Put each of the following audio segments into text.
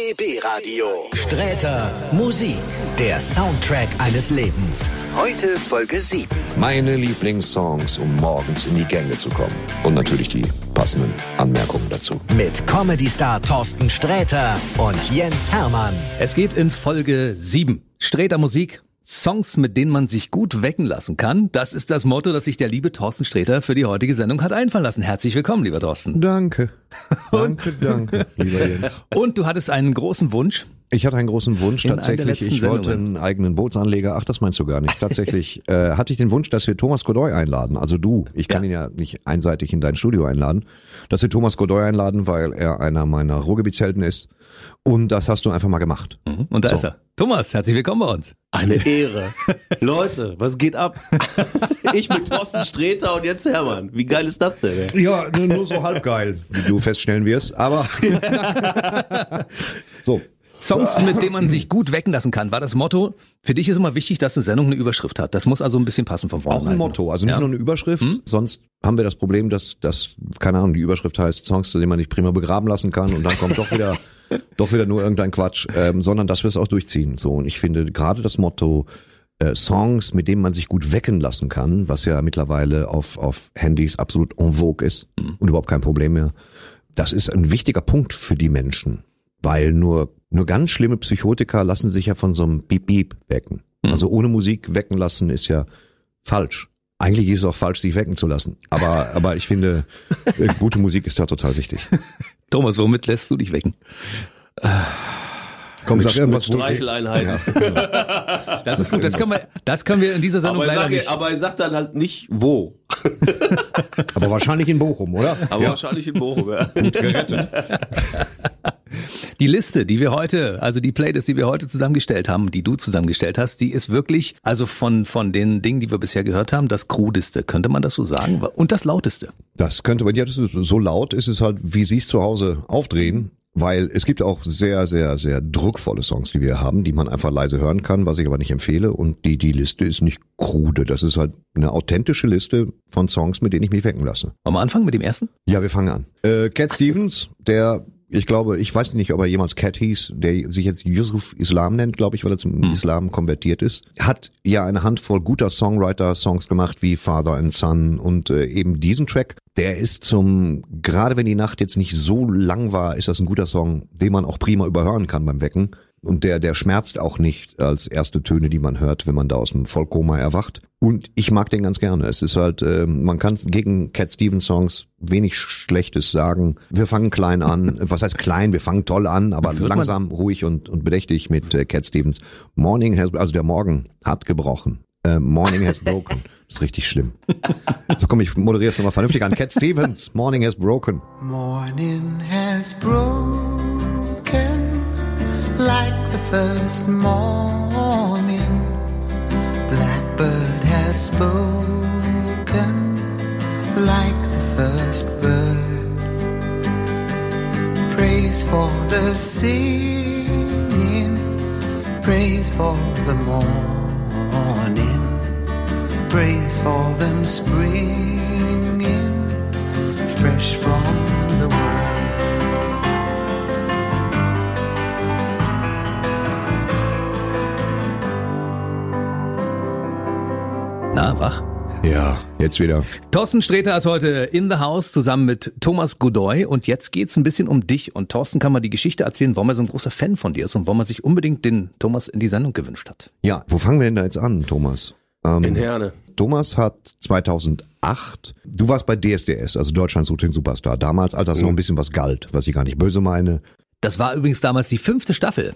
RBB Radio. Sträter Musik. Der Soundtrack eines Lebens. Heute Folge 7. Meine Lieblingssongs, um morgens in die Gänge zu kommen. Und natürlich die passenden Anmerkungen dazu. Mit Comedy-Star Thorsten Sträter und Jens Hermann. Es geht in Folge 7. Sträter Musik. Songs, mit denen man sich gut wecken lassen kann. Das ist das Motto, das sich der liebe Thorsten Sträter für die heutige Sendung hat einfallen lassen. Herzlich willkommen, lieber Thorsten. Danke. Danke, danke, lieber Jens. Und du hattest einen großen Wunsch. Ich hatte einen großen Wunsch In tatsächlich. Ich wollte Sendungen. einen eigenen Bootsanleger. Ach, das meinst du gar nicht. Tatsächlich äh, hatte ich den Wunsch, dass wir Thomas Godoy einladen. Also du. Ich kann Ja. ihn ja nicht einseitig in dein Studio einladen. Dass wir Thomas Godoy einladen, weil er einer meiner Ruhrgebietshelden ist. Und das hast du einfach mal gemacht. Und da So. ist er. Thomas, herzlich willkommen bei uns. Eine Ehre. Leute, was geht ab? Ich mit Thorsten Sträter und jetzt Hermann. Wie geil ist das denn? ey? Ja, nur so halb geil, wie du feststellen wirst. Aber so. Songs, mit denen man sich gut wecken lassen kann, war das Motto. Für dich ist immer wichtig, dass eine Sendung eine Überschrift hat. Das muss also ein bisschen passen von vornherein. Auch ein Motto, also nicht Ja. nur eine Überschrift, sonst haben wir das Problem, dass, dass, keine Ahnung, die Überschrift heißt Songs, zu denen man nicht prima begraben lassen kann und dann kommt doch wieder, doch wieder nur irgendein Quatsch, ähm, sondern dass wir es auch durchziehen. So, und ich finde gerade das Motto, äh, Songs, mit denen man sich gut wecken lassen kann, was ja mittlerweile auf, auf Handys absolut en vogue ist und überhaupt kein Problem mehr, das ist ein wichtiger Punkt für die Menschen, weil nur, nur ganz schlimme Psychotiker lassen sich ja von so einem Beep-Beep wecken. Also ohne Musik wecken lassen ist ja falsch. Eigentlich ist es auch falsch, sich wecken zu lassen. Aber, aber ich finde, äh, gute Musik ist da total wichtig. Thomas, womit lässt du dich wecken? Komm, sag irgendwas. wo- Streicheleinheiten. Das ist gut. Das können wir, das können wir in dieser Sendung Aber, leider sag, nicht. aber er sagt dann halt nicht wo. Aber wahrscheinlich in Bochum, oder? Aber wahrscheinlich in Bochum. Ja. Gerettet. Die Liste, die wir heute, also die Playlist, die wir heute zusammengestellt haben, die du zusammengestellt hast, die ist wirklich, also von, von den Dingen, die wir bisher gehört haben, das krudeste, könnte man das so sagen? Und das lauteste. Das könnte man, ja, das ist, so laut ist es halt, wie sie es zu Hause aufdrehen. Weil es gibt auch sehr, sehr, sehr druckvolle Songs, die wir haben, die man einfach leise hören kann, was ich aber nicht empfehle. Und die, die Liste ist nicht krude. Das ist halt eine authentische Liste von Songs, mit denen ich mich wecken lasse. Wollen wir anfangen mit dem ersten? Ja, wir fangen an. Äh, Cat Stevens, der, ich glaube, ich weiß nicht, ob er jemals Cat hieß, der sich jetzt Yusuf Islam nennt, glaube ich, weil er zum Islam konvertiert ist, hat ja eine Handvoll guter Songwriter-Songs gemacht, wie Father and Son und äh, eben diesen Track. Der ist zum, gerade wenn die Nacht jetzt nicht so lang war, ist das ein guter Song, den man auch prima überhören kann beim Wecken. Und der, der schmerzt auch nicht als erste Töne, die man hört, wenn man da aus dem Vollkoma erwacht. Und ich mag den ganz gerne. Es ist halt, äh, man kann gegen Cat Stevens Songs wenig Schlechtes sagen. Wir fangen klein an. Was heißt klein? Wir fangen toll an, aber Wird man- langsam, ruhig und, und bedächtig mit äh, Cat Stevens. Morning has, also der Morgen hat gebrochen. Äh, morning has broken. Das ist richtig schlimm. So komm, ich moderiere es nochmal vernünftig an. Cat Stevens, Morning has broken. Morning has broken like the first morning. Has spoken like the first bird. Praise for the singing, praise for the morning, praise for them springing fresh from Na, wach? Ja, jetzt wieder. Thorsten Sträter ist heute in the house zusammen mit Thomas Godoy und jetzt geht's ein bisschen um dich und Thorsten kann mal die Geschichte erzählen, warum er so ein großer Fan von dir ist und warum er sich unbedingt den Thomas in die Sendung gewünscht hat. Ja, wo fangen wir denn da jetzt an, Thomas? Ähm, In Herne. Thomas hat 2008, du warst bei DSDS, also Deutschland sucht den Superstar, damals, als das noch ein bisschen was galt, was ich gar nicht böse meine. Das war übrigens damals die fünfte Staffel.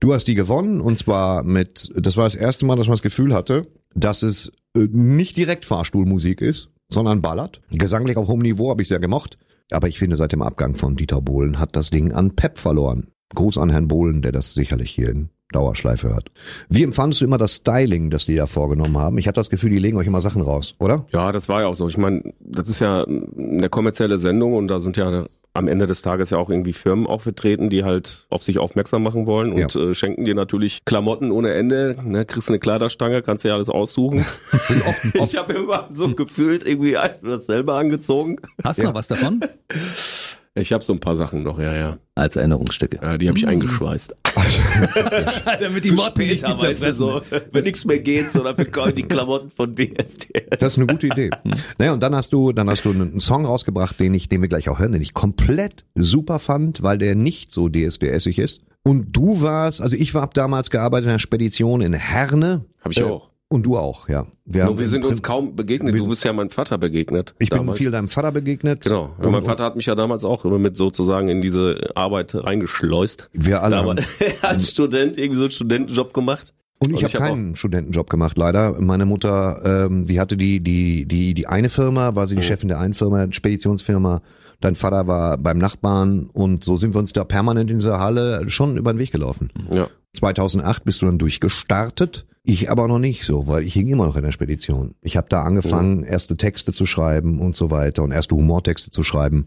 Du hast die gewonnen und zwar mit, das war das erste Mal, dass man das Gefühl hatte, dass es äh, nicht direkt Fahrstuhlmusik ist, sondern ballert. Gesanglich auf hohem Niveau habe ich sehr gemocht. Aber ich finde, seit dem Abgang von Dieter Bohlen hat das Ding an Pep verloren. Gruß an Herrn Bohlen, der das sicherlich hier in Dauerschleife hört. Wie empfandest du immer das Styling, das die da vorgenommen haben? Ich hatte das Gefühl, die legen euch immer Sachen raus, oder? Ja, das war ja auch so. Ich meine, das ist ja eine kommerzielle Sendung und da sind ja am Ende des Tages ja auch irgendwie Firmen auch vertreten, die halt auf sich aufmerksam machen wollen und Ja. äh, schenken dir natürlich Klamotten ohne Ende. Ne, kriegst eine Kleiderstange, kannst dir alles aussuchen. Sind oft, ich habe immer so gefühlt irgendwie dasselbe angezogen. Hast du noch was davon? Ich habe so ein paar Sachen noch, ja, ja. Als Erinnerungsstücke. ja die habe ich eingeschweißt. Damit Für später, weißt du, so, wenn nichts mehr geht, so dafür kommen die Klamotten von DSDS. Das ist eine gute Idee. Naja, und dann hast du, dann hast du einen Song rausgebracht, den ich, den wir gleich auch hören, den ich komplett super fand, weil der nicht so DSDSig ist. Und du warst, also ich habe damals gearbeitet in einer Spedition in Herne. Habe ich Äh, auch. Und du auch, ja. Wir, Nur wir sind uns kaum begegnet. Du bist ja meinem Vater begegnet. Ich bin damals. viel deinem Vater begegnet. Genau. Und, mein Vater hat mich ja damals auch immer mit sozusagen in diese Arbeit reingeschleust. wir alle haben, als Student irgendwie so einen Studentenjob gemacht. Und ich habe hab keinen Studentenjob gemacht, leider. Meine Mutter, ähm, die hatte die, die, die, die eine Firma, war sie die Mhm. Chefin der einen Firma, der Speditionsfirma. Dein Vater war beim Nachbarn und so sind wir uns da permanent in dieser Halle schon über den Weg gelaufen. Ja. 2008 bist du dann durchgestartet. Ich aber noch nicht so, weil ich hing immer noch in der Spedition. Ich habe da angefangen, erste Texte zu schreiben und so weiter und erste Humortexte zu schreiben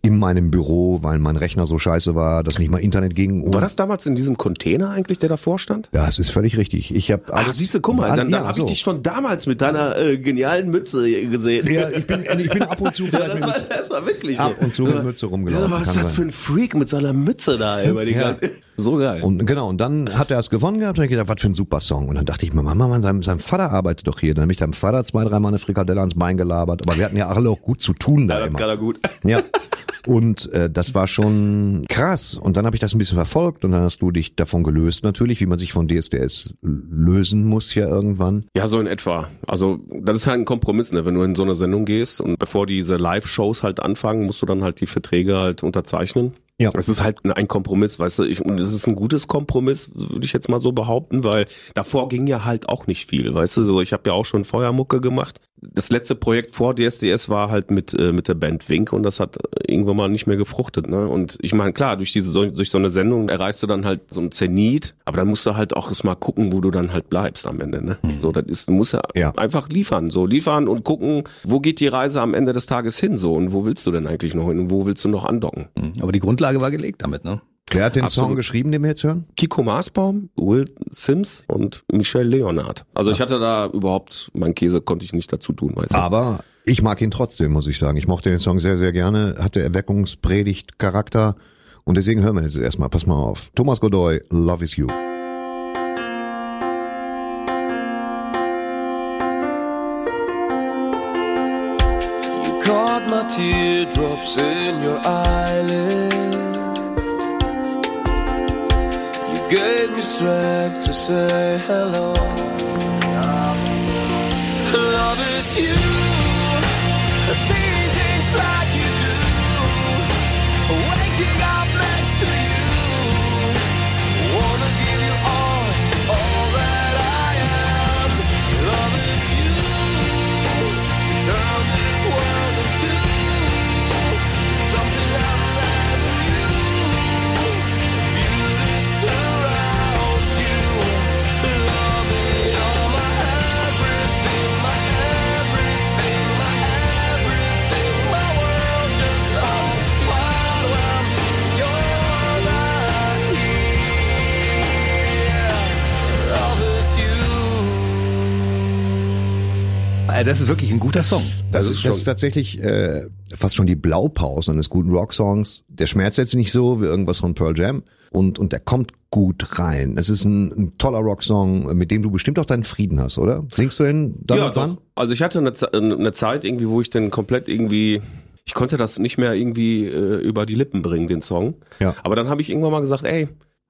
in meinem Büro, weil mein Rechner so scheiße war, dass nicht mal Internet ging. War das damals in diesem Container eigentlich, der davor stand? ja, es ist völlig richtig. Ich habe Ach, siehst du, guck mal, dann, dann ja, habe so. ich dich schon damals mit deiner äh, genialen Mütze gesehen. Ja, ich bin, ich bin ab und zu Ja, das, mit, war, das war wirklich ab so. und zu mit Mütze rumgelaufen. Ja, was ist das für ein Freak mit seiner Mütze da? Über die Ja. ganze- So geil. Und genau, und dann hat er es gewonnen gehabt und ich gedacht, was für ein super Song. Und dann dachte ich mir, Mama, Mann, sein, sein Vater arbeitet doch hier. Dann habe ich deinem Vater zwei, dreimal eine Frikadelle ans Bein gelabert. Aber wir hatten ja alle auch gut zu tun da ja, das immer. er gut. Ja. Und äh, das war schon krass. Und dann habe ich das ein bisschen verfolgt und dann hast du dich davon gelöst natürlich, wie man sich von DSDS lösen muss ja irgendwann. Ja, so in etwa. Also das ist halt ein Kompromiss, ne? wenn du in so eine Sendung gehst und bevor diese Live-Shows halt anfangen, musst du dann halt die Verträge halt unterzeichnen. Ja. Es ist halt ein Kompromiss, weißt du, ich, und es ist ein gutes Kompromiss, würde ich jetzt mal so behaupten, weil davor ging ja halt auch nicht viel, weißt du, so ich habe ja auch schon Feuermucke gemacht. Das letzte Projekt vor DSDS war halt mit äh, mit der Band Wink und das hat irgendwann mal nicht mehr gefruchtet, ne? Und ich meine, klar, durch diese durch so eine Sendung erreichst du dann halt so ein Zenit, aber dann musst du halt auch erst mal gucken, wo du dann halt bleibst am Ende, ne? So, das ist du musst ja, Ja. einfach liefern, so liefern und gucken, wo geht die Reise am Ende des Tages hin so und wo willst du denn eigentlich noch hin und wo willst du noch andocken? Aber die Grundlage war gelegt damit, ne? Wer hat den Absolut. Song geschrieben, den wir jetzt hören? Kiko Maasbaum, Will Sims und Michelle Leonard. Also ich hatte da überhaupt, mein Käse konnte ich nicht dazu tun, weißt du. Aber ich mag ihn trotzdem, muss ich sagen. Ich mochte den Song sehr, sehr gerne, hatte Erweckungspredigt-Charakter. Und deswegen hören wir jetzt erstmal. Pass mal auf. Thomas Godoy, Love is You. You caught my teardrops in your eyelid. Gave me strength to say hello. Love is you. Seeing things like you do. Waking up Das ist wirklich ein guter Song. Das, Das ist, ist das ist tatsächlich äh, fast schon die Blaupause eines guten Rocksongs. Der schmerzt jetzt nicht so wie irgendwas von Pearl Jam und, und der kommt gut rein. Es ist ein, ein toller Rocksong, mit dem du bestimmt auch deinen Frieden hast, oder? Singst du ihn dann ja, und wann? Also ich hatte eine, eine Zeit irgendwie, wo ich dann komplett irgendwie, ich konnte das nicht mehr irgendwie äh, über die Lippen bringen, den Song. Ja. Aber dann habe ich irgendwann mal gesagt, ey,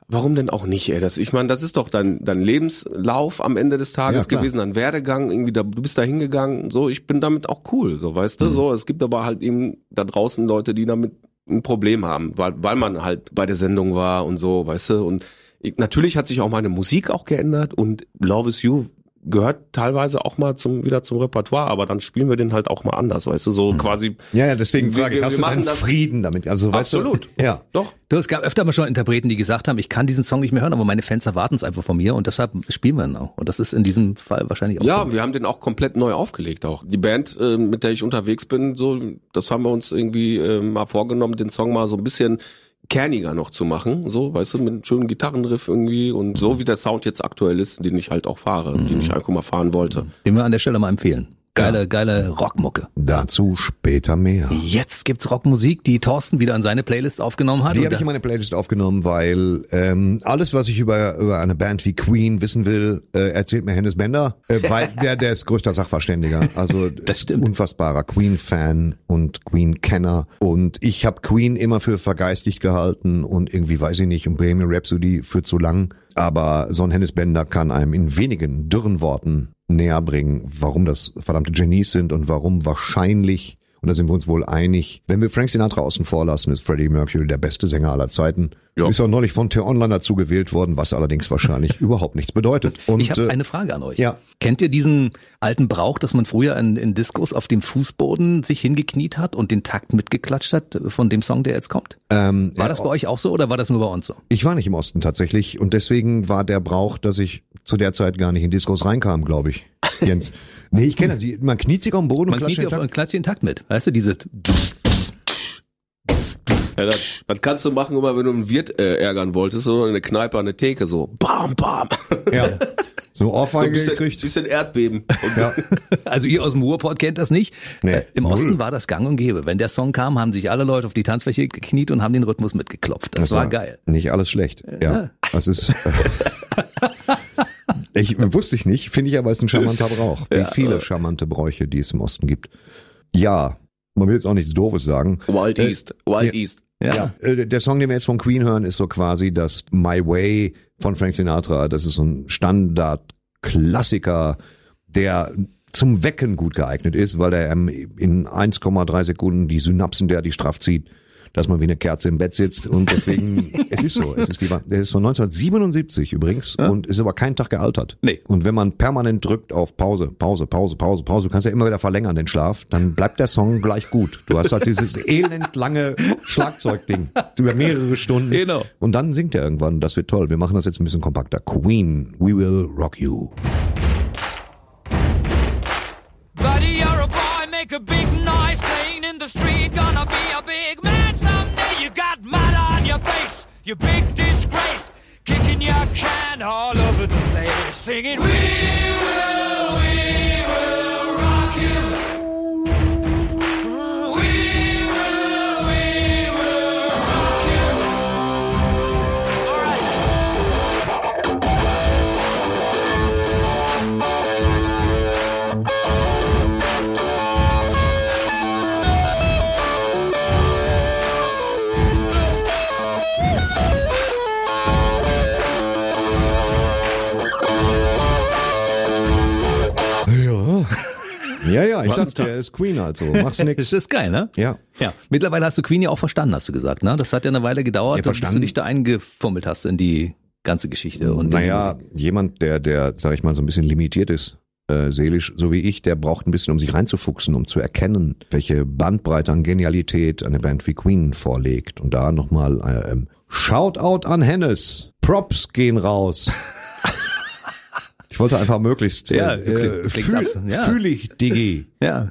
warum denn auch nicht, ey? Das, ich meine, das ist doch dein, dein Lebenslauf am Ende des Tages Ja, gewesen, dein Werdegang, irgendwie, da, du bist da hingegangen, so, ich bin damit auch cool, so, weißt Mhm. du, so. Es gibt aber halt eben da draußen Leute, die damit ein Problem haben, weil, weil man halt bei der Sendung war und so, weißt du, und ich, natürlich hat sich auch meine Musik auch geändert und Love is You gehört teilweise auch mal zum wieder zum Repertoire, aber dann spielen wir den halt auch mal anders, weißt du, so quasi Ja, ja, deswegen Wir- frage ich, wir- hast wir du deinen Frieden damit? Also, weißt Absolut. Du, ja. doch. Du, es gab öfter mal schon Interpreten, die gesagt haben, ich kann diesen Song nicht mehr hören, aber meine Fans erwarten es einfach von mir und deshalb spielen wir ihn auch. Und das ist in diesem Fall wahrscheinlich auch Ja, so. wir haben den auch komplett neu aufgelegt auch. Die Band, äh, mit der ich unterwegs bin, so, das haben wir uns irgendwie äh, mal vorgenommen, den Song mal so ein bisschen kerniger noch zu machen, so, weißt du, mit einem schönen Gitarrenriff irgendwie und so wie der Sound jetzt aktuell ist, den ich halt auch fahre, den ich einfach mal fahren wollte. Den wir an der Stelle mal empfehlen. Geile, geile Rockmucke. Dazu später mehr. Jetzt gibt's Rockmusik, die Thorsten wieder in seine Playlist aufgenommen hat. Die habe ich in meine Playlist aufgenommen, weil ähm, alles, was ich über, über eine Band wie Queen wissen will, äh, erzählt mir Hennes Bender, äh, weil der, der ist größter Sachverständiger. Also Das ist stimmt. unfassbarer Queen-Fan und Queen-Kenner. Und ich habe Queen immer für vergeistigt gehalten und irgendwie weiß ich nicht, und Bohemian Rhapsody für zu lang. Aber so ein Hennes Bender kann einem in wenigen dürren Worten näher bringen, warum das verdammte Genies sind und warum wahrscheinlich und da sind wir uns wohl einig. Wenn wir Frank Sinatra außen vor lassen, ist Freddie Mercury der beste Sänger aller Zeiten. Ja. Ist auch neulich von T-Online dazu gewählt worden, was allerdings wahrscheinlich überhaupt nichts bedeutet. Und ich habe äh, eine Frage an euch. ja. Kennt ihr diesen alten Brauch, dass man früher in, in Diskos auf dem Fußboden sich hingekniet hat und den Takt mitgeklatscht hat von dem Song, der jetzt kommt? ähm, War das bei euch auch so oder war das nur bei uns so? Ich war nicht im Osten tatsächlich und deswegen war der Brauch, dass ich zu der Zeit gar nicht in Diskos reinkam, glaube ich. Jens. Nee, ich kenne sie. Man kniet sich auf den Boden Man und kniet klatscht sich auf den und klatscht den Takt mit. Weißt du, diese Ja, das, das kannst du machen, immer wenn du einen Wirt äh, ärgern wolltest, so eine Kneipe an der Theke, so bam, bam. Ja. So eine So ein Ohrfeige bisschen, gekriegt. bisschen Erdbeben. Ja. Also ihr aus dem Ruhrport kennt das nicht. Nee, Äh, Im null. Osten war das gang und gäbe. Wenn der Song kam, haben sich alle Leute auf die Tanzfläche gekniet und haben den Rhythmus mitgeklopft. Das, war, geil. Nicht alles schlecht. Ja. Das ist. ich wusste ich nicht, finde ich aber ist ein charmanter Brauch. Wie Ja, viele äh. charmante Bräuche, die es im Osten gibt. Ja, man will jetzt auch nichts Doofes sagen. Wild Äh, East, Wild ja. East. Ja. Ja, äh, der Song, den wir jetzt von Queen hören, ist so quasi das My Way von Frank Sinatra. Das ist so ein Standard-Klassiker, der zum Wecken gut geeignet ist, weil er in 1,3 Sekunden die Synapsen der die straff zieht, dass man wie eine Kerze im Bett sitzt und deswegen, es ist so, es ist lieber, der ist von 1977 übrigens und ist aber keinen Tag gealtert. Nee. Und wenn man permanent drückt auf Pause, Pause, Pause, Pause, Pause, du kannst ja immer wieder verlängern den Schlaf, dann bleibt der Song gleich gut. Du hast halt dieses elend lange Schlagzeugding über mehrere Stunden. Genau. Und dann singt er irgendwann, das wird toll. Wir machen das jetzt ein bisschen kompakter. Queen, we will rock you. Buddy, you're a boy, make a big noise playing in the street. Gonna be you big disgrace. Kicking your can all over the place. Singing, We will, Ja, ich sag's dir, er ist Queen also. Mach's Das nix. ist geil, ne? Ja. Ja. Mittlerweile hast du Queen ja auch verstanden, hast du gesagt, ne? Das hat ja eine Weile gedauert, Ja, bis du dich da eingefummelt hast in die ganze Geschichte. Und naja, jemand, der, der, sag ich mal, so ein bisschen limitiert ist, äh, seelisch, so wie ich, der braucht ein bisschen, um sich reinzufuchsen, um zu erkennen, welche Bandbreite an Genialität eine Band wie Queen vorlegt. Und da nochmal äh, ähm, Shoutout an Hennes. Props gehen raus. Ich wollte einfach möglichst Ja, äh, äh, fühl, ja. fühl ich, Digi. Ja.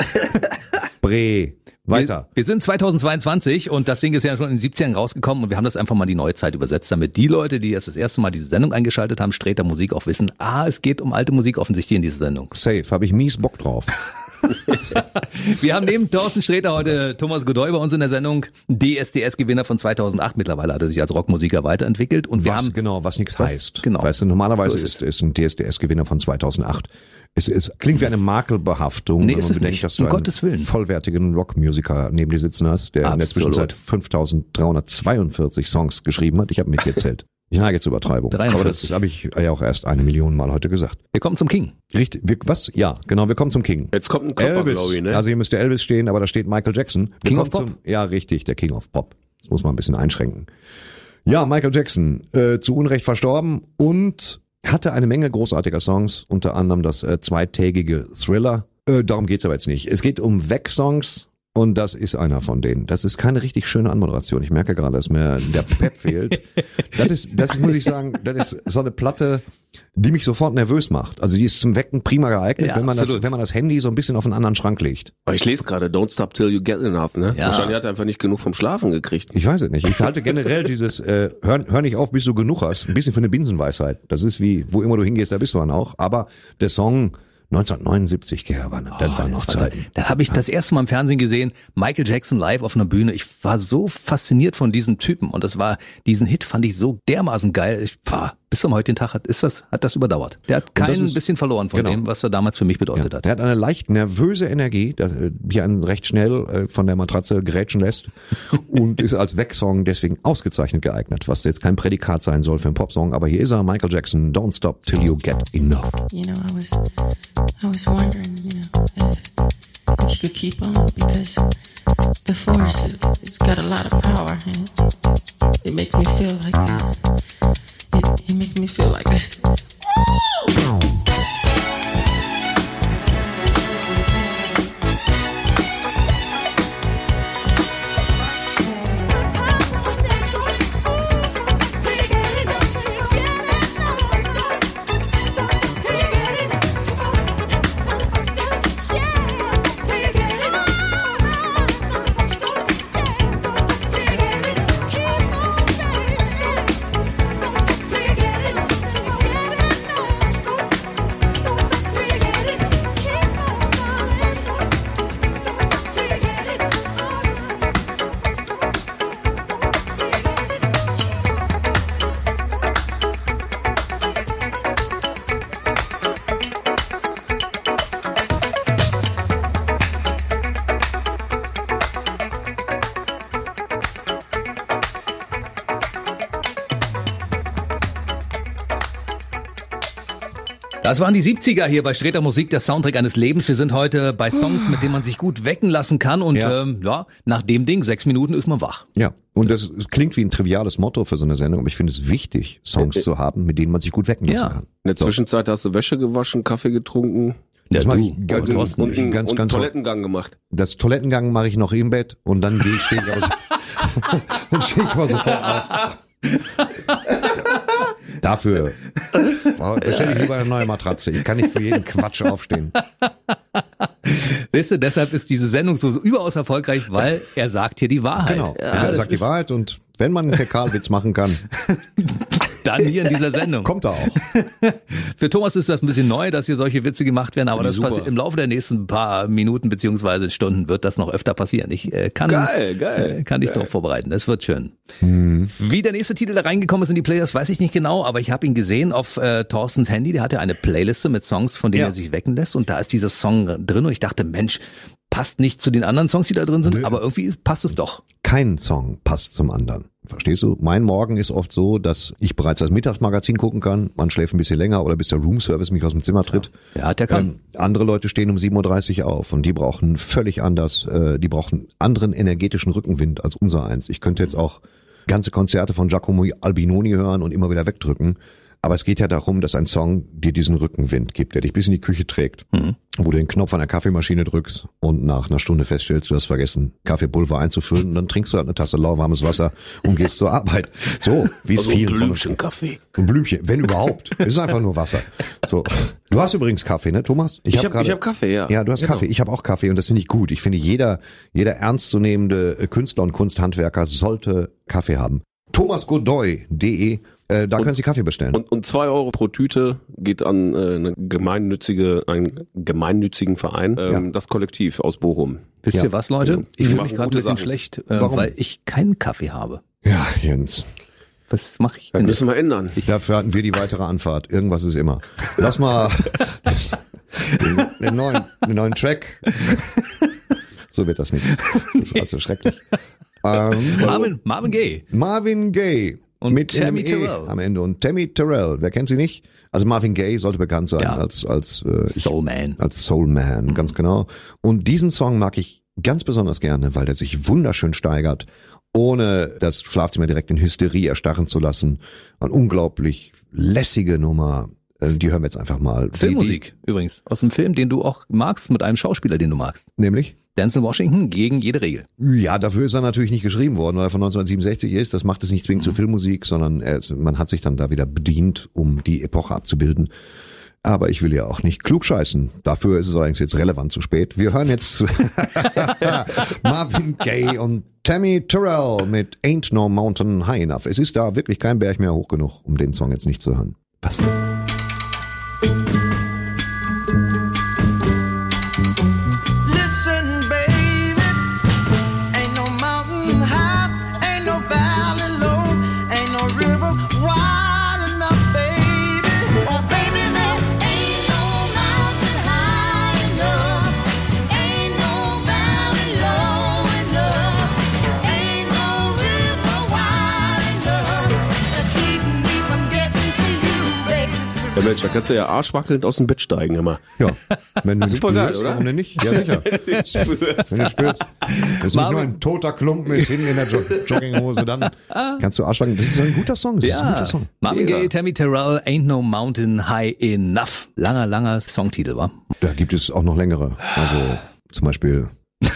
Bre. Weiter. Wir, wir sind 2022 und das Ding ist ja schon in den 70ern rausgekommen und wir haben das einfach mal in die neue Zeit übersetzt, damit die Leute, die jetzt das erste Mal diese Sendung eingeschaltet haben, Sträter Musik auch wissen, ah, es geht um alte Musik offensichtlich in dieser Sendung. Safe, habe ich mies Bock drauf. Wir haben neben Thorsten Sträter heute Thomas Godoy bei uns in der Sendung, DSDS-Gewinner von 2008. Mittlerweile hat er sich als Rockmusiker weiterentwickelt und wir was haben genau, was nichts heißt. genau. Weißt du, normalerweise So ist ist, ein DSDS-Gewinner von 2008. Es, es klingt wie eine Makelbehaftung, Nee, wenn man bedenkt, nicht. dass du Um einen Gottes Willen. vollwertigen Rockmusiker neben dir sitzen hast, der in der Absolut. Zwischenzeit 5342 Songs geschrieben hat. Ich habe mitgezählt. Ich neige zur Übertreibung. 43. Aber das habe ich ja auch erst eine Million Mal heute gesagt. wir kommen zum King. Richtig, wir, was? Ja, genau, wir kommen zum King. Jetzt kommt ein Körper, Elvis. glaube ich, ne? Also hier müsste Elvis stehen, aber da steht Michael Jackson. Wir King of Pop? Zum, ja, richtig, der King of Pop. Das muss man ein bisschen einschränken. Ja, Michael Jackson, äh, zu Unrecht verstorben und hatte eine Menge großartiger Songs, unter anderem das äh, zweitägige Thriller. Äh, darum geht's aber jetzt nicht. Es geht um Weg-Songs und das ist einer von denen. Das ist keine richtig schöne Anmoderation. Ich merke gerade, dass mir der Pep fehlt. Das ist, das muss ich sagen, das ist so eine Platte, die mich sofort nervös macht. Also die ist zum Wecken prima geeignet, Ja, wenn man das, wenn man das Handy so ein bisschen auf einen anderen Schrank legt. Aber ich lese gerade, don't stop till you get enough, ne? Ja. Wahrscheinlich hat er einfach nicht genug vom Schlafen gekriegt. Ich weiß es nicht. Ich halte generell dieses äh, hör, hör nicht auf, bis du genug hast. Ein bisschen für eine Binsenweisheit. Das ist wie, wo immer du hingehst, da bist du dann auch. Aber der Song, 1979, Gerhard, das waren noch Das war Zeiten. Da, da habe ich das erste Mal im Fernsehen gesehen, Michael Jackson live auf einer Bühne. Ich war so fasziniert von diesem Typen und das war, diesen Hit fand ich so dermaßen geil. Ich, pah, bis zum heutigen Tag hat, ist das, hat das überdauert. Der hat kein ist- bisschen verloren von genau. dem, was er damals für mich bedeutet Ja, hat. der hat eine leicht nervöse Energie, der, äh, die einen recht schnell äh, von der Matratze grätschen lässt und ist als Wegsong deswegen ausgezeichnet geeignet, was jetzt kein Prädikat sein soll für einen Popsong, aber hier ist er, Michael Jackson, Don't Stop Till You Get Enough. You know, I was, I was wondering, you know, if, if you could keep on because the force, it, it's got a lot of power and it, it makes me feel like, uh, it, it makes me feel like. Das waren die 70er hier bei Streter Musik, der Soundtrack eines Lebens. Wir sind heute bei Songs, mit denen man sich gut wecken lassen kann. Und Ja. ähm, ja, nach dem Ding, sechs Minuten ist man wach. Ja, und das, klingt wie ein triviales Motto für so eine Sendung, aber ich finde es wichtig, Songs zu haben, mit denen man sich gut wecken lassen Ja. kann. In der Zwischenzeit hast du Wäsche gewaschen, Kaffee getrunken Das Ja, mache ich ganz, und, ganz, und ganz, Toilettengang gemacht. Das Toilettengang mache ich noch im Bett und dann gehe ich, stehe ich aber so, und stehe ich aber sofort auf. Dafür bestelle ich lieber eine neue Matratze. Ich kann nicht für jeden Quatsch aufstehen. Weißt du, deshalb ist diese Sendung so, so überaus erfolgreich, weil er sagt hier die Wahrheit. Genau. Ja, er sagt die Wahrheit und wenn man einen Fäkalwitz machen kann, dann hier in dieser Sendung. kommt er auch. Für Thomas ist das ein bisschen neu, dass hier solche Witze gemacht werden, aber das passiert im Laufe der nächsten paar Minuten beziehungsweise Stunden wird das noch öfter passieren. Ich äh, kann, Geil, geil, äh, kann dich geil. darauf vorbereiten. Das wird schön. Wie der nächste Titel da reingekommen ist in die Players, weiß ich nicht genau, aber ich habe ihn gesehen auf äh, Thorstens Handy. Der hatte eine Playliste mit Songs, von denen Ja. er sich wecken lässt und da ist dieser Song drin und ich dachte, Mensch, passt nicht zu den anderen Songs, die da drin sind, aber irgendwie passt es doch. Kein Song passt zum anderen. Verstehst du? Mein Morgen ist oft so, dass ich bereits das Mittagsmagazin gucken kann. Man schläft ein bisschen länger oder bis der Roomservice mich aus dem Zimmer tritt. Ja, der kann. Ähm, andere Leute stehen um 7.30 Uhr auf und die brauchen völlig anders, äh, die brauchen anderen energetischen Rückenwind als unser eins. Ich könnte jetzt auch ganze Konzerte von Giacomo Albinoni hören und immer wieder wegdrücken. Aber es geht ja darum, dass ein Song dir diesen Rückenwind gibt, der dich bis in die Küche trägt, wo du den Knopf an der Kaffeemaschine drückst und nach einer Stunde feststellst, du hast vergessen, Kaffeepulver einzufüllen und dann trinkst du halt eine Tasse lauwarmes Wasser und gehst zur Arbeit. So, wie es Also ein vielen von uns Blümchen Kaffee. ein Blümchen, wenn überhaupt. Es ist einfach nur Wasser. So. Du hast übrigens Kaffee, ne, Thomas? Ich hab hab- gerade- ich hab Kaffee, ja. Ja, du hast Genau. Kaffee. Ich habe auch Kaffee und das finde ich gut. Ich finde, jeder, jeder ernstzunehmende Künstler und Kunsthandwerker sollte Kaffee haben. thomasgodoy.de, äh, da können Sie Kaffee bestellen. Und, und zwei Euro pro Tüte geht an äh, eine gemeinnützige, einen gemeinnützigen Verein, ähm, Ja. das Kollektiv aus Bochum. Wisst Ja. ihr was, Leute? Ich Die fühle mich gerade ein bisschen Sachen. schlecht, äh, weil ich keinen Kaffee habe. ja, Jens. Was mache ich Das denn müssen jetzt? wir ändern. Dafür hatten wir die weitere Anfahrt. Irgendwas ist immer. Lass mal den, neuen, den neuen Track. So wird das nicht. Das ist allzu schrecklich. Ähm, Marvin, Marvin Gaye. Marvin Gaye. Und mit Tammy Terrell. am Ende. Und Tammy Terrell, wer kennt sie nicht? Also Marvin Gaye sollte bekannt sein Ja. als, als, äh, Soul Man. als Soul Man, ganz genau. Und diesen Song mag ich ganz besonders gerne, weil der sich wunderschön steigert, ohne das Schlafzimmer direkt in Hysterie erstarren zu lassen. Eine unglaublich lässige Nummer. Äh, Die hören wir jetzt einfach mal. Die- Filmmusik übrigens. Aus dem Film, den du auch magst, mit einem Schauspieler, den du magst. Die, nämlich? Denzel Washington gegen jede Regel. Ja, dafür ist er natürlich nicht geschrieben worden, weil er von 1967 ist. Das macht es nicht zwingend zur Filmmusik, sondern er, man hat sich dann da wieder bedient, um die Epoche abzubilden. Aber ich will ja auch nicht klugscheißen. Dafür ist es allerdings jetzt relevant zu spät. Wir hören jetzt Marvin Gaye und Tammy Terrell mit Ain't No Mountain High Enough. Es ist da wirklich kein Berg mehr hoch genug, um den Song jetzt nicht zu hören. Was? Mensch, da kannst du ja arschwackelnd aus dem Bett steigen immer. Ja, wenn du Super geil, spürst, oder? warum denn nicht? Ja, sicher. Wenn du spürst, das ist nicht nur ein toter Klumpen ist hinten in der jo Jogginghose, dann kannst du Arschwacken. Das ist ein guter Song. Das ist ein guter Song. Marvin. Gaye, Tammy Terrell, Ain't No Mountain High Enough. Langer, langer Songtitel, war. Da gibt es auch noch längere. Also zum Beispiel, mir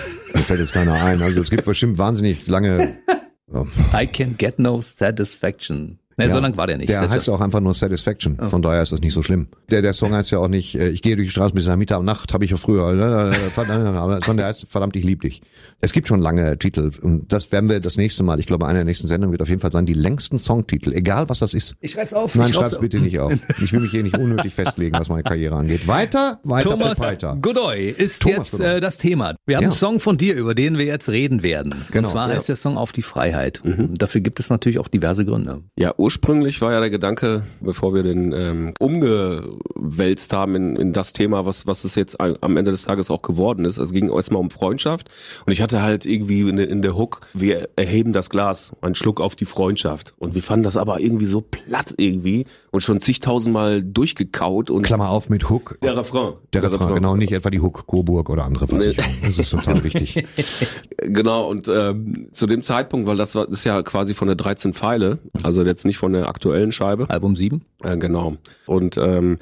fällt jetzt keiner ein. Also es gibt bestimmt wahnsinnig lange. I can get no satisfaction. Ne, so Ja, lang war der nicht. Der heißt auch einfach nur Satisfaction. Von daher ist das nicht so schlimm. Der, der Song heißt ja auch nicht, äh, ich gehe durch die Straße bis Mittag am Nacht, habe ich ja früher, äh, verdammt, aber- sondern der heißt verdammt, ich lieb dich. Es gibt schon lange Titel und das werden wir das nächste Mal, ich glaube, einer der nächsten Sendungen wird auf jeden Fall sein, die längsten Songtitel, egal was das ist. Ich schreib's auf. Nein, ich schreib's schreib's bitte nicht auf. Ich will mich hier nicht unnötig festlegen, was meine Karriere angeht. Weiter, weiter, Thomas weiter. Godoy ist Thomas jetzt Godoy. Äh, das Thema. Wir haben Ja. einen Song von dir, über den wir jetzt reden werden. Genau, Und zwar ja. heißt der Song Auf die Freiheit. Dafür gibt es natürlich auch diverse Gründe. Ja, ursprünglich war ja der Gedanke, bevor wir den ähm, umgewälzt haben in, in das Thema, was, was es jetzt am Ende des Tages auch geworden ist. Es ging erstmal um Freundschaft und ich hatte halt irgendwie in, in der Hook, wir erheben das Glas, einen Schluck auf die Freundschaft. Und wir fanden das aber irgendwie so platt irgendwie und schon zigtausendmal durchgekaut und Klammer auf mit Hook. der Refrain. Der Refrain, genau, nicht etwa die Hook, Coburg oder andere Versicherungen. Das ist total wichtig. Genau, und ähm, zu dem Zeitpunkt, weil das war, ist ja quasi von der 13 Pfeile, also jetzt nicht von der aktuellen Scheibe, Album 7. Äh, genau. Und ähm,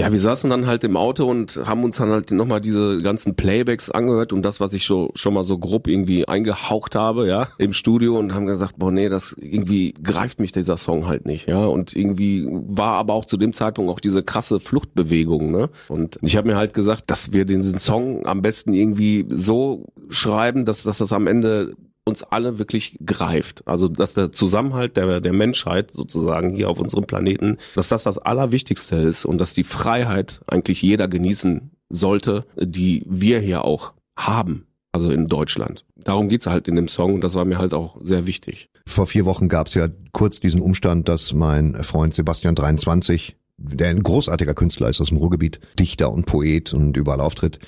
ja, wir saßen dann halt im Auto und haben uns dann halt nochmal diese ganzen Playbacks angehört und das, was ich schon, schon mal so grob irgendwie eingehaucht habe, ja, im Studio und haben gesagt, boah, nee, das irgendwie greift mich dieser Song halt nicht, ja. Und irgendwie war aber auch zu dem Zeitpunkt auch diese krasse Fluchtbewegung, ne? Und ich habe mir halt gesagt, dass wir diesen Song am besten irgendwie so schreiben, dass, dass das am Ende uns alle wirklich greift. Also dass der Zusammenhalt der, der Menschheit sozusagen hier auf unserem Planeten, dass das das Allerwichtigste ist und dass die Freiheit eigentlich jeder genießen sollte, die wir hier auch haben. Also in Deutschland. Darum geht's halt in dem Song und das war mir halt auch sehr wichtig. Vor vier Wochen gab es ja kurz diesen Umstand, dass mein Freund Sebastian 23, der ein großartiger Künstler ist aus dem Ruhrgebiet, Dichter und Poet und überall auftritt,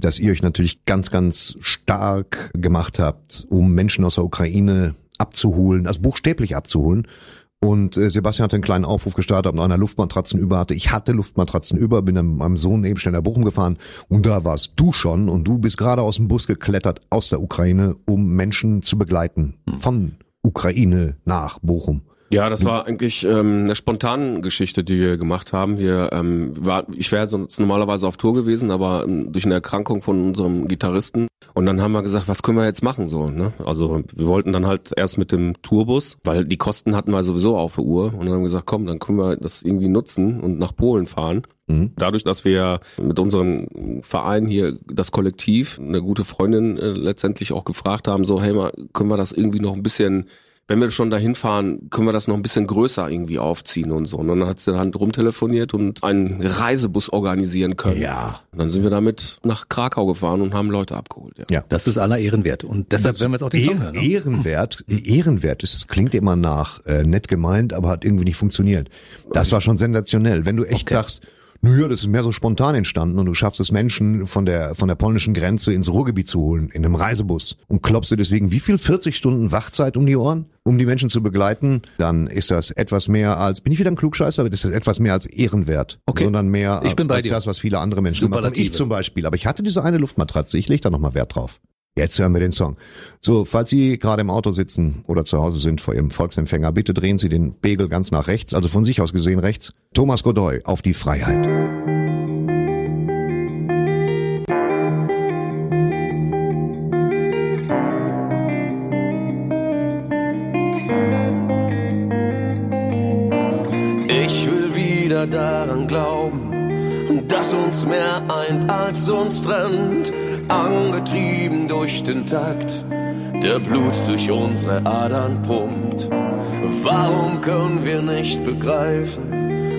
dass ihr euch natürlich ganz, ganz stark gemacht habt, um Menschen aus der Ukraine abzuholen, also buchstäblich abzuholen. Und äh, Sebastian hat einen kleinen Aufruf gestartet, ob noch einer Luftmatratzen über hatte. Ich hatte Luftmatratzen über, bin dann mit meinem Sohn eben schnell nach Bochum gefahren und da warst du schon und du bist gerade aus dem Bus geklettert aus der Ukraine, um Menschen zu begleiten von Ukraine nach Bochum. Ja, das war eigentlich ähm, eine spontane Geschichte, die wir gemacht haben. Wir, ähm, war, ich wäre sonst normalerweise auf Tour gewesen, aber ähm, durch eine Erkrankung von unserem Gitarristen. Und dann haben wir gesagt, was können wir jetzt machen so? Ne? Also wir wollten dann halt erst mit dem Tourbus, weil die Kosten hatten wir sowieso auf der Uhr. Und dann haben wir gesagt, komm, dann können wir das irgendwie nutzen und nach Polen fahren. Mhm. Dadurch, dass wir mit unserem Verein hier, das Kollektiv, eine gute Freundin äh, letztendlich auch gefragt haben, so, hey, mal, können wir das irgendwie noch ein bisschen wenn wir schon dahin fahren, können wir das noch ein bisschen größer irgendwie aufziehen und so. Und dann hat sie dann rumtelefoniert und einen Reisebus organisieren können. Ja. Und dann sind wir damit nach Krakau gefahren und haben Leute abgeholt. Ja. Ja. Das ist aller Ehren wert. Und deshalb werden wir jetzt auch den Song hören. Ne? Ehrenwert, Ehrenwert ist, es klingt immer nach äh, nett gemeint, aber hat irgendwie nicht funktioniert. Das war schon sensationell. Wenn du echt sagst, naja, das ist mehr so spontan entstanden und du schaffst es Menschen von der, von der polnischen Grenze ins Ruhrgebiet zu holen, in einem Reisebus und klopfst dir deswegen wie viel 40 Stunden Wachzeit um die Ohren, um die Menschen zu begleiten, dann ist das etwas mehr als, bin ich wieder ein Klugscheißer, aber das ist etwas mehr als ehrenwert, Okay. sondern mehr Ich bin bei als dir. das, was viele andere Menschen machen. Ich zum Beispiel, aber ich hatte diese eine Luftmatratze, ich lege da nochmal Wert drauf. Jetzt hören wir den Song. So, falls Sie gerade im Auto sitzen oder zu Hause sind vor Ihrem Volksempfänger, bitte drehen Sie den Pegel ganz nach rechts, also von sich aus gesehen rechts. Thomas Godoy auf die Freiheit. Ich will wieder daran glauben, dass uns mehr eint als uns trennt. Angetrieben durch den Takt, der Blut durch unsere Adern pumpt. Warum können wir nicht begreifen?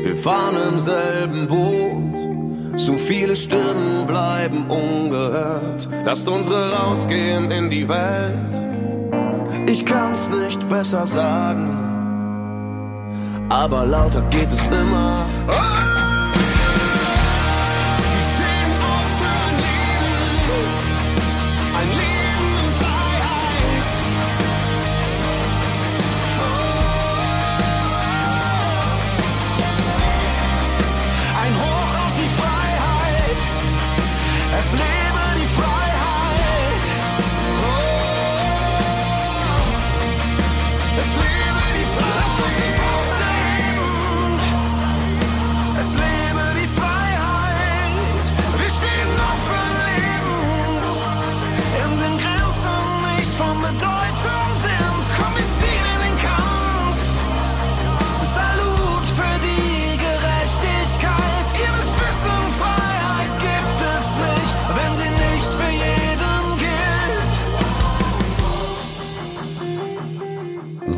Wir fahren im selben Boot. So viele Stimmen bleiben ungehört. Lasst unsere rausgehen in die Welt. Ich kann's nicht besser sagen aber lauter geht es immer. Wir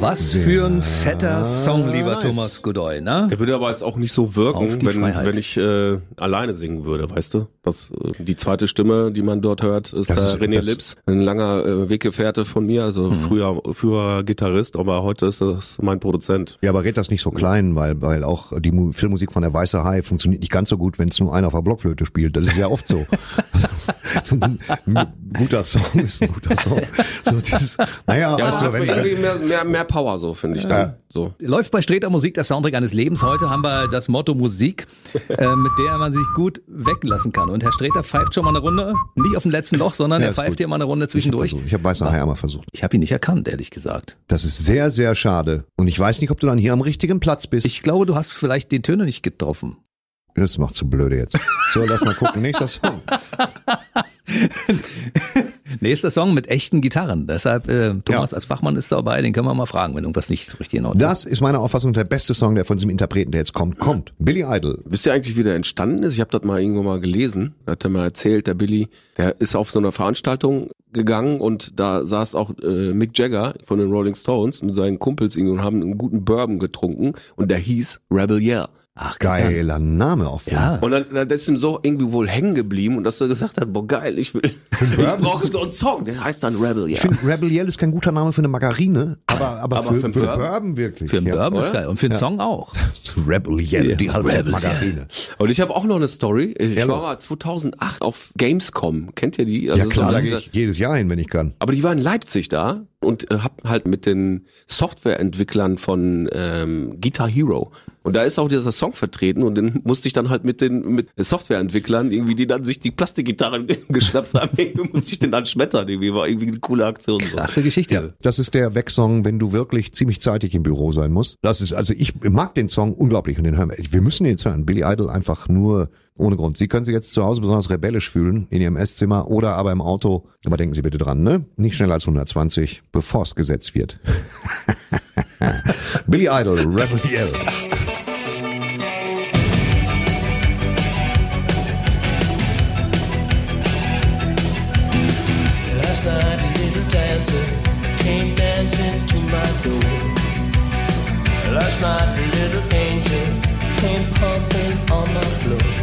Was für ein fetter Song, lieber nice. Thomas Godoy, ne? Der würde aber jetzt auch nicht so wirken, wenn, Freiheit. wenn ich äh, alleine singen würde, weißt du? Das, äh, die zweite Stimme, die man dort hört, ist Das der ist- René das- Lips, ein langer äh, Weggefährte von mir, also Mhm. früher, früher Gitarrist, aber heute ist das mein Produzent. Ja, aber red das nicht so klein, weil, weil auch die Mu Filmmusik von der Weiße Hai funktioniert nicht ganz so gut, wenn es nur einer auf der Blockflöte spielt. Das ist ja oft so. ein guter Song ist ein guter Song. So dieses, naja, Ja, weißt das du, hat wenn irgendwie mehr, mehr, mehr Power so, finde ich dann. So. Läuft bei Streter Musik der Soundtrack eines Lebens. Heute haben wir das Motto Musik, äh, mit der man sich gut weglassen kann. Und Herr Streter pfeift schon mal eine Runde, nicht auf dem letzten Loch, sondern Ja, er pfeift gut. hier mal eine Runde zwischendurch. ich habe Weiße Hai einmal versucht. Ich habe ihn nicht erkannt, ehrlich gesagt. Das ist sehr, sehr schade. Und ich weiß nicht, ob du dann hier am richtigen Platz bist. Ich glaube, du hast vielleicht den Töne nicht getroffen. Das macht zu blöde jetzt. So, lass mal gucken. Nächster Song. Nächster Song mit echten Gitarren. Deshalb, äh, Thomas Ja. als Fachmann ist dabei, den können wir mal fragen, wenn irgendwas nicht so richtig in Ordnung ist. Das ist meiner Auffassung der beste Song, der von diesem Interpreten, der jetzt kommt, kommt. Billy Idol. Wisst ihr eigentlich, wie der entstanden ist? Ich habe das mal irgendwo mal gelesen. Da hat er mal erzählt, der Billy, der ist auf so eine Veranstaltung gegangen und da saß auch äh, Mick Jagger von den Rolling Stones mit seinen Kumpels irgendwie und haben einen guten Bourbon getrunken und der hieß Rebel Yell. Ach, Geiler Name auch. Ja. Und dann, dann ist ihm so irgendwie wohl hängen geblieben und dass er gesagt hat, boah geil, ich will, ich Bourbon brauche so einen Song, der heißt dann Rebel Yell. Ich finde, Rebel Yell ist kein guter Name für eine Margarine, aber, aber, Aber für, für für, Bourbon, Bourbon? wirklich. Für einen ja. Bourbon ist geil. Und für einen Song auch. Rebel Yell, die Rebel Halbzeit-Margarine. Und ich habe auch noch eine Story. Ich Ja, war los. mal 2008 auf Gamescom. Kennt ihr die? Also Ja so klar, da diese- gehe ich jedes Jahr hin, wenn ich kann. Aber die war in Leipzig da und äh, hab halt mit den Softwareentwicklern von ähm, Guitar Hero. Und da ist auch dieser Song vertreten und den musste ich dann halt mit den mit Softwareentwicklern irgendwie, die dann sich die Plastikgitarren geschnappt haben, irgendwie musste ich den dann schmettern. Irgendwie war irgendwie eine coole Aktion. So. Krasse Geschichte. Das ist der Wegsong, wenn du wirklich ziemlich zeitig im Büro sein musst. Das ist, also ich mag den Song unglaublich und den hören wir. Wir müssen den jetzt hören. Billy Idol einfach nur ohne Grund. Sie können sich jetzt zu Hause besonders rebellisch fühlen in Ihrem Esszimmer oder aber im Auto. Aber denken Sie bitte dran, ne? Nicht schneller als 120, bevor es gesetzt wird. Billy Idol, Rebel Yell. Last night a little dancer came dancing to my door. Last night a little angel came pumping on my floor.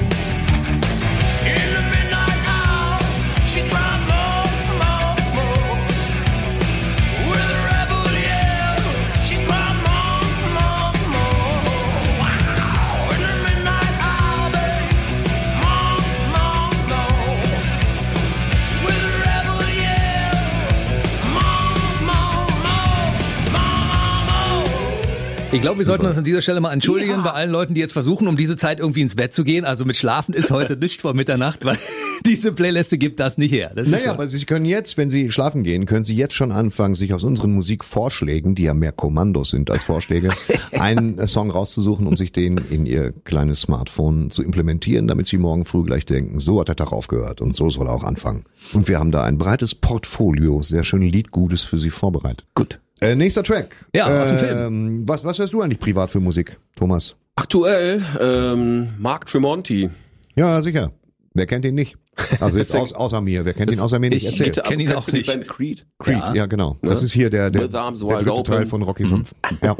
Ich glaube, wir sollten uns an dieser Stelle mal entschuldigen bei allen Leuten, die jetzt versuchen, um diese Zeit irgendwie ins Bett zu gehen. Also mit Schlafen ist heute nicht vor Mitternacht, weil diese Playliste gibt das nicht her. Das Naja, so. aber Sie können jetzt, wenn Sie schlafen gehen, können Sie jetzt schon anfangen, sich aus unseren Musikvorschlägen, die ja mehr Kommandos sind als Vorschläge, einen Song rauszusuchen, um sich den in Ihr kleines Smartphone zu implementieren, damit Sie morgen früh gleich denken, so hat der Tag aufgehört und so soll er auch anfangen. Und wir haben da ein breites Portfolio, sehr schön Liedgutes für Sie vorbereitet. Gut. Äh, nächster Track. Ja, aus dem ähm, Was, was hörst du eigentlich privat für Musik, Thomas? Aktuell ähm, Mark Tremonti. Ja, sicher. Wer kennt ihn nicht? Also jetzt aus, außer mir. Wer kennt ihn außer mir nicht? ich- Erzähl. Bitte. kenn ihn auch nicht. Band Creed? Creed, ja, genau. Das ist hier der, der, der dritte open. Teil von Rocky 5. Ja.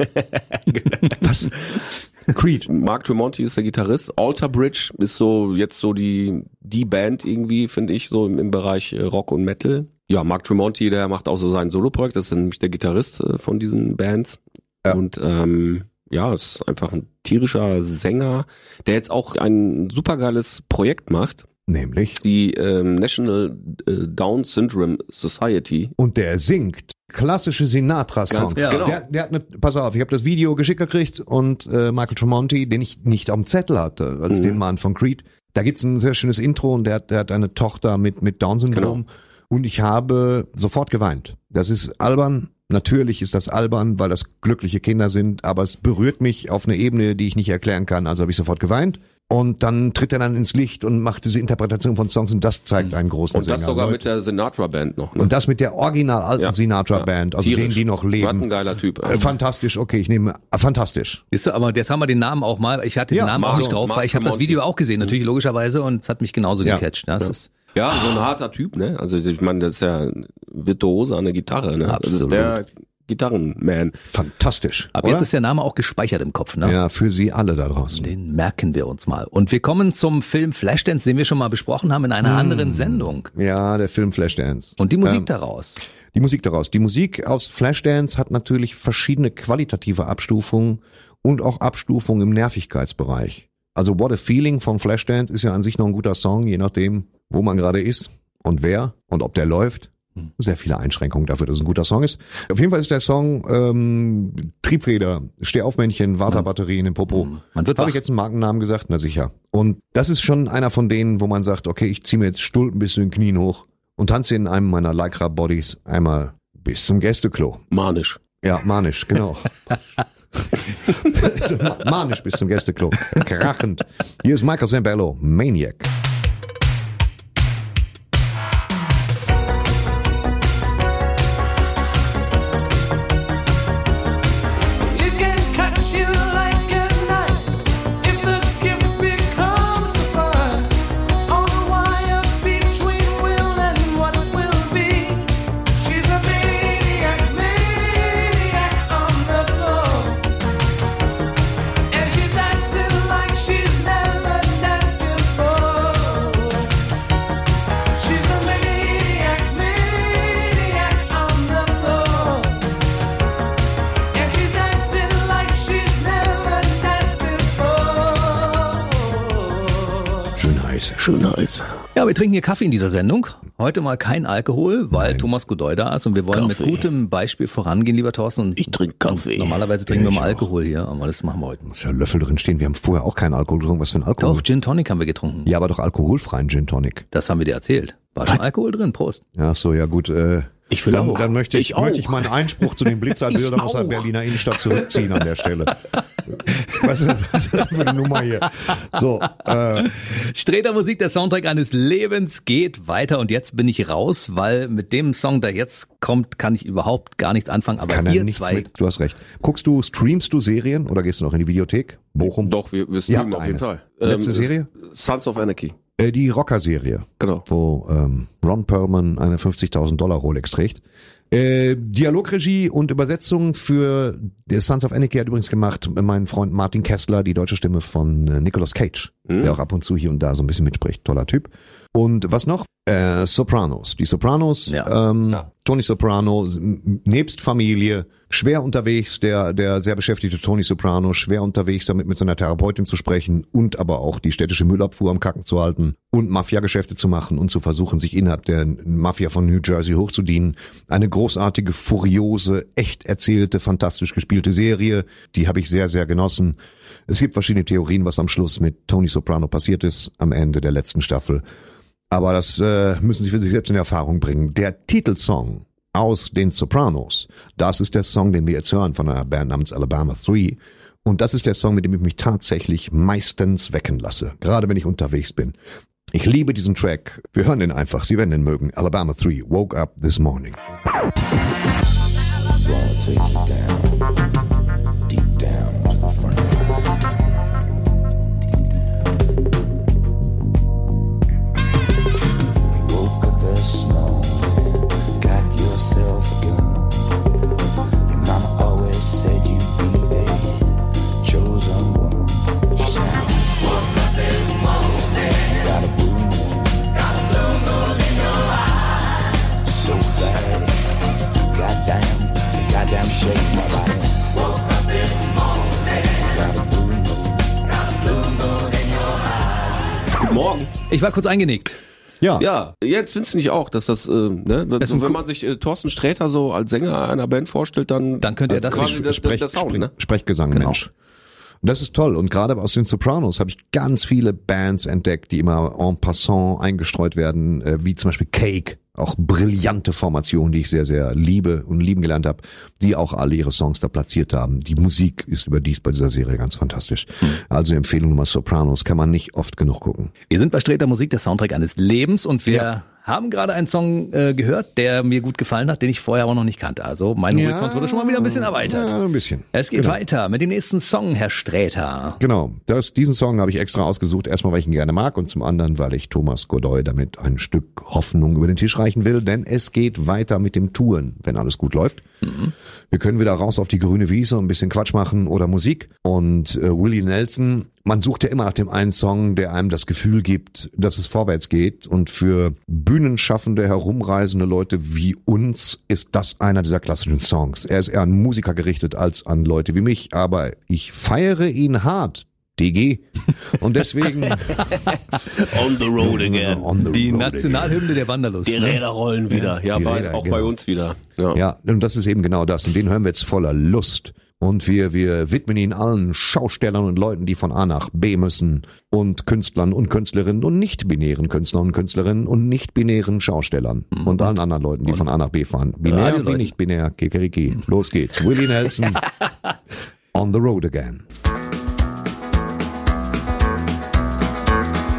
Was? Creed. Mark Tremonti ist der Gitarrist. Alter Bridge ist so jetzt so die die Band irgendwie, finde ich, so im, im Bereich äh, Rock und Metal. Ja, Mark Tremonti, der macht auch so sein Soloprojekt. Das ist nämlich der Gitarrist äh, von diesen Bands. Ja. Und ähm, ja, ist einfach ein tierischer Sänger, der jetzt auch ein supergeiles Projekt macht. Nämlich. Die ähm, National äh, Down Syndrome Society. Und der singt klassische Sinatra-Songs. Ganz genau. Der, der hat eine, pass auf, ich habe das Video geschickt gekriegt und äh, Michael Tremonti, den ich nicht am Zettel hatte, als Mhm. den Mann von Creed. Da gibt's ein sehr schönes Intro und der, hat- der hat eine Tochter mit, mit Down-Syndrom. Genau. Und ich habe sofort geweint. Das ist albern. Natürlich ist das albern, weil das glückliche Kinder sind, aber es berührt mich auf eine Ebene, die ich nicht erklären kann. Also habe ich sofort geweint. Und dann tritt er dann ins Licht und macht diese Interpretation von Songs und das zeigt einen großen Und Sänger. das sogar Leute. mit der Sinatra Band noch. Ne? Und das mit der original alten Ja. Sinatra Band, also Tierisch. denen, die noch Was ein leben. geiler Typ. Äh, fantastisch, okay, ich nehme äh, fantastisch. Ist so, aber jetzt haben wir den Namen auch mal. Ich hatte Ja, den Namen auch Mark- nicht drauf, Mark weil ich habe das. Video auch gesehen, natürlich logischerweise, und es hat mich genauso Ja. gecatcht. Das ist Ja, so ein harter Typ, ne? Also ich meine, das ist ja Virtuose an der Gitarre, ne? Das ist Absolut. der, Gitarrenman. Fantastisch. Ab oder? jetzt ist der Name auch gespeichert im Kopf, ne? ja, für Sie alle da draußen. Den merken wir uns mal. Und wir kommen zum Film Flashdance, den wir schon mal besprochen haben in einer Hm. anderen Sendung. Ja, der Film Flashdance. Und die Musik Ähm, daraus. Die Musik daraus. Die Musik aus Flashdance hat natürlich verschiedene qualitative Abstufungen und auch Abstufungen im Nervigkeitsbereich. Also What a Feeling von Flashdance ist ja an sich noch ein guter Song, je nachdem, wo man gerade ist und wer und ob der läuft. Sehr viele Einschränkungen dafür, dass es ein guter Song ist. Auf jeden Fall ist der Song ähm, Triebfeder, Steh auf Männchen, Warterbatterien im Popo. Man wird Habe ich jetzt einen Markennamen gesagt? Na sicher. Und das ist schon einer von denen, wo man sagt, okay, ich ziehe mir jetzt Stulpen bis zu den Knien hoch und tanze in einem meiner Lycra Bodies einmal bis zum Gästeklo. Manisch. Ja, manisch, genau. Ma- manisch bis zum Gästeklo. Krachend. Hier ist Michael Zambello, Maniac. Trinken hier Kaffee in dieser Sendung. Heute mal kein Alkohol, weil Thomas Godoy da ist und wir wollen Kaffee. mit gutem Beispiel vorangehen, lieber Thorsten. Und Ich trinke Kaffee. Normalerweise trinken wir mal auch. Alkohol hier, aber das machen wir heute. Muss ja Löffel drin stehen. Wir haben vorher auch keinen Alkohol getrunken. Was für ein Alkohol? Doch, Gin Tonic haben wir getrunken. Ja, aber doch alkoholfreien Gin Tonic. Das haben wir dir erzählt. War schon Alkohol drin, Prost. Ja, so, ja gut. Äh, Ich will dann, auch. dann möchte ich, Ich möchte ich meinen Einspruch zu den Blitzerbildern aus der. Berliner Innenstadt zurückziehen an der Stelle. Was ist, was ist das für eine Nummer hier? So, äh, Streter Musik, der Soundtrack eines Lebens geht weiter und jetzt bin ich raus, weil mit dem Song, der jetzt kommt, kann ich überhaupt gar nichts anfangen. Aber kann ihr nichts zwei, mit. Du hast recht. Guckst du, streamst du Serien oder gehst du noch in die Videothek? Bochum? Doch, wir, wir streamen auf jeden. Fall. Letzte Ähm, Serie? Sons of Anarchy. Äh, die Rocker-Serie. Genau. wo ähm, Ron Perlman eine 50.000 Dollar Rolex trägt. Äh, Dialogregie und Übersetzung für The Sons of Anarchy hat übrigens gemacht mein Freund Martin Kessler, die deutsche Stimme von äh, Nicolas Cage, der auch ab und zu hier und da so ein bisschen mitspricht. Toller Typ. Und was noch? Äh, Sopranos. Die Sopranos, Ja. ähm, Tony Soprano, nebst Familie, schwer unterwegs, der, der sehr beschäftigte Tony Soprano, schwer unterwegs, damit mit seiner Therapeutin zu sprechen und aber auch die städtische Müllabfuhr am Kacken zu halten und Mafia-Geschäfte zu machen und zu versuchen, sich innerhalb der Mafia von New Jersey hochzudienen. Eine großartige, furiose, echt erzählte, fantastisch gespielte Serie, die habe ich sehr, sehr genossen. Es gibt verschiedene Theorien, was am Schluss mit Tony Soprano passiert ist, am Ende der letzten Staffel. Aber das äh, müssen Sie für sich selbst in Erfahrung bringen. Der Titelsong aus den Sopranos, das ist der Song, den wir jetzt hören von einer Band namens Alabama 3. Und das ist der Song, mit dem ich mich tatsächlich meistens wecken lasse, gerade wenn ich unterwegs bin. Ich liebe diesen Track. Wir hören den einfach. Sie werden den mögen. Alabama 3, Woke Up This Morning. Gonna take you down, Ich war kurz eingenickt. Ja. Ja, jetzt findest du nicht auch, dass das, äh, ne, wenn, Das wenn man sich äh, Thorsten Sträter so als Sänger einer Band vorstellt, dann Dann könnte er das quasi der, Sprech, der Sound, Sprech- ne? Sprechgesang, Genau. Mensch. Und das ist toll. Und gerade aus den Sopranos habe ich ganz viele Bands entdeckt, die immer en passant eingestreut werden, äh, wie zum Beispiel Cake. Auch brillante Formationen, die ich sehr, sehr liebe und lieben gelernt habe, die auch alle ihre Songs da platziert haben. Die Musik ist überdies bei dieser Serie ganz fantastisch. Also Empfehlung Nummer Sopranos kann man nicht oft genug gucken. Wir sind bei Streter Musik, der Soundtrack eines Lebens und wir haben gerade einen Song äh, gehört, der mir gut gefallen hat, den ich vorher aber noch nicht kannte. Also mein Horizont wurde schon mal wieder ein bisschen erweitert. Ja, ein bisschen. Es geht Genau. weiter mit dem nächsten Song, Herr Sträter. Genau, das, diesen Song habe ich extra ausgesucht. Erstmal, weil ich ihn gerne mag und zum anderen, weil ich Thomas Godoy damit ein Stück Hoffnung über den Tisch reichen will. Denn es geht weiter mit dem Touren, wenn alles gut läuft. Wir können wieder raus auf die grüne Wiese und ein bisschen Quatsch machen oder Musik. Und äh, Willie Nelson, man sucht ja immer nach dem einen Song, der einem das Gefühl gibt, dass es vorwärts geht. Und für bühnenschaffende, herumreisende Leute wie uns ist das einer dieser klassischen Songs. Er ist eher an Musiker gerichtet als an Leute wie mich, aber ich feiere ihn hart. DG. Und deswegen On the road again. On the Die road Nationalhymne der Wanderlust. Die ne? Räder rollen wieder. Ja, Die bei, Räder, auch genau. bei uns wieder. Ja. Ja, und das ist eben genau das. Und den hören wir jetzt voller Lust. Und wir, wir widmen ihn allen Schaustellern und Leuten, die von A nach B müssen. Und Künstlern und Künstlerinnen und nicht-binären Künstlern und Künstlerinnen und nicht-binären Schaustellern. Und allen anderen Leuten, die von A nach B fahren. Binär wie nicht binär. Kikeriki. Los geht's. Willie Nelson. On the road again.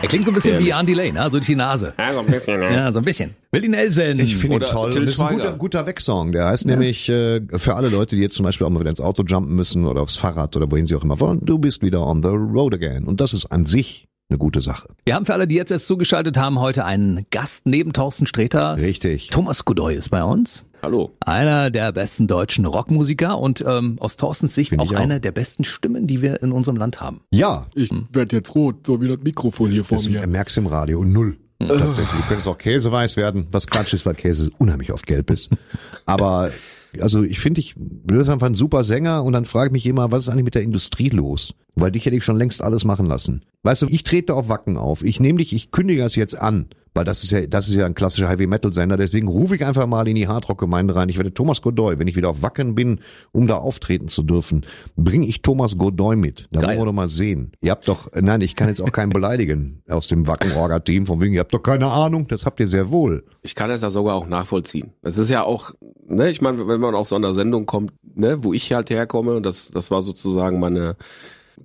Er klingt so ein bisschen wie Andy Lane, ne? so durch die Nase. Ja, so ein bisschen, ne? Ja, so ein bisschen. Willie Nelson. Ich finde ihn toll. Till das ist ein guter, guter Wegsong. Der heißt nämlich äh, für alle Leute, die jetzt zum Beispiel auch mal wieder ins Auto jumpen müssen oder aufs Fahrrad oder wohin sie auch immer wollen, du bist wieder on the road again. Und das ist an sich eine gute Sache. Wir haben für alle, die jetzt erst zugeschaltet haben, heute einen Gast neben Thorsten Sträter. Richtig. Thomas Godoy ist bei uns. Hallo. Einer der besten deutschen Rockmusiker und ähm, aus Thorstens Sicht Find auch auch. einer der besten Stimmen, die wir in unserem Land haben. Ja, Ich werde jetzt rot, so wie das Mikrofon hier vor das mir. merkst im Radio null. Tatsächlich. Du könntest auch käseweiß werden, was Quatsch ist, weil Käse unheimlich oft gelb ist. Aber also ich finde, ich du bist einfach ein super Sänger und dann frage ich mich immer, was ist eigentlich mit der Industrie los? Weil dich hätte ich schon längst alles machen lassen. Weißt du, ich trete auf Wacken auf. Ich nehme dich, ich kündige das jetzt an, weil das ist ja, das ist ja ein klassischer Heavy Metal Sender. Deswegen rufe ich einfach mal in die Hardrock Gemeinde rein. Ich werde Thomas Godoy, wenn ich wieder auf Wacken bin, um da auftreten zu dürfen, bringe ich Thomas Godoy mit. Da Geil. wollen wir doch mal sehen. Ihr habt doch, nein, ich kann jetzt auch keinen beleidigen aus dem Wacken Orga Team von wegen, ihr habt doch keine Ahnung. Das habt ihr sehr wohl. Ich kann es ja sogar auch nachvollziehen. Es ist ja auch, ne, ich meine, wenn man auf so einer Sendung kommt, ne, wo ich halt herkomme, und das, das war sozusagen meine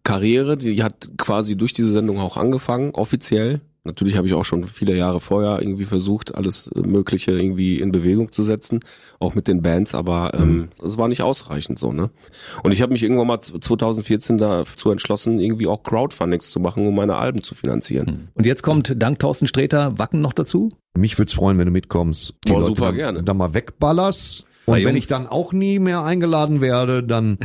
Karriere, die hat quasi durch diese Sendung auch angefangen, offiziell. Natürlich habe ich auch schon viele Jahre vorher irgendwie versucht, alles Mögliche irgendwie in Bewegung zu setzen, auch mit den Bands, aber ähm, es war nicht ausreichend so, ne? Und ich habe mich irgendwann mal 2014 dazu entschlossen, irgendwie auch Crowdfundings zu machen, um meine Alben zu finanzieren. Und jetzt kommt dank Thorsten Sträter Wacken noch dazu. Mich würd's freuen, wenn du mitkommst. Die Boah, Leute super dann, gerne. dann mal wegballerst. Und Zwei wenn Jungs. ich dann auch nie mehr eingeladen werde, dann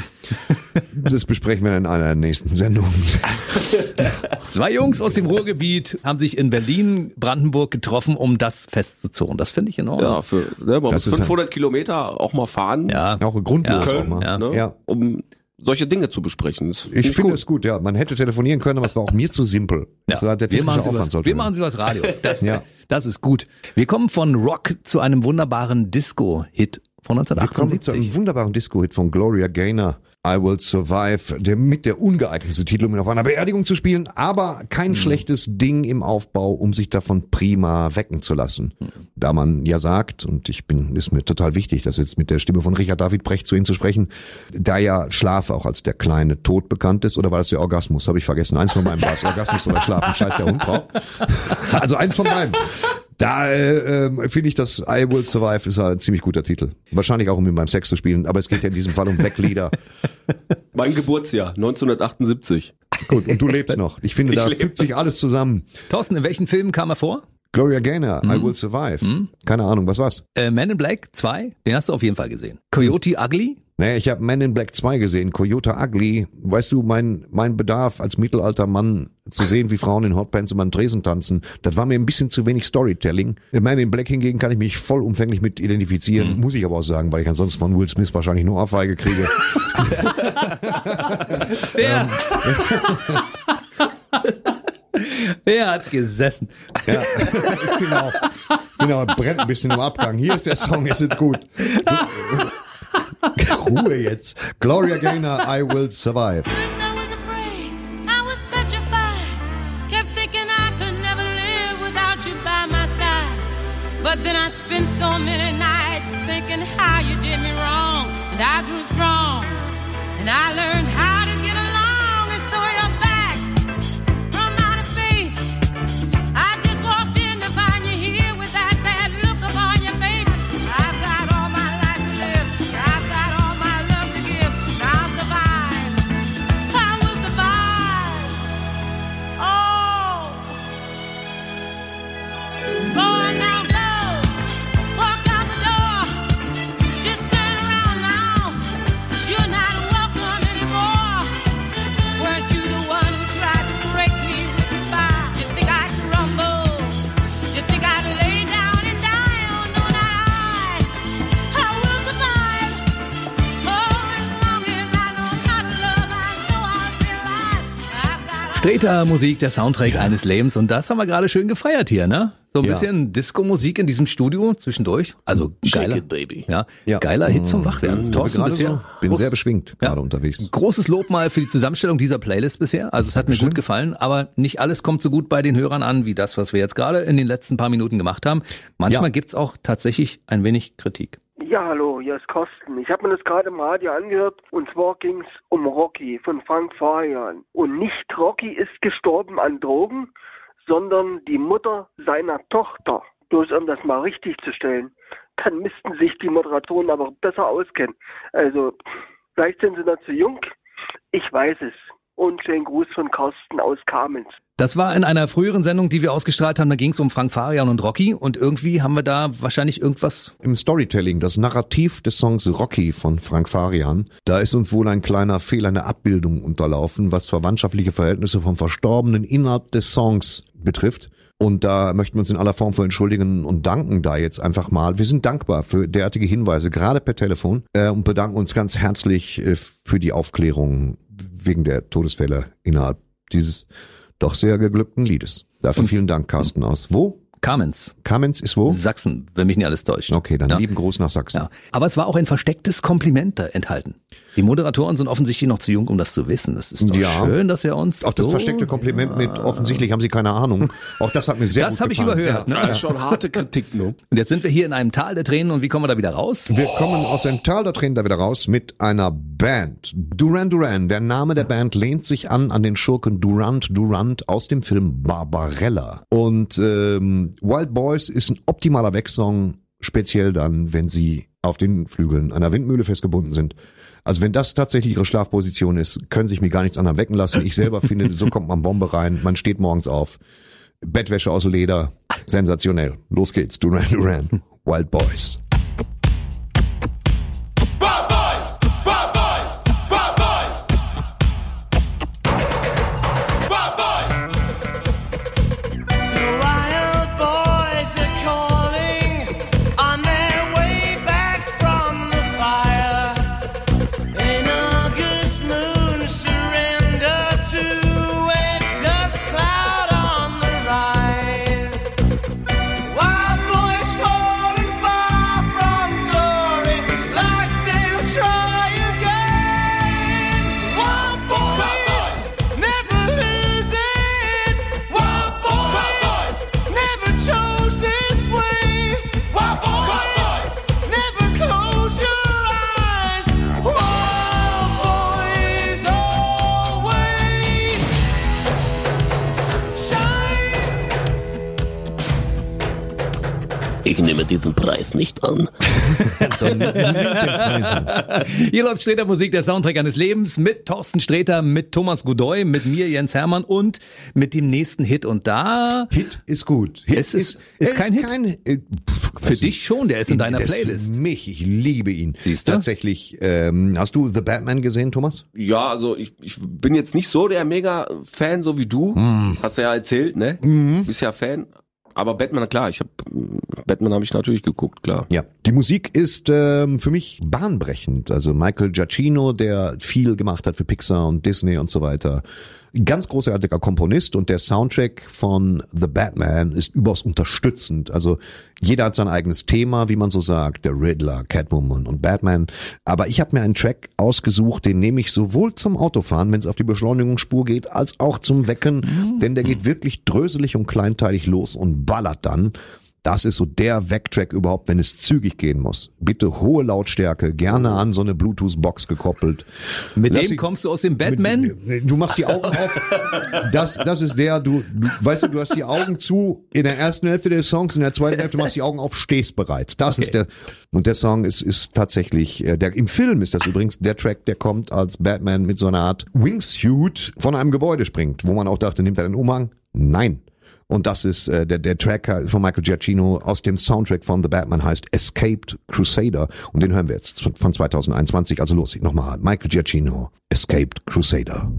das besprechen wir in einer der nächsten Sendungen. Zwei Jungs aus dem Ruhrgebiet haben sich in Berlin, Brandenburg getroffen, um das festzuzurren. Das finde ich in Ordnung. Ja, für ne, man Das muss ist 500 Kilometer auch mal fahren. Ja. Auch grundlos Ja. auch mal. Ja. ne? Ja. um solche Dinge zu besprechen. Das Ich finde es gut, ja. Man hätte telefonieren können, aber es war auch mir zu simpel. Das war der wir, machen Aufwand was, sollte wir machen sie was Radio. Das, Ja. das ist gut. Wir kommen von Rock zu einem wunderbaren Disco-Hit von Wir kommen zu 1978. einem wunderbaren Disco-Hit von Gloria Gaynor. I Will Survive, der mit der ungeeignete Titel, um ihn auf einer Beerdigung zu spielen, aber kein schlechtes Ding im Aufbau, um sich davon prima wecken zu lassen. Da man ja sagt, und ich bin, ist mir total wichtig, das jetzt mit der Stimme von Richard David Brecht zu Ihnen zu sprechen, da ja Schlaf auch als der kleine Tod bekannt ist, oder war das der Orgasmus? Habe ich vergessen. Eins von beiden war es. Orgasmus oder Schlafen, scheiß der Hund drauf. Also eins von beiden. Da äh, ähm, finde ich, dass I Will Survive ist ein ziemlich guter Titel. Wahrscheinlich auch, um ihn beim Sex zu spielen, aber es geht ja in diesem Fall um Weglieder. Mein Geburtsjahr, 1978. Gut, und du lebst noch. Ich finde, Ich da lebe. fügt sich alles zusammen. Thorsten, in welchen Filmen kam er vor? Gloria Gaynor, I Will Survive. Keine Ahnung, was war's? Äh, Man in Black 2, den hast du auf jeden Fall gesehen. Coyote Ugly, Naja, ich habe Man in Black 2 gesehen, Coyote Ugly. Weißt du, mein, mein Bedarf als mittelalter Mann zu sehen, wie Frauen in Hotpants über den Tresen tanzen, das war mir ein bisschen zu wenig Storytelling. Man in Black hingegen kann ich mich vollumfänglich mit identifizieren, muss ich aber auch sagen, weil ich ansonsten von Will Smith wahrscheinlich nur Ohrfeige kriege. Wer? Wer hat gesessen? Ja, ich finde auch, ich finde auch, er brennt ein bisschen im Abgang. Hier ist der Song, ist jetzt gut. Ruhe jetzt. Gloria Gaynor, I Will Survive. First I was afraid, I was petrified. Kept thinking I could never live without you by my side. But then I spent so many nights thinking how you did me wrong, and I grew strong, and I learned got Streter Musik, der Soundtrack eines Lebens. Und das haben wir gerade schön gefeiert hier, ne? So ein Ja. bisschen Disco-Musik in diesem Studio zwischendurch. Also geiler, it, baby. Ja, Ja. geiler Hit zum Wachwerden. Thorsten, gerade bisher so. Bin groß- sehr beschwingt Ja. gerade unterwegs. Großes Lob mal für die Zusammenstellung dieser Playlist bisher. Also es hat mir gut gefallen, aber nicht alles kommt so gut bei den Hörern an, wie das, was wir jetzt gerade in den letzten paar Minuten gemacht haben. Manchmal Ja. gibt's auch tatsächlich ein wenig Kritik. Ja, hallo, hier ist Kosten. Ich habe mir das gerade im Radio angehört und zwar ging es um Rocky von Frank Farian. Und nicht Rocky ist gestorben an Drogen, sondern die Mutter seiner Tochter. Bloß um das mal richtig zu stellen, dann müssten sich die Moderatoren aber besser auskennen. Also, vielleicht sind sie noch zu jung, ich weiß es. Und schönen Gruß von Carsten aus Kamenz. Das war in einer früheren Sendung, die wir ausgestrahlt haben, da ging's um Frank Farian und Rocky und irgendwie haben wir da wahrscheinlich irgendwas Im Storytelling, das Narrativ des Songs Rocky von Frank Farian, da ist uns wohl ein kleiner Fehler in der Abbildung unterlaufen, was verwandtschaftliche Verhältnisse vom Verstorbenen innerhalb des Songs betrifft. Und da möchten wir uns in aller Form für entschuldigen und danken da jetzt einfach mal. Wir sind dankbar für derartige Hinweise, gerade per Telefon, äh, und bedanken uns ganz herzlich äh, für die Aufklärung wegen der Todesfälle innerhalb dieses doch sehr geglückten Liedes. Dafür vielen Dank, Carsten aus. Wo? Kamenz, Kamenz ist wo? Sachsen, wenn mich nicht alles täuscht. Okay, dann Ja. lieben Gruß nach Sachsen. Ja. Aber es war auch ein verstecktes Kompliment da enthalten. Die Moderatoren sind offensichtlich noch zu jung, um das zu wissen. Das ist doch Ja. schön, dass er uns Auch das so versteckte Kompliment mit offensichtlich haben Sie keine Ahnung. Auch das hat mir sehr Das gut habe ich gefallen. überhört. Ne? Das ist schon harte Kritik, ne? Und jetzt sind wir hier in einem Tal der Tränen und wie kommen wir da wieder raus? Wir kommen aus dem Tal der Tränen da wieder raus mit einer Band. Duran Duran. Der Name der Band lehnt sich an an den Schurken Durant Durant aus dem Film Barbarella. Und ähm, Wild Boys ist ein optimaler Wegsong, speziell dann, wenn sie auf den Flügeln einer Windmühle festgebunden sind. Also wenn das tatsächlich ihre Schlafposition ist, können sich mir gar nichts anderem wecken lassen. Ich selber finde, so kommt man Bombe rein. Man steht morgens auf. Bettwäsche aus Leder. Sensationell. Los geht's. Duran Duran. Wild Boys. Hier läuft Streter Musik, der Soundtrack eines Lebens mit Thorsten Streter, mit Thomas Godoy, mit mir Jens Hermann und mit dem nächsten Hit. Und da Hit ist gut. Hit Es ist- ist kein Hit? äh, pff, für dich ich. schon, der ist in deiner Das ist Playlist. Für mich, ich liebe ihn. Siehst du? Tatsächlich. Ähm, hast du The Batman gesehen, Thomas? Ja, also ich, ich bin jetzt nicht so der Mega-Fan, so wie du. Hast du ja erzählt, ne? Bist ja Fan. Aber Batman, klar, ich habe Batman habe ich natürlich geguckt, klar. Ja. Die Musik ist ähm, für mich bahnbrechend. Also Michael Giacchino, der viel gemacht hat für Pixar und Disney und so weiter. Ganz großartiger Komponist und der Soundtrack von The Batman ist überaus unterstützend. Also jeder hat sein eigenes Thema, wie man so sagt. Der Riddler, Catwoman und Batman. Aber ich habe mir einen Track ausgesucht, den nehme ich sowohl zum Autofahren, wenn es auf die Beschleunigungsspur geht, als auch zum Wecken. Denn der geht wirklich dröselig und kleinteilig los und ballert dann. Das ist so der Vectrack überhaupt, wenn es zügig gehen muss. Bitte hohe Lautstärke, gerne an so eine Bluetooth-Box gekoppelt. Mit Lass dem ich- kommst du aus dem Batman? Du machst die Augen auf. Das, das ist der, du, du, weißt du, du hast die Augen zu in der ersten Hälfte des Songs, in der zweiten Hälfte machst du die Augen auf, stehst bereit. Das ist der, und der Song ist, ist tatsächlich, äh, der, im Film ist das übrigens der Track, der kommt, als Batman mit so einer Art Wingsuit von einem Gebäude springt, wo man auch dachte, nimmt er den Umhang? Nein. Und das ist äh, der, der Track äh, von Michael Giacchino aus dem Soundtrack von The Batman heißt Escaped Crusader und den hören wir jetzt von 2021. Also los, nochmal. Michael Giacchino, Escaped Crusader.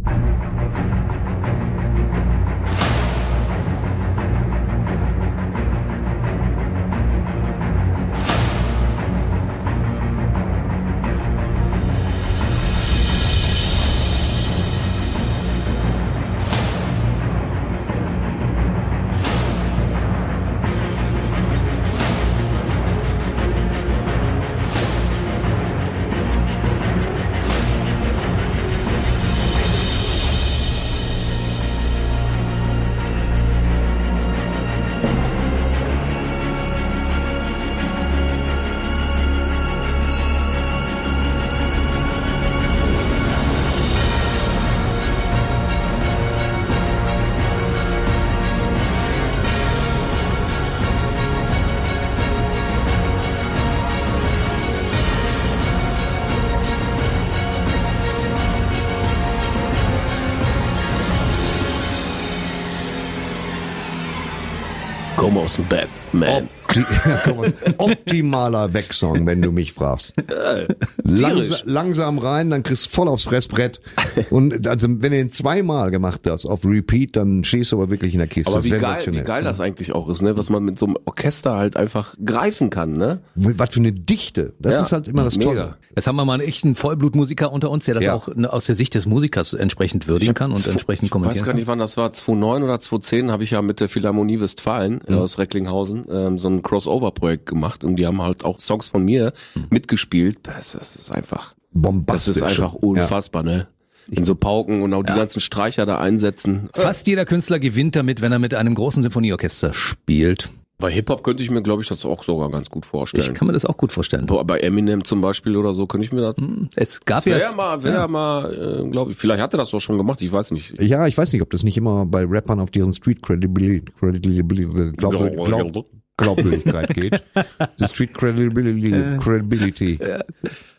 Optimaler Wegsong, wenn du mich fragst. Langsa langsam rein, dann kriegst du voll aufs Fressbrett. Und also, wenn du den zweimal gemacht hast auf Repeat, dann stehst du aber wirklich in der Kiste. Aber wie geil, wie geil das eigentlich auch ist, ne? Was man mit so einem Orchester halt einfach greifen kann, ne? Was für eine Dichte. Das Ja, ist halt immer das mega. Tolle. Jetzt haben wir mal einen echten Vollblutmusiker unter uns, der das Ja. auch ne, aus der Sicht des Musikers entsprechend würdigen kann und entsprechend ich kommentieren weiß gar nicht, wann das war, 2009 oder 2010 habe ich ja mit der Philharmonie Westfalen äh, aus Recklinghausen ähm, so ein Crossover-Projekt gemacht und die haben halt auch Songs von mir mitgespielt. Das, das ist einfach, das Bombastisch. ist einfach unfassbar, ne? In so Pauken und auch die ganzen Streicher da einsetzen. Fast jeder Künstler gewinnt damit, wenn er mit einem großen Symphonieorchester spielt. Bei Hip-Hop könnte ich mir, glaube ich, das auch sogar ganz gut vorstellen. Ich kann mir das auch gut vorstellen. Bei Eminem zum Beispiel oder so könnte ich mir das. Es gab Das wäre ja ja mal, wäre ja. mal, äh, glaube ich, vielleicht hat er das doch schon gemacht, ich weiß nicht. Ja, ich weiß nicht, ob das nicht immer bei Rappern auf deren Street Credibility, Credibility glaub, glaub, Glaubwürdigkeit geht. The Street Credibility. Credibility.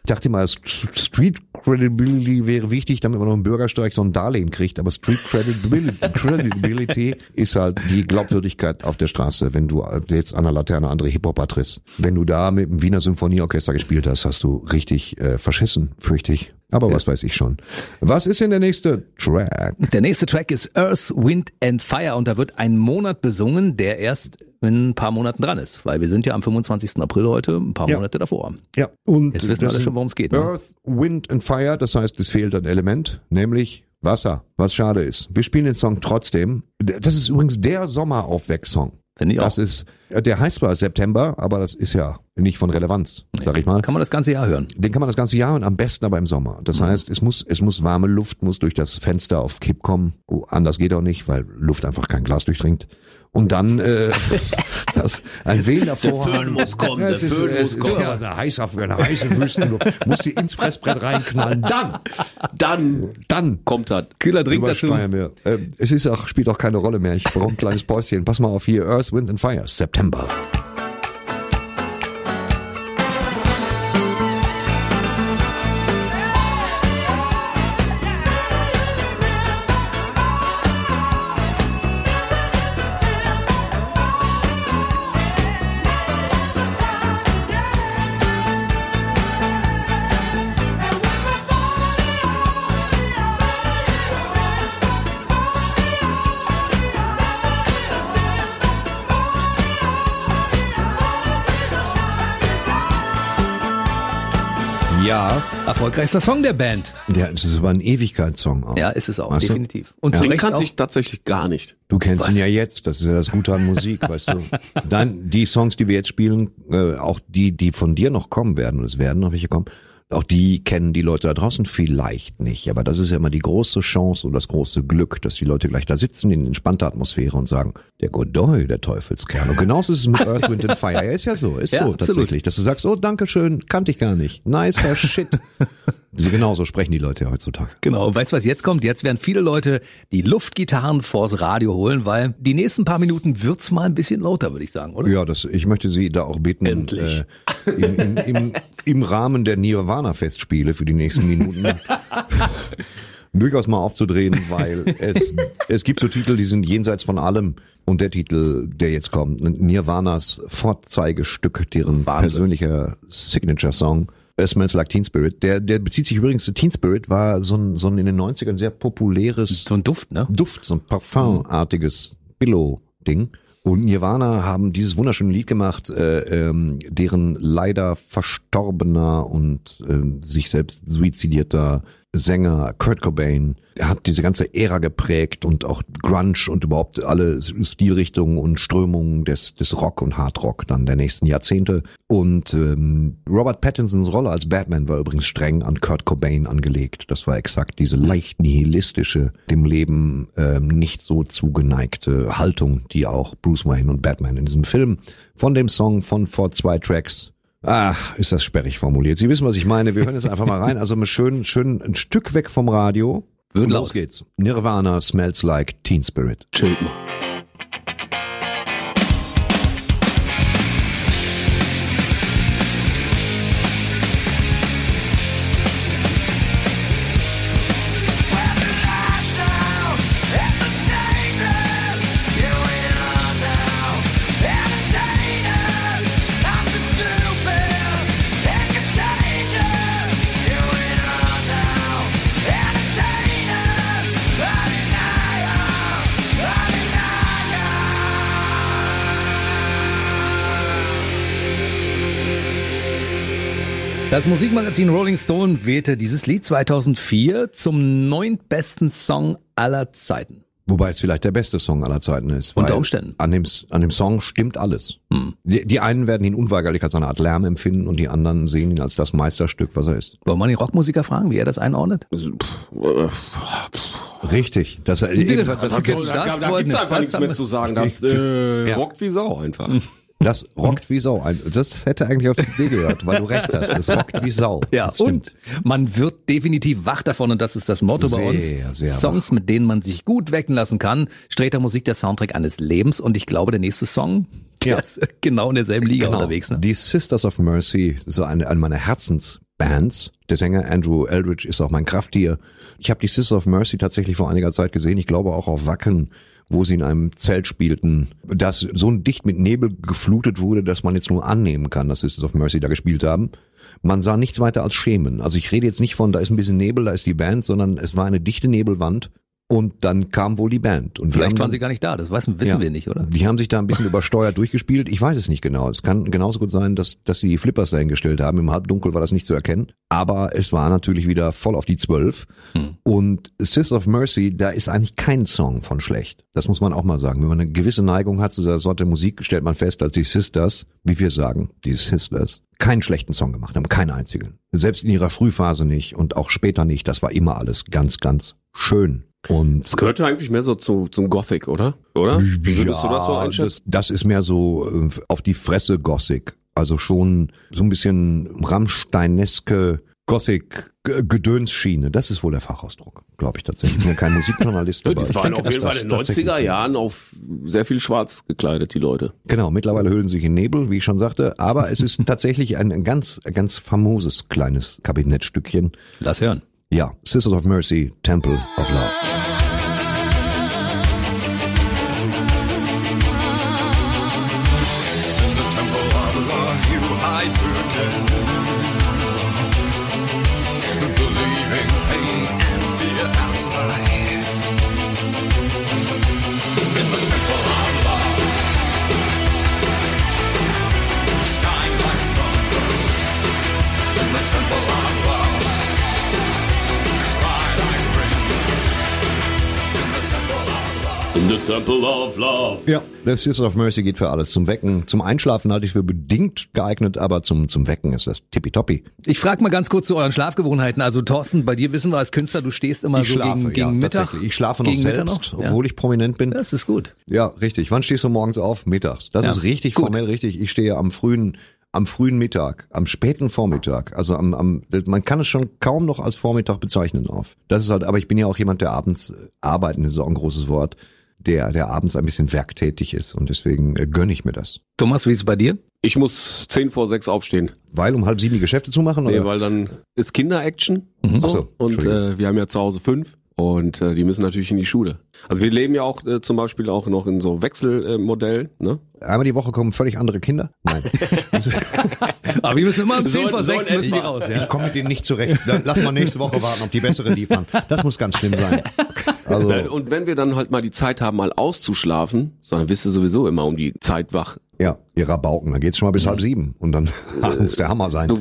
Ich dachte mal, Street Credibility wäre wichtig, damit man noch einen Bürgersteig so ein Darlehen kriegt, aber Street Credibility, Credibility ist halt die Glaubwürdigkeit auf der Straße, wenn du jetzt an der Laterne andere Hip-Hopper triffst. Wenn du da mit dem Wiener Symphonieorchester gespielt hast, hast du richtig äh, verschissen, fürchte ich. Aber was weiß ich schon. Was ist denn der nächste Track? Der nächste Track ist Earth, Wind and Fire und da wird ein Monat besungen, der erst in ein paar Monaten dran ist, weil wir sind ja am 25. April heute, ein paar Ja. Monate davor. Ja, und Jetzt wissen das alle sind schon, worum es geht. Ne? Earth, Wind and Fire, das heißt, es fehlt ein Element, nämlich Wasser, was schade ist. Wir spielen den Song trotzdem. Das ist übrigens der Sommeraufwecksong. Finde ich auch. Das ist, der heißt zwar September, aber das ist ja nicht von Relevanz, sag ich mal. Kann man das ganze Jahr hören. Den kann man das ganze Jahr und am besten aber im Sommer. Das heißt, es muss, es muss warme Luft, muss durch das Fenster auf Kipp kommen. Oh, anders geht auch nicht, weil Luft einfach kein Glas durchdringt. Und dann äh, das, ein wehender Vorhang. Föhn muss kommen, Ja, der ist, Föhn muss ist kommen. Ja, eine heiße, eine heiße Wüstenluft. Muss sie ins Fressbrett reinknallen. Dann, Dann dann kommt das. Kühler Drink dazu. wir. Äh, es ist auch, spielt auch keine Rolle mehr. Ich brauche ein kleines Päuschen. Pass mal auf hier. Earth, Wind and Fire. September. Erfolgreichster Song der Band. Ja, es ist aber ein Ewigkeitssong auch. Ja, ist es auch, Weißt du? definitiv. Und Ja. Den kannte auch. ich tatsächlich gar nicht. Du kennst ihn ja jetzt, das ist ja das Gute an Musik, weißt du. Dann die Songs, die wir jetzt spielen, äh, auch die, die von dir noch kommen werden, und es werden noch welche kommen, Auch die kennen die Leute da draußen vielleicht nicht. Aber das ist ja immer die große Chance und das große Glück, dass die Leute gleich da sitzen in entspannter Atmosphäre und sagen, der Godoy, der Teufelskern. Und genauso ist es mit Earth, Wind and Fire. Ja, ist ja so, ist Ja, so absolut. tatsächlich. Dass du sagst, oh, danke schön, kannte ich gar nicht. Nicer Shit. So genauso sprechen die Leute ja heutzutage. Genau, und weißt du, was jetzt kommt? Jetzt werden viele Leute die Luftgitarren vors Radio holen, weil die nächsten paar Minuten wird's mal ein bisschen lauter, würde ich sagen, oder? Ja, das, ich möchte Sie da auch bitten, Endlich. Äh, im, im, im, im Rahmen der Nirvana-Festspiele für die nächsten Minuten durchaus mal aufzudrehen, weil es, es gibt so Titel, die sind jenseits von allem. Und der Titel, der jetzt kommt, Nirvanas Vorzeigestück, deren persönlicher Signature-Song, Smells Like Teen Spirit. Der, der bezieht sich übrigens zu Teen Spirit, war so ein, so ein in den 90ern sehr populäres So ein Duft, ne? Duft, so ein Parfumartiges Billow-Ding. Und Nirvana haben dieses wunderschöne Lied gemacht, äh, ähm, deren leider verstorbener und äh, sich selbst suizidierter Sänger Kurt Cobain, er hat diese ganze Ära geprägt und auch Grunge und überhaupt alle Stilrichtungen und Strömungen des, des Rock und Hardrock dann der nächsten Jahrzehnte. Und ähm, Robert Pattinsons Rolle als Batman war übrigens streng an Kurt Cobain angelegt. Das war exakt diese leicht nihilistische, dem Leben ähm, nicht so zugeneigte Haltung, die auch Bruce Wayne und Batman in diesem Film von dem Song von vor zwei Tracks Ah, ist das sperrig formuliert. Sie wissen, was ich meine. Wir hören jetzt einfach mal rein. Also mal schön, schön ein Stück weg vom Radio. Und los geht's. Nirvana smells like Teen Spirit. Chillt mal. Das Musikmagazin Rolling Stone wählte dieses Lied 2004 zum neuntbesten Song aller Zeiten. Wobei es vielleicht der beste Song aller Zeiten ist. Unter weil Umständen. An dem, an dem Song stimmt alles. Die, die einen werden ihn unweigerlich als eine Art Lärm empfinden und die anderen sehen ihn als das Meisterstück, was er ist. Wollen wir die Rockmusiker fragen, wie er das einordnet? Richtig. Das, das, Das- das, das- So, das da, da, da wollten gibt's wir- einfach was nichts mehr zu sagen. Das äh, Ja. rockt wie Sau einfach. das rockt wie Sau. Das hätte eigentlich auf die CD gehört, weil du recht hast. Es rockt wie Sau. Ja, das und man wird definitiv wach davon und das ist das Motto bei uns. Sehr, sehr Songs, mit denen man sich gut wecken lassen kann. Streter Musik, der Soundtrack eines Lebens und ich glaube, der nächste Song, der Ja. ist genau in derselben Liga Genau. unterwegs. Ne? Die Sisters of Mercy, so eine, eine meiner Herzensbands. Der Sänger Andrew Eldridge ist auch mein Krafttier. Ich habe die Sisters of Mercy tatsächlich vor einiger Zeit gesehen. Ich glaube auch auf Wacken, wo sie in einem Zelt spielten, das so dicht mit Nebel geflutet wurde, dass man jetzt nur annehmen kann, dass Sisters of Mercy da gespielt haben. Man sah nichts weiter als Schemen. Also ich rede jetzt nicht von, da ist ein bisschen Nebel, da ist die Band, sondern es war eine dichte Nebelwand und dann kam wohl die Band. Und Vielleicht waren dann- sie gar nicht da, das wissen, wissen Ja. wir nicht, oder? die haben sich da ein bisschen übersteuert durchgespielt. Ich weiß es nicht genau. Es kann genauso gut sein, dass, dass sie die Flippers dahingestellt haben. Im Halbdunkel war das nicht zu erkennen. Aber es war natürlich wieder voll auf die Zwölf. Hm. Und Sis of Mercy, da ist eigentlich kein Song von schlecht. Das muss man auch mal sagen. Wenn man eine gewisse Neigung hat zu dieser Sorte Musik, stellt man fest, dass die Sisters, wie wir sagen, die Sisters, keinen schlechten Song gemacht haben. Keinen einzigen. Selbst in ihrer Frühphase nicht und auch später nicht. Das war immer alles ganz, ganz schön. Und Das gehörte eigentlich mehr so zu, zum Gothic, oder? Oder? Wie würdest du das so einschätzen? Das, das ist mehr so äh, auf die Fresse Gothic. Also schon so ein bisschen Rammsteineske Gothic G- Gedönsschiene. Das ist wohl der Fachausdruck, glaube ich tatsächlich. Ich bin ja kein Musikjournalist, aber Die waren auf jeden Fall in den tatsächlich- 90er Jahren auf sehr viel schwarz gekleidet, die Leute. Genau, mittlerweile hüllen sie sich in Nebel, wie ich schon sagte, aber es ist tatsächlich ein, ein ganz, ganz famoses kleines Kabinettstückchen. Lass hören. Ja, Sisters of Mercy, Temple of Love. Ja, The Sisters of Mercy geht für alles. Zum Wecken, zum Einschlafen halte ich für bedingt geeignet, aber zum, zum Wecken ist das tippitoppi. Ich frage mal ganz kurz zu euren Schlafgewohnheiten. Also Thorsten, bei dir wissen wir als Künstler, du stehst immer Ich so schlafe, gegen, gegen ja, Mittag. Ich schlafe noch gegen selbst, Mitternacht? obwohl ich prominent bin. Das ist gut. Ja, richtig. Wann stehst du morgens auf? Mittags. Das Ja, ist richtig gut. formell richtig. Ich stehe am frühen, am frühen Mittag, am späten Vormittag. Also am, am, man kann es schon kaum noch als Vormittag bezeichnen auf. Das ist halt, aber ich bin ja auch jemand, der abends äh, arbeiten, das ist auch ein großes Wort, der, der abends ein bisschen werktätig ist und deswegen äh, gönne ich mir das. Thomas, wie ist es bei dir? Ich muss zehn vor sechs aufstehen. Weil um halb sieben die Geschäfte zu machen? Nee, Oder? weil dann ist Kinder-Action. Mhm. So. So, und äh, wir haben ja zu Hause fünf und äh, die müssen natürlich in die Schule. Also wir leben ja auch äh, zum Beispiel auch noch in so Wechselmodell. ne? Einmal die Woche kommen völlig andere Kinder? Nein. Aber wir müssen immer um So- 10 vor so 6 in müssen die raus. Ich Ja. komme mit denen nicht zurecht. Lass mal nächste Woche warten, ob die bessere liefern. Das muss ganz schlimm sein. Also, Und wenn wir dann halt mal die Zeit haben, mal auszuschlafen, sondern bist du sowieso immer um die Zeit wach. ja, ihr Rabauken, dann geht's schon mal bis halb sieben und dann muss der Hammer sein. Du,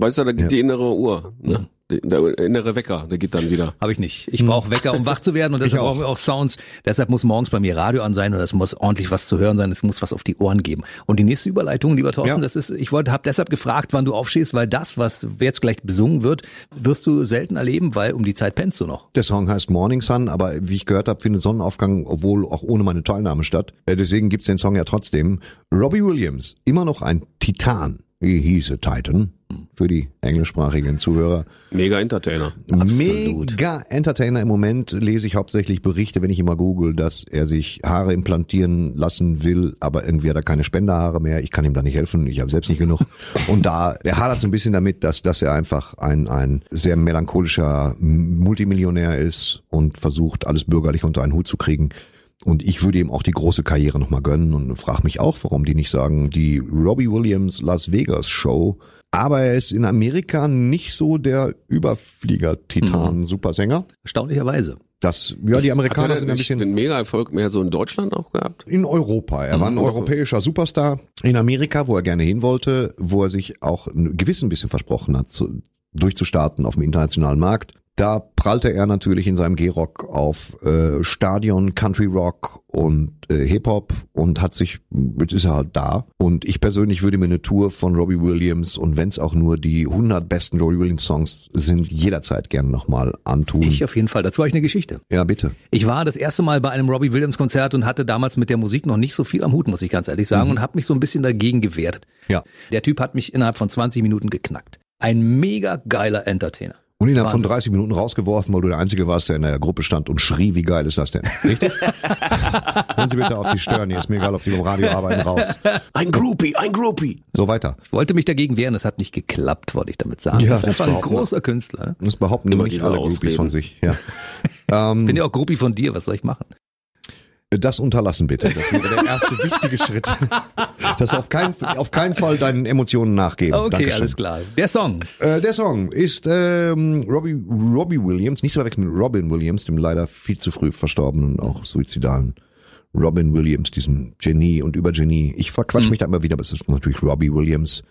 weißt du, da geht Ja. die innere Uhr, ne? Der innere Wecker, der geht dann wieder. Habe ich nicht. Ich brauche Wecker, um wach zu werden und deshalb auch. brauchen wir auch Sounds. Deshalb muss morgens bei mir Radio an sein und es muss ordentlich was zu hören sein. Es muss was auf die Ohren geben. Und die nächste Überleitung, lieber Thorsten, Ja. das ist, ich wollte, habe deshalb gefragt, wann du aufstehst, weil das, was jetzt gleich besungen wird, wirst du selten erleben, weil um die Zeit pennst du noch. Der Song heißt Morning Sun, aber wie ich gehört habe, findet Sonnenaufgang, obwohl auch ohne meine Teilnahme statt. Äh, Deswegen gibt's den Song ja trotzdem. Robbie Williams, immer noch ein Titan. He hieß a Titan für die englischsprachigen Zuhörer. Mega Entertainer. Absolut. Mega Entertainer im Moment lese ich hauptsächlich Berichte, wenn ich immer google, dass er sich Haare implantieren lassen will, aber irgendwie hat er keine Spenderhaare mehr. Ich kann ihm da nicht helfen, ich habe selbst nicht genug. Und da, er hadert so ein bisschen damit, dass, dass er einfach ein, ein sehr melancholischer Multimillionär ist und versucht, alles bürgerlich unter einen Hut zu kriegen. Und ich würde ihm auch die große Karriere nochmal gönnen und frage mich auch, warum die nicht sagen, die Robbie Williams Las Vegas Show. Aber er ist in Amerika nicht so der Überflieger-Titan-Supersänger. Erstaunlicherweise. Das, ja, die Amerikaner Hat er sind ein bisschen den Mega-Erfolg mehr so in Deutschland auch gehabt? in Europa. Er war ein europäischer Superstar in Amerika, wo er gerne hin wollte, wo er sich auch ein gewiss ein bisschen versprochen hat, zu, durchzustarten auf dem internationalen Markt. Da prallte er natürlich in seinem G-Rock auf äh, Stadion, Country Rock und äh, Hip-Hop und hat sich, jetzt ist er halt da. Und ich persönlich würde mir eine Tour von Robbie Williams und wenn es auch nur die 100 besten Robbie Williams Songs sind, jederzeit gerne nochmal antun. Ich auf jeden Fall. Dazu habe ich eine Geschichte. ja, bitte. Ich war das erste Mal bei einem Robbie Williams Konzert und hatte damals mit der Musik noch nicht so viel am Hut, muss ich ganz ehrlich sagen, und habe mich so ein bisschen dagegen gewehrt. Ja. Der Typ hat mich innerhalb von 20 Minuten geknackt. Ein mega geiler Entertainer. Und innerhalb von Wahnsinn. 30 Minuten rausgeworfen, weil du der Einzige warst, der in der Gruppe stand und schrie, wie geil ist das denn? Richtig? Hören Sie bitte auf, Sie stören hier. Ist mir egal, ob Sie beim Radio arbeiten, raus. Ein Groupie, ein Groupie. So weiter. Ich wollte mich dagegen wehren, das hat nicht geklappt, wollte ich damit sagen. Ja, das ist einfach ein großer Künstler. Ne? Das behaupten Immer nicht alle Groupies von sich. Ja. Ähm, Bin ja auch Gruppi von dir, was soll ich machen? Das unterlassen bitte. Das wäre der erste wichtige Schritt. Das auf keinen, auf keinen Fall deinen Emotionen nachgeben. Okay, Dankeschön. alles klar. Der Song. Äh, der Song ist ähm, Robbie, Robbie Williams, nicht zu verwechseln mit Robin Williams, dem leider viel zu früh verstorbenen, auch suizidalen Robin Williams, diesem Genie und Übergenie. Ich verquatsch mich da immer wieder, aber es ist natürlich Robbie Williams.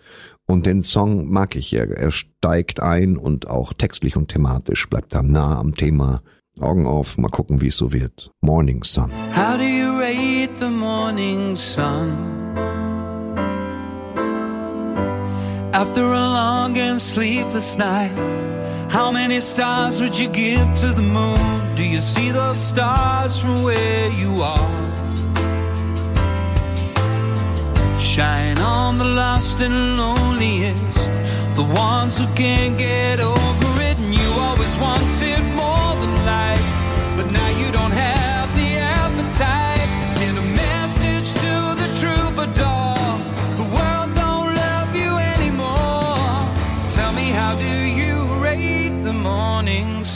Und den Song mag ich. Er, er steigt ein und auch textlich und thematisch bleibt da nah am Thema. Augen auf, mal gucken, wie es so wird. Morning Sun. How do you rate the morning sun? After a long and sleepless night, how many stars would you give to the moon? Do you see those stars from where you are? Shine on the lost and loneliest, the ones who can't get over it. And you always wanted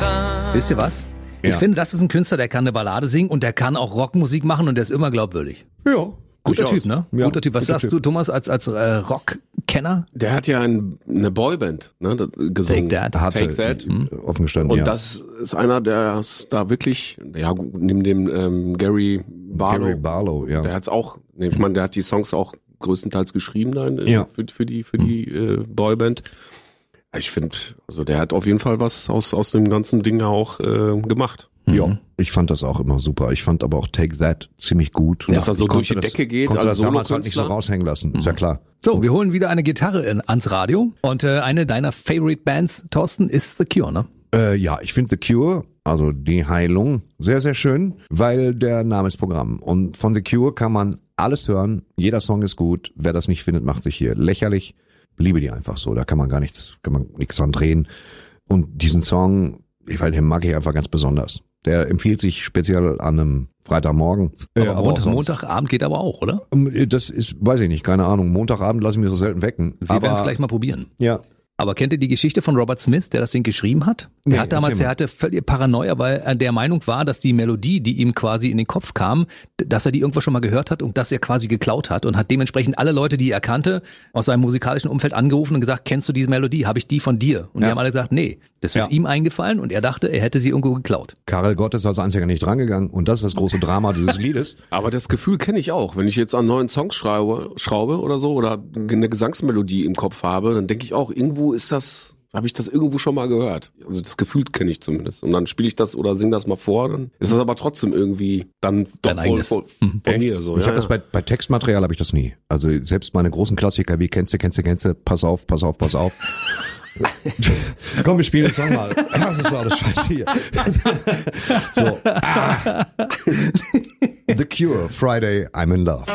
Wisst ihr was? Ich Ja. finde, das ist ein Künstler, der kann eine Ballade singen und der kann auch Rockmusik machen und der ist immer glaubwürdig. Ja. Guter. Typ, ne? Ja, guter Typ. Was guter sagst Typ. du, Thomas, als, als äh, Rockkenner? Der hat ja ein, eine Boyband ne, das- gesungen. Take That. Hatte Take That. offen gestanden, Und ja. das ist einer, der es da wirklich, ja, neben dem ähm, Gary Barlow, Gary Barlow, ja. der hat's auch, ne, ich meine, der hat die Songs auch größtenteils geschrieben dann äh, Ja. für, für die für die äh, Boyband. Ich finde, also der hat auf jeden Fall was aus aus dem ganzen Ding auch äh, gemacht. Ja, ich fand das auch immer super. Ich fand aber auch Take That ziemlich gut. Dass er so durch die Decke geht konnte das damals halt nicht so raushängen lassen. Ist ja klar. So, wir holen wieder eine Gitarre in, ans Radio. Und äh, eine deiner Favorite Bands, Thorsten, ist The Cure, ne? Äh, ja, ich finde The Cure, also die Heilung, sehr, sehr schön, weil der Name ist Programm. Und von The Cure kann man alles hören. Jeder Song ist gut. Wer das nicht findet, macht sich hier lächerlich. Liebe die einfach so. Da kann man gar nichts, kann man nichts dran drehen. Und diesen Song, ich weiß, den mag ich einfach ganz besonders. Der empfiehlt sich speziell an einem Freitagmorgen. Äh, Aber Montag. Montagabend geht aber auch, oder? Ähm, Das ist, weiß ich nicht, keine Ahnung. Montagabend lasse ich mich so selten wecken. Wir aber werden es gleich mal probieren. Ja. Aber kennt ihr die Geschichte von Robert Smith, der das Ding geschrieben hat? Der Nee, hat damals, er hatte völlig Paranoia, weil er der Meinung war, dass die Melodie, die ihm quasi in den Kopf kam, dass er die irgendwo schon mal gehört hat und dass er quasi geklaut hat und hat dementsprechend alle Leute, die er kannte, aus seinem musikalischen Umfeld angerufen und gesagt, kennst du diese Melodie? Habe ich die von dir? Und die Ja. haben alle gesagt, nee, das ist Ja. ihm eingefallen und er dachte, er hätte sie irgendwo geklaut. Karel Gott ist als einziger nicht drangegangen und das ist das große Drama dieses Liedes. Aber das Gefühl kenne ich auch. Wenn ich jetzt an neuen Songs schraube, schraube oder so oder eine Gesangsmelodie im Kopf habe, dann denke ich auch, irgendwo ist das, habe ich das irgendwo schon mal gehört. Also das Gefühl kenne ich zumindest. Und dann spiele ich das oder singe das mal vor, dann ist das aber trotzdem irgendwie dann Dein doch eigenes. voll, voll von mir so. ich ja, habe das ja. bei, bei Textmaterial habe ich das nie. Also selbst meine großen Klassiker wie kennst du, kennst du, kennst du, pass auf, pass auf, pass auf. Komm, wir spielen den Song mal. Das ist alles scheiße hier. so. Ah. The Cure, Friday, I'm in Love.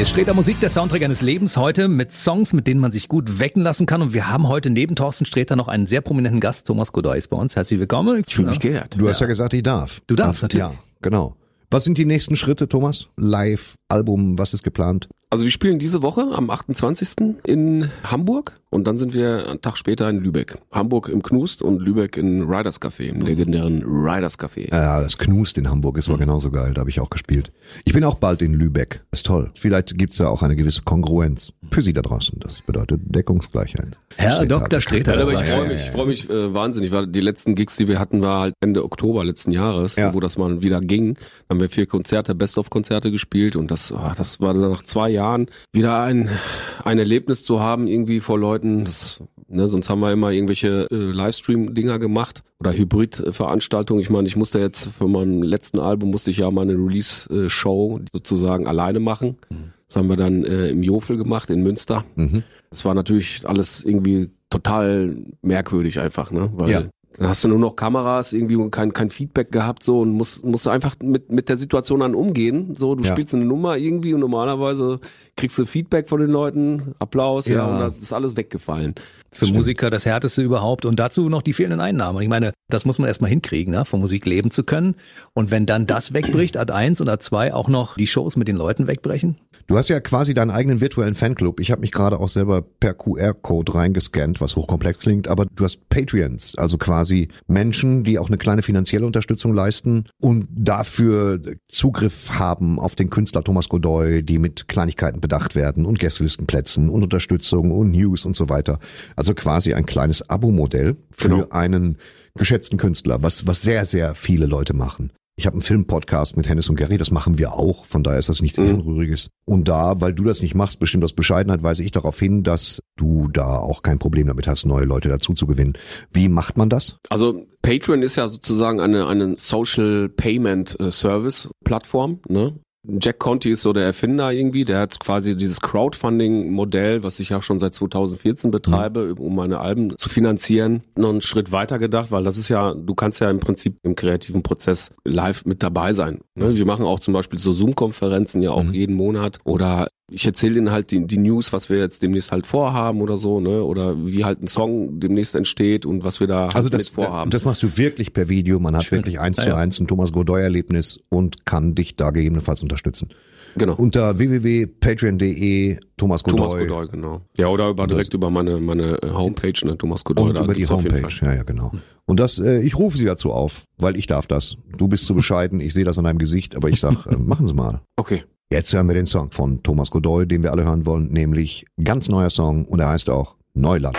Hier steht der Musik, der Soundtrack eines Lebens heute mit Songs, mit denen man sich gut wecken lassen kann. Und wir haben heute neben Thorsten Sträter noch einen sehr prominenten Gast. Thomas Godoy ist bei uns. Herzlich willkommen. Ich fühle mich geehrt. Du hast ja gesagt, ich darf. Du darfst, Ach, natürlich. Ja, genau. Was sind die nächsten Schritte, Thomas? Live, Album, was ist geplant? Also wir spielen diese Woche am 28. in Hamburg und dann sind wir einen Tag später in Lübeck. Hamburg im Knust und Lübeck in Riders Café, im legendären Riders Café. Ja, das Knust in Hamburg ist aber genauso geil, da habe ich auch gespielt. Ich bin auch bald in Lübeck. Ist toll. Vielleicht gibt's ja auch eine gewisse Kongruenz für Sie da draußen. Das bedeutet Deckungsgleichheit. Herr Steht Dr. Ja, das aber ich freue mich, ich freue mich äh, wahnsinnig, weil die letzten Gigs, die wir hatten, war halt Ende Oktober letzten Jahres, Ja. wo das mal wieder ging. Dann haben wir vier Konzerte, Best-of-Konzerte gespielt und das, ah, das war dann nach zwei Jahren wieder ein, ein Erlebnis zu haben, irgendwie vor Leuten. Das, ne, sonst haben wir immer irgendwelche äh, Livestream-Dinger gemacht oder Hybrid-Veranstaltungen. Ich meine, ich musste jetzt für mein letzten Album musste ich ja meine Release-Show sozusagen alleine machen. Das haben wir dann äh, im Jofel gemacht in Münster. Mhm. Es war natürlich alles irgendwie total merkwürdig einfach, ne? Weil Ja. dann hast du nur noch Kameras irgendwie und kein, kein Feedback gehabt so und musst, musst du einfach mit, mit der Situation dann umgehen. So, du Ja. spielst eine Nummer irgendwie und normalerweise kriegst du Feedback von den Leuten, Applaus, ja, Ja. und das ist alles weggefallen. Für Musiker das Härteste überhaupt und dazu noch die fehlenden Einnahmen. Und Ich meine, das muss man erstmal hinkriegen, ne? von Musik leben zu können. Und wenn dann das wegbricht, Ad 1 und Ad 2 auch noch die Shows mit den Leuten wegbrechen. Du hast ja quasi deinen eigenen virtuellen Fanclub. Ich habe mich gerade auch selber per QR-Code reingescannt, was hochkomplex klingt, aber du hast Patreons, also quasi Menschen, die auch eine kleine finanzielle Unterstützung leisten und dafür Zugriff haben auf den Künstler Thomas Godoy, die mit Kleinigkeiten bedacht werden und Gästelistenplätzen und Unterstützung und News und so weiter. Also quasi ein kleines Abo-Modell für Genau. einen geschätzten Künstler, was, was sehr, sehr viele Leute machen. Ich habe einen Filmpodcast mit Hennes und Gary, das machen wir auch, von daher ist das nichts Mhm. Ehrenrühriges. Und da, weil du das nicht machst, bestimmt aus Bescheidenheit, weise ich darauf hin, dass du da auch kein Problem damit hast, neue Leute dazu zu gewinnen. Wie macht man das? Also Patreon ist ja sozusagen eine, eine Social Payment äh, Service Plattform, ne? Jack Conti ist so der Erfinder irgendwie, der hat quasi dieses Crowdfunding-Modell, was ich ja schon seit 2014 betreibe, um meine Alben zu finanzieren, noch einen Schritt weiter gedacht, weil das ist ja, du kannst ja im Prinzip im kreativen Prozess live mit dabei sein. Ne? Wir machen auch zum Beispiel so Zoom-Konferenzen ja auch jeden Monat oder ich erzähle denen halt die, die News, was wir jetzt demnächst halt vorhaben oder so, ne? Oder wie halt ein Song demnächst entsteht und was wir da halt Also das, mit vorhaben. das machst du wirklich per Video. Man hat wirklich eins Ja, zu eins ein Thomas Godoy-Erlebnis und kann dich da gegebenenfalls unterstützen. Genau. Unter www.patreon.de Thomas Godoy. Thomas Godoy, genau. Ja, oder über, direkt über meine, meine äh, Homepage, ne, Thomas Godoy. Und da über die Homepage, ja, ja, genau. Und das, äh, ich rufe sie dazu auf, weil ich darf das. Du bist zu bescheiden, ich sehe das an deinem Gesicht, aber ich sag, äh, machen Sie mal. Okay. Jetzt hören wir den Song von Thomas Godoy, den wir alle hören wollen, nämlich ganz neuer Song und er heißt auch Neuland.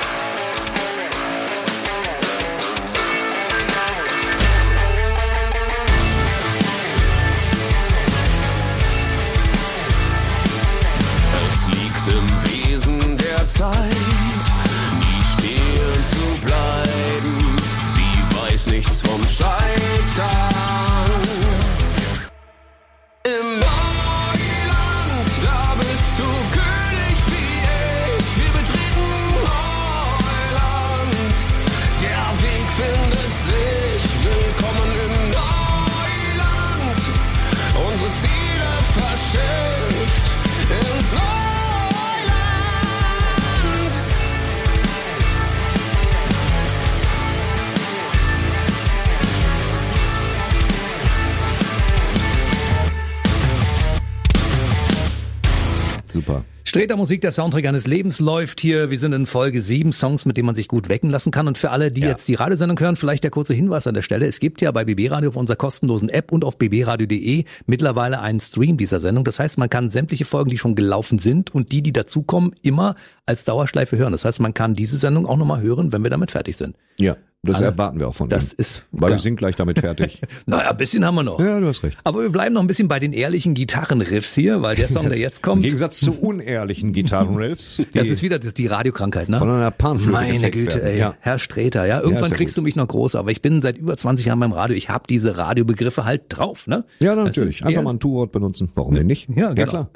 Super. Streter Musik, der Soundtrack eines Lebens läuft hier. Wir sind in Folge sieben Songs, mit denen man sich gut wecken lassen kann. Und für alle, die jetzt die Radiosendung hören, vielleicht der kurze Hinweis an der Stelle. Es gibt ja bei BB Radio auf unserer kostenlosen App und auf bbradio.de mittlerweile einen Stream dieser Sendung. Das heißt, man kann sämtliche Folgen, die schon gelaufen sind und die, die dazukommen, immer als Dauerschleife hören. Das heißt, man kann diese Sendung auch nochmal hören, wenn wir damit fertig sind. Ja, das Alle- erwarten wir auch von Das Ihnen. ist, Weil ja. wir sind gleich damit fertig. Naja, ein bisschen haben wir noch. Ja, du hast recht. Aber wir bleiben noch ein bisschen bei den ehrlichen Gitarrenriffs hier, weil der Song, der jetzt kommt, Im Gegensatz zu unehrlichen Gitarrenriffs. das ist wieder das, die Radiokrankheit, ne? Von einer Panflöte Meine Güte, werden. ey. Ja. Herr Streter, ja. Irgendwann ja kriegst gut. du mich noch groß, aber ich bin seit über 20 Jahren beim Radio. Ich habe diese Radiobegriffe halt drauf, ne? Ja, natürlich. Einfach mal ein Tu-Wort benutzen. Warum denn nicht? Ja, genau. klar.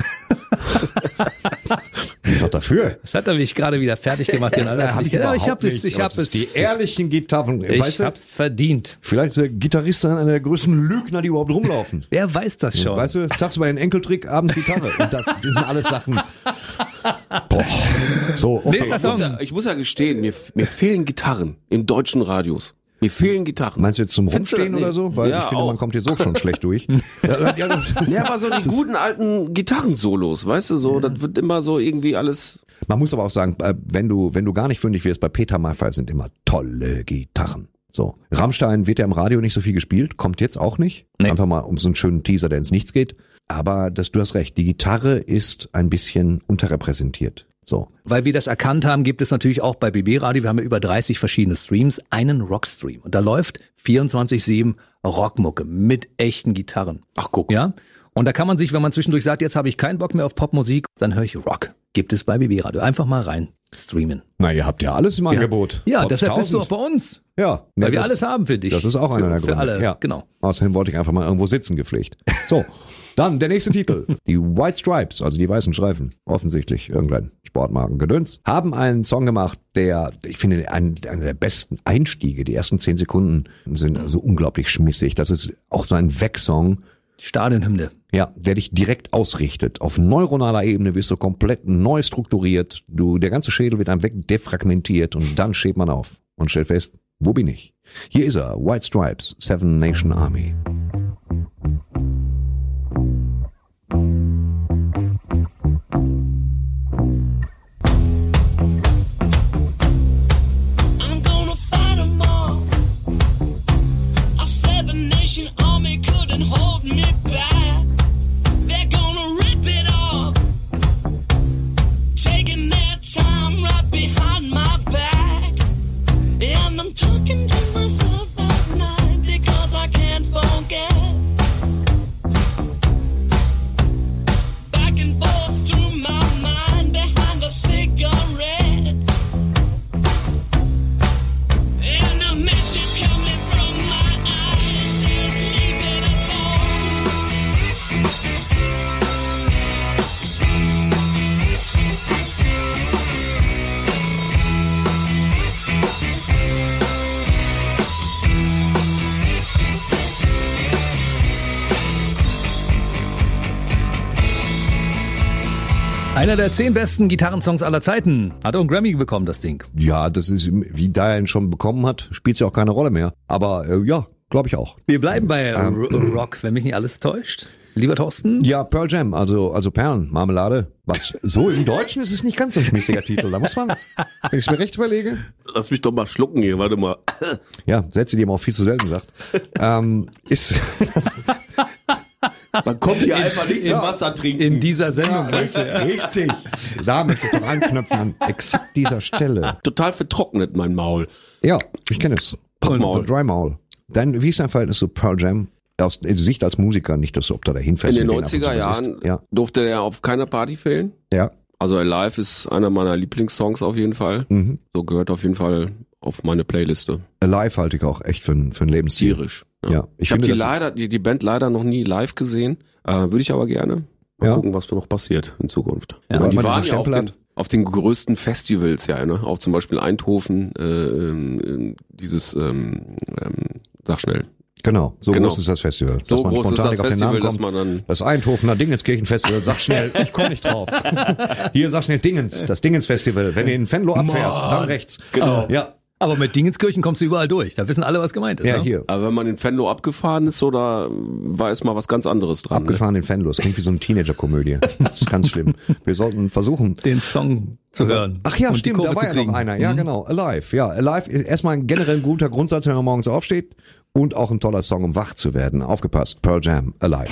Ich doch dafür. Das hat er mich gerade wieder fertig gemacht. Den Ja, hab ich ich habe es, ich habe es. Die ehrlichen Gitarren. Ich weißt du, hab's verdient. vielleicht der Gitarrist ist einer der größten Lügner, die überhaupt rumlaufen. Wer weiß das schon? Weißt du, tagsüber den Enkeltrick, abends Gitarre. Und das, das sind alles Sachen. Boah. So, okay. Nächster Ich muss, ja, ich muss ja gestehen, mir, mir fehlen Gitarren im deutschen Radios. Mir fehlen Gitarren. Meinst du jetzt zum Findest Rumstehen oder so? Weil Ja, ich finde, auch. man kommt hier so schon schlecht durch. Ja, ja, das- Ja, aber so die guten alten Gitarrensolos, weißt du, so, das wird immer so irgendwie alles. Man muss aber auch sagen, äh, wenn du, wenn du gar nicht fündig wirst, bei Peter Maffay sind immer tolle Gitarren. So. Rammstein wird ja im Radio nicht so viel gespielt, kommt jetzt auch nicht. Nee. Einfach mal um so einen schönen Teaser, der ins Nichts geht. Aber das, du hast recht, die Gitarre ist ein bisschen unterrepräsentiert. So. Weil wir das erkannt haben, gibt es natürlich auch bei BB Radio, wir haben ja über 30 verschiedene Streams, einen Rockstream. Und da läuft 24-7 Rockmucke mit echten Gitarren. Ach, guck. Ja? Und da kann man sich, wenn man zwischendurch sagt, jetzt habe ich keinen Bock mehr auf Popmusik, dann höre ich Rock. Gibt es bei BB Radio. Einfach mal rein streamen. Na, ihr habt ja alles im Angebot. Ja, Trotz deshalb bist du auch 1000. bei uns. Ja. Weil wir das- alles haben für dich. Das ist auch einer für, der Für Gründe. alle, ja. genau. Außerdem wollte ich einfach mal irgendwo sitzen gepflegt. So, dann der nächste Titel. Die White Stripes, also die weißen Streifen, offensichtlich irgendein Sportmarkengedöns, haben einen Song gemacht, der, ich finde, ein, einer der besten Einstiege. Die ersten zehn Sekunden sind so unglaublich schmissig. Das ist auch so ein Wegsong. Stadionhymne. Ja, der dich direkt ausrichtet. Auf neuronaler Ebene wirst du komplett neu strukturiert. Du, der ganze Schädel wird einem wegdefragmentiert und dann steht man auf und stellt fest, wo bin ich? Hier ist er, White Stripes, Seven Nation Army. Einer der zehn besten Gitarrensongs aller Zeiten. Hat auch einen Grammy bekommen, das Ding. Ja, das ist, wie Diane schon bekommen hat, spielt ja auch keine Rolle mehr. Aber äh, ja, glaube ich auch. Wir bleiben bei R- Rock, wenn mich nicht alles täuscht. Lieber Thorsten? Ja, Pearl Jam, also, also Perlen, Marmelade. Was? So im Deutschen ist es nicht ganz so ein schmissiger Titel. Da muss man, wenn ich es mir recht überlege. Lass mich doch mal schlucken hier, warte mal. Ja, Sätze, die man auch viel zu selten sagt. ähm, ist, Man kommt hier einfach nicht zum Wasser trinken. In dieser Sendung, meinst du, ja. richtig. Da möchte ich doch anknüpfen an exakt dieser Stelle. Total vertrocknet mein Maul. Ja, ich kenne es. Pappmaul. Dry Maul. Dein, wie ist dein Verhältnis zu Pearl Jam? Aus Sicht als Musiker, nicht, dass du ob da In hinfährst. den mit denen ab und zu 90er was Jahren. Ja, durfte er auf keiner Party fehlen. ja. Also Alive ist einer meiner Lieblingssongs auf jeden Fall. Mhm. So gehört auf jeden Fall auf meine Playliste. Alive halte ich auch echt für, ein- für ein Lebensstil. Tierisch. Ja, Ich, ich habe die das- leider, die, die Band leider noch nie live gesehen. Äh, Würde ich aber gerne. Mal Ja. gucken, was noch passiert in Zukunft. Ja, Aber die man waren ja auf den, auf den größten Festivals, ja, ne? Auch zum Beispiel Eindhoven, äh, ähm, dieses, ähm, ähm, sag schnell. Genau, so Genau. groß ist das Festival. So dass man groß ist spontan das nicht auf den Festival, Namen dass kommt. man dann Das Eindhovener Dingenskirchenfestival, sag schnell, ich komme nicht drauf. Hier, sag schnell Dingens, das Dingens-Festival. Wenn du in Venlo abfährst, dann rechts. Genau. Ja, Aber mit Dingenskirchen kommst du überall durch. Da wissen alle, was gemeint ist. ja, ne? hier. Aber wenn man in Venlo abgefahren ist, oder war es mal was ganz anderes dran? ne? Abgefahren in Venlo. Das klingt wie so eine Teenager-Komödie. Das ist ganz schlimm. Wir sollten versuchen, Den Song zu hören. Ach ja, stimmt, da war ja noch einer. Ja, Mhm. genau. Alive. Ja, Alive ist erstmal ein generell guter Grundsatz, wenn man morgens aufsteht. Und auch ein toller Song, um wach zu werden. Aufgepasst. Pearl Jam. Alive.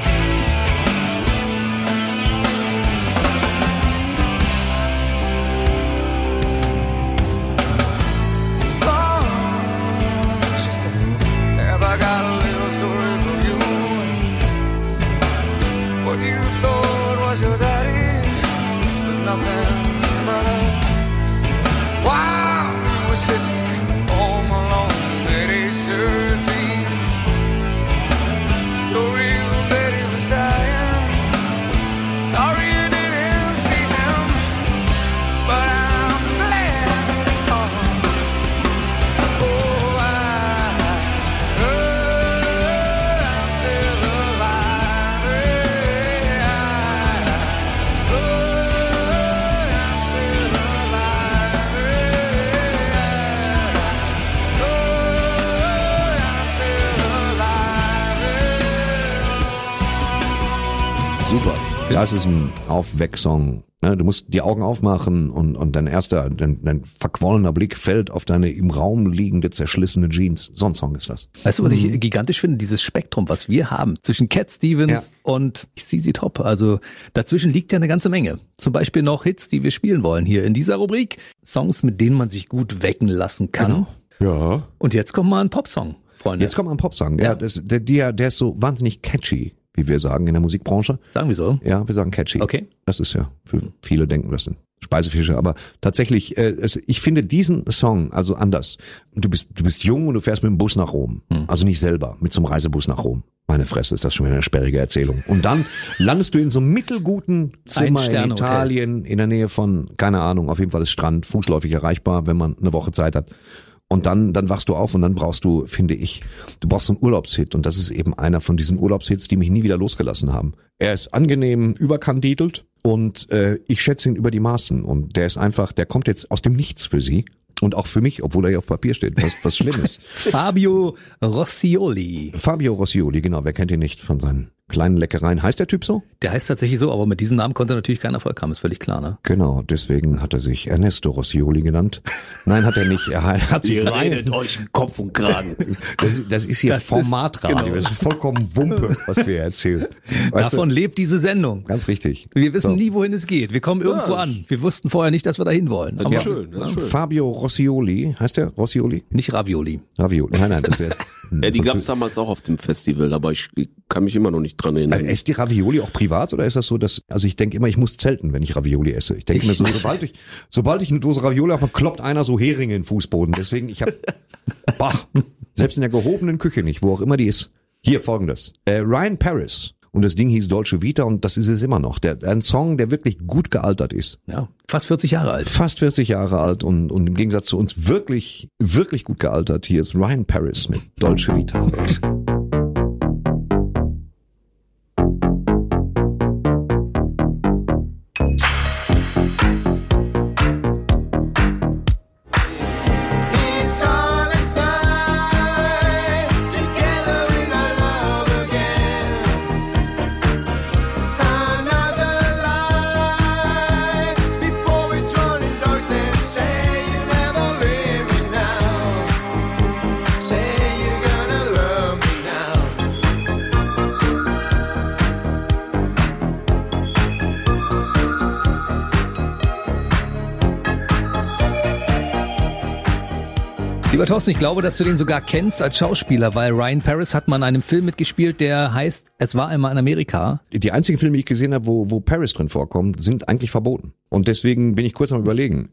Aufwecksong. Ne, Du musst die Augen aufmachen und, und dein erster, dein, dein verquollener Blick fällt auf deine im Raum liegende, zerschlissene Jeans. So ein Song ist das. Weißt du, was Mhm. ich gigantisch finde? Dieses Spektrum, was wir haben zwischen Cat Stevens und CZ Top. Also dazwischen liegt ja eine ganze Menge. Zum Beispiel noch Hits, die wir spielen wollen hier in dieser Rubrik. Songs, mit denen man sich gut wecken lassen kann. Ja. Und jetzt kommt mal ein Popsong, Freunde. Jetzt kommt mal ein Popsong. Ja, das, der, der, der ist so wahnsinnig catchy, wie wir sagen in der Musikbranche. Sagen wir so. Ja, wir sagen catchy. Okay. Das ist ja, für viele denken, das sind Speisefische, aber tatsächlich, äh, es, ich finde diesen Song also anders. Du bist, du bist jung und du fährst mit dem Bus nach Rom. Hm. Also nicht selber, mit so einem Reisebus nach Rom. Meine Fresse, ist das schon wieder eine sperrige Erzählung. Und dann landest du in so einem mittelguten Zimmer in. Italien, in der Nähe von, keine Ahnung, auf jeden Fall ist Strand, fußläufig erreichbar, wenn man eine Woche Zeit hat. Und dann, dann wachst du auf und dann brauchst du, finde ich, du brauchst so einen Urlaubshit. Und das ist eben einer von diesen Urlaubshits, die mich nie wieder losgelassen haben. Er ist angenehm überkandidelt und äh, ich schätze ihn über die Maßen. Und der ist einfach, der kommt jetzt aus dem Nichts für sie. Und auch für mich, obwohl er hier auf Papier steht, was, was schlimm ist. Fabio Rossioli. Fabio Rossioli, genau, wer kennt ihn nicht von seinen kleinen Leckereien. Heißt der Typ so? Der heißt tatsächlich so, aber mit diesem Namen konnte er natürlich keinen Erfolg haben, ist völlig klar, ne? Genau, deswegen hat er sich Ernesto Rossioli genannt. Nein, hat er nicht. Er hat sich Ihr rein- redet euch im Kopf und Kragen. Das, das ist hier Das ist- Formatradio. genau. Das ist vollkommen Wumpe, was wir erzählen. Weißt Davon du? lebt diese Sendung. Ganz richtig. Wir wissen So. nie, wohin es geht. Wir kommen irgendwo an. Wir wussten vorher nicht, dass wir dahin wollen. Aber ist schön, das ist schön. Fabio Rossioli, heißt der Rossioli? nicht Ravioli. Ravioli. Nein, nein, das wäre. Ja, die gab es damals auch auf dem Festival, aber ich kann mich immer noch nicht dran erinnern. Esst die Ravioli auch privat oder ist das so, dass, also ich denke immer, ich muss zelten, wenn ich Ravioli esse. Ich denke mir so, sobald ich, sobald ich eine Dose Ravioli habe, kloppt einer so Heringe in den Fußboden. Deswegen, ich habe, selbst in der gehobenen Küche nicht, wo auch immer die ist. Hier folgendes. Äh, Ryan Paris. Und das Ding hieß Dolce Vita und das ist es immer noch. Der, ein Song, der wirklich gut gealtert ist. Ja, fast 40 Jahre alt. Fast 40 Jahre alt und, und im Gegensatz zu uns wirklich, wirklich gut gealtert. Hier ist Ryan Paris mit Dolce Vita. Thorsten, ich glaube, dass du den sogar kennst als Schauspieler, weil Ryan Paris hat mal in einem Film mitgespielt, der heißt Es war einmal in Amerika. Die einzigen Filme, die ich gesehen habe, wo, wo Paris drin vorkommt, sind eigentlich verboten. Und deswegen bin ich kurz am überlegen.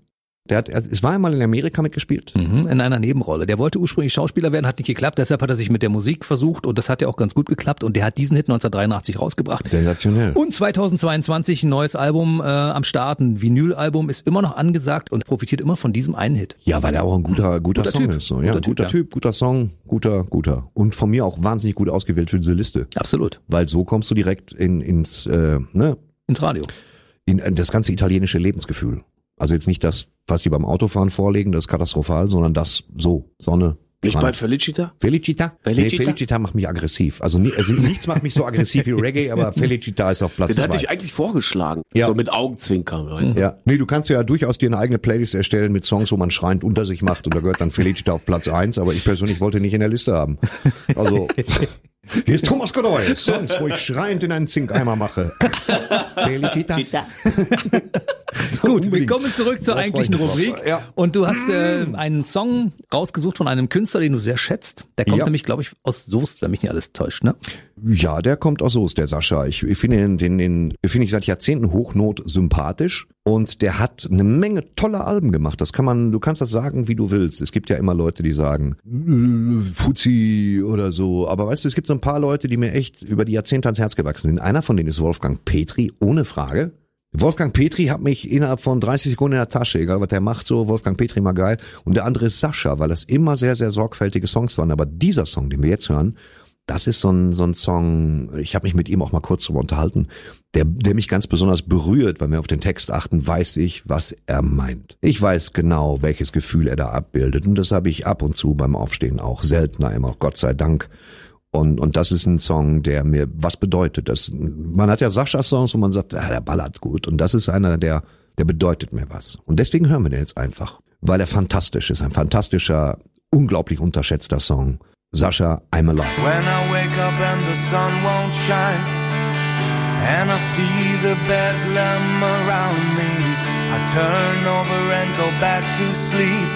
Der hat, es war einmal in Amerika mitgespielt. Mhm, in einer Nebenrolle. Der wollte ursprünglich Schauspieler werden, hat nicht geklappt. Deshalb hat er sich mit der Musik versucht und das hat ja auch ganz gut geklappt. Und der hat diesen Hit 1983 rausgebracht. Sensationell. Und 2022 ein neues Album äh, am Start. Ein Vinylalbum ist immer noch angesagt und profitiert immer von diesem einen Hit. Ja, weil er auch ein guter, guter, Guter Song Typ. ist. So. Ja, Guter guter, Typ, typ, ja. guter Song, guter, guter. Und von mir auch wahnsinnig gut ausgewählt für diese Liste. Absolut. Weil so kommst du direkt in, ins, äh, ne, Ins Radio. in, in das ganze italienische Lebensgefühl. Also jetzt nicht das, was die beim Autofahren vorlegen, das ist katastrophal, sondern das so, Sonne. Nicht Strand. bei Felicita? Felicita? Felicita? Nee, Felicita macht mich aggressiv. Also, nie, also nichts macht mich so aggressiv wie Reggae, aber Felicita ist auf Platz Den hatte zwei. ich eigentlich vorgeschlagen. Ja. So mit Augenzwinkern, weißt du? Ja, nee, du kannst ja durchaus dir eine eigene Playlist erstellen mit Songs, wo man schreiend unter sich macht und da gehört dann Felicita auf Platz eins, aber ich persönlich wollte nicht in der Liste haben. Also, hier ist Thomas Godoy, Songs, wo ich schreiend in einen Zinkeimer mache. Felicita. Gut, wir kommen zurück zur eigentlichen. Rubrik. Ja. Und du hast äh, einen Song rausgesucht von einem Künstler, den du sehr schätzt. Der kommt Ja. nämlich, glaube ich, aus Soest, wenn mich nicht alles täuscht, ne? Ja, der kommt aus Soest, der Sascha. Ich, ich finde den, den, den finde ich seit Jahrzehnten Hochnot sympathisch und der hat eine Menge toller Alben gemacht. Das kann man, du kannst das sagen, wie du willst. Es gibt ja immer Leute, die sagen Fuzzi oder so, aber weißt du, es gibt so ein paar Leute, die mir echt über die Jahrzehnte ans Herz gewachsen sind. Einer von denen ist Wolfgang Petri, ohne Frage. Wolfgang Petri hat mich innerhalb von 30 Sekunden in der Tasche, egal was der macht, so Wolfgang Petri mal geil. Und der andere ist Sascha, weil das immer sehr, sehr sorgfältige Songs waren. Aber dieser Song, den wir jetzt hören, das ist so ein, so ein Song, ich habe mich mit ihm auch mal kurz drüber unterhalten, der, der mich ganz besonders berührt, weil wir auf den Text achten, weiß ich, was er meint. Ich weiß genau, welches Gefühl er da abbildet und das habe ich ab und zu beim Aufstehen auch, seltener immer, Gott sei Dank. Und, und das ist ein Song, der mir was bedeutet. Das, man hat ja Sascha-Songs, wo man sagt, ah, der ballert gut. Und das ist einer, der, der bedeutet mir was. Und deswegen hören wir den jetzt einfach, weil er fantastisch ist. Ein fantastischer, unglaublich unterschätzter Song. Sascha, I'm Alive. When I wake up and the sun won't shine, and I see the bedlam around me, I turn over and go back to sleep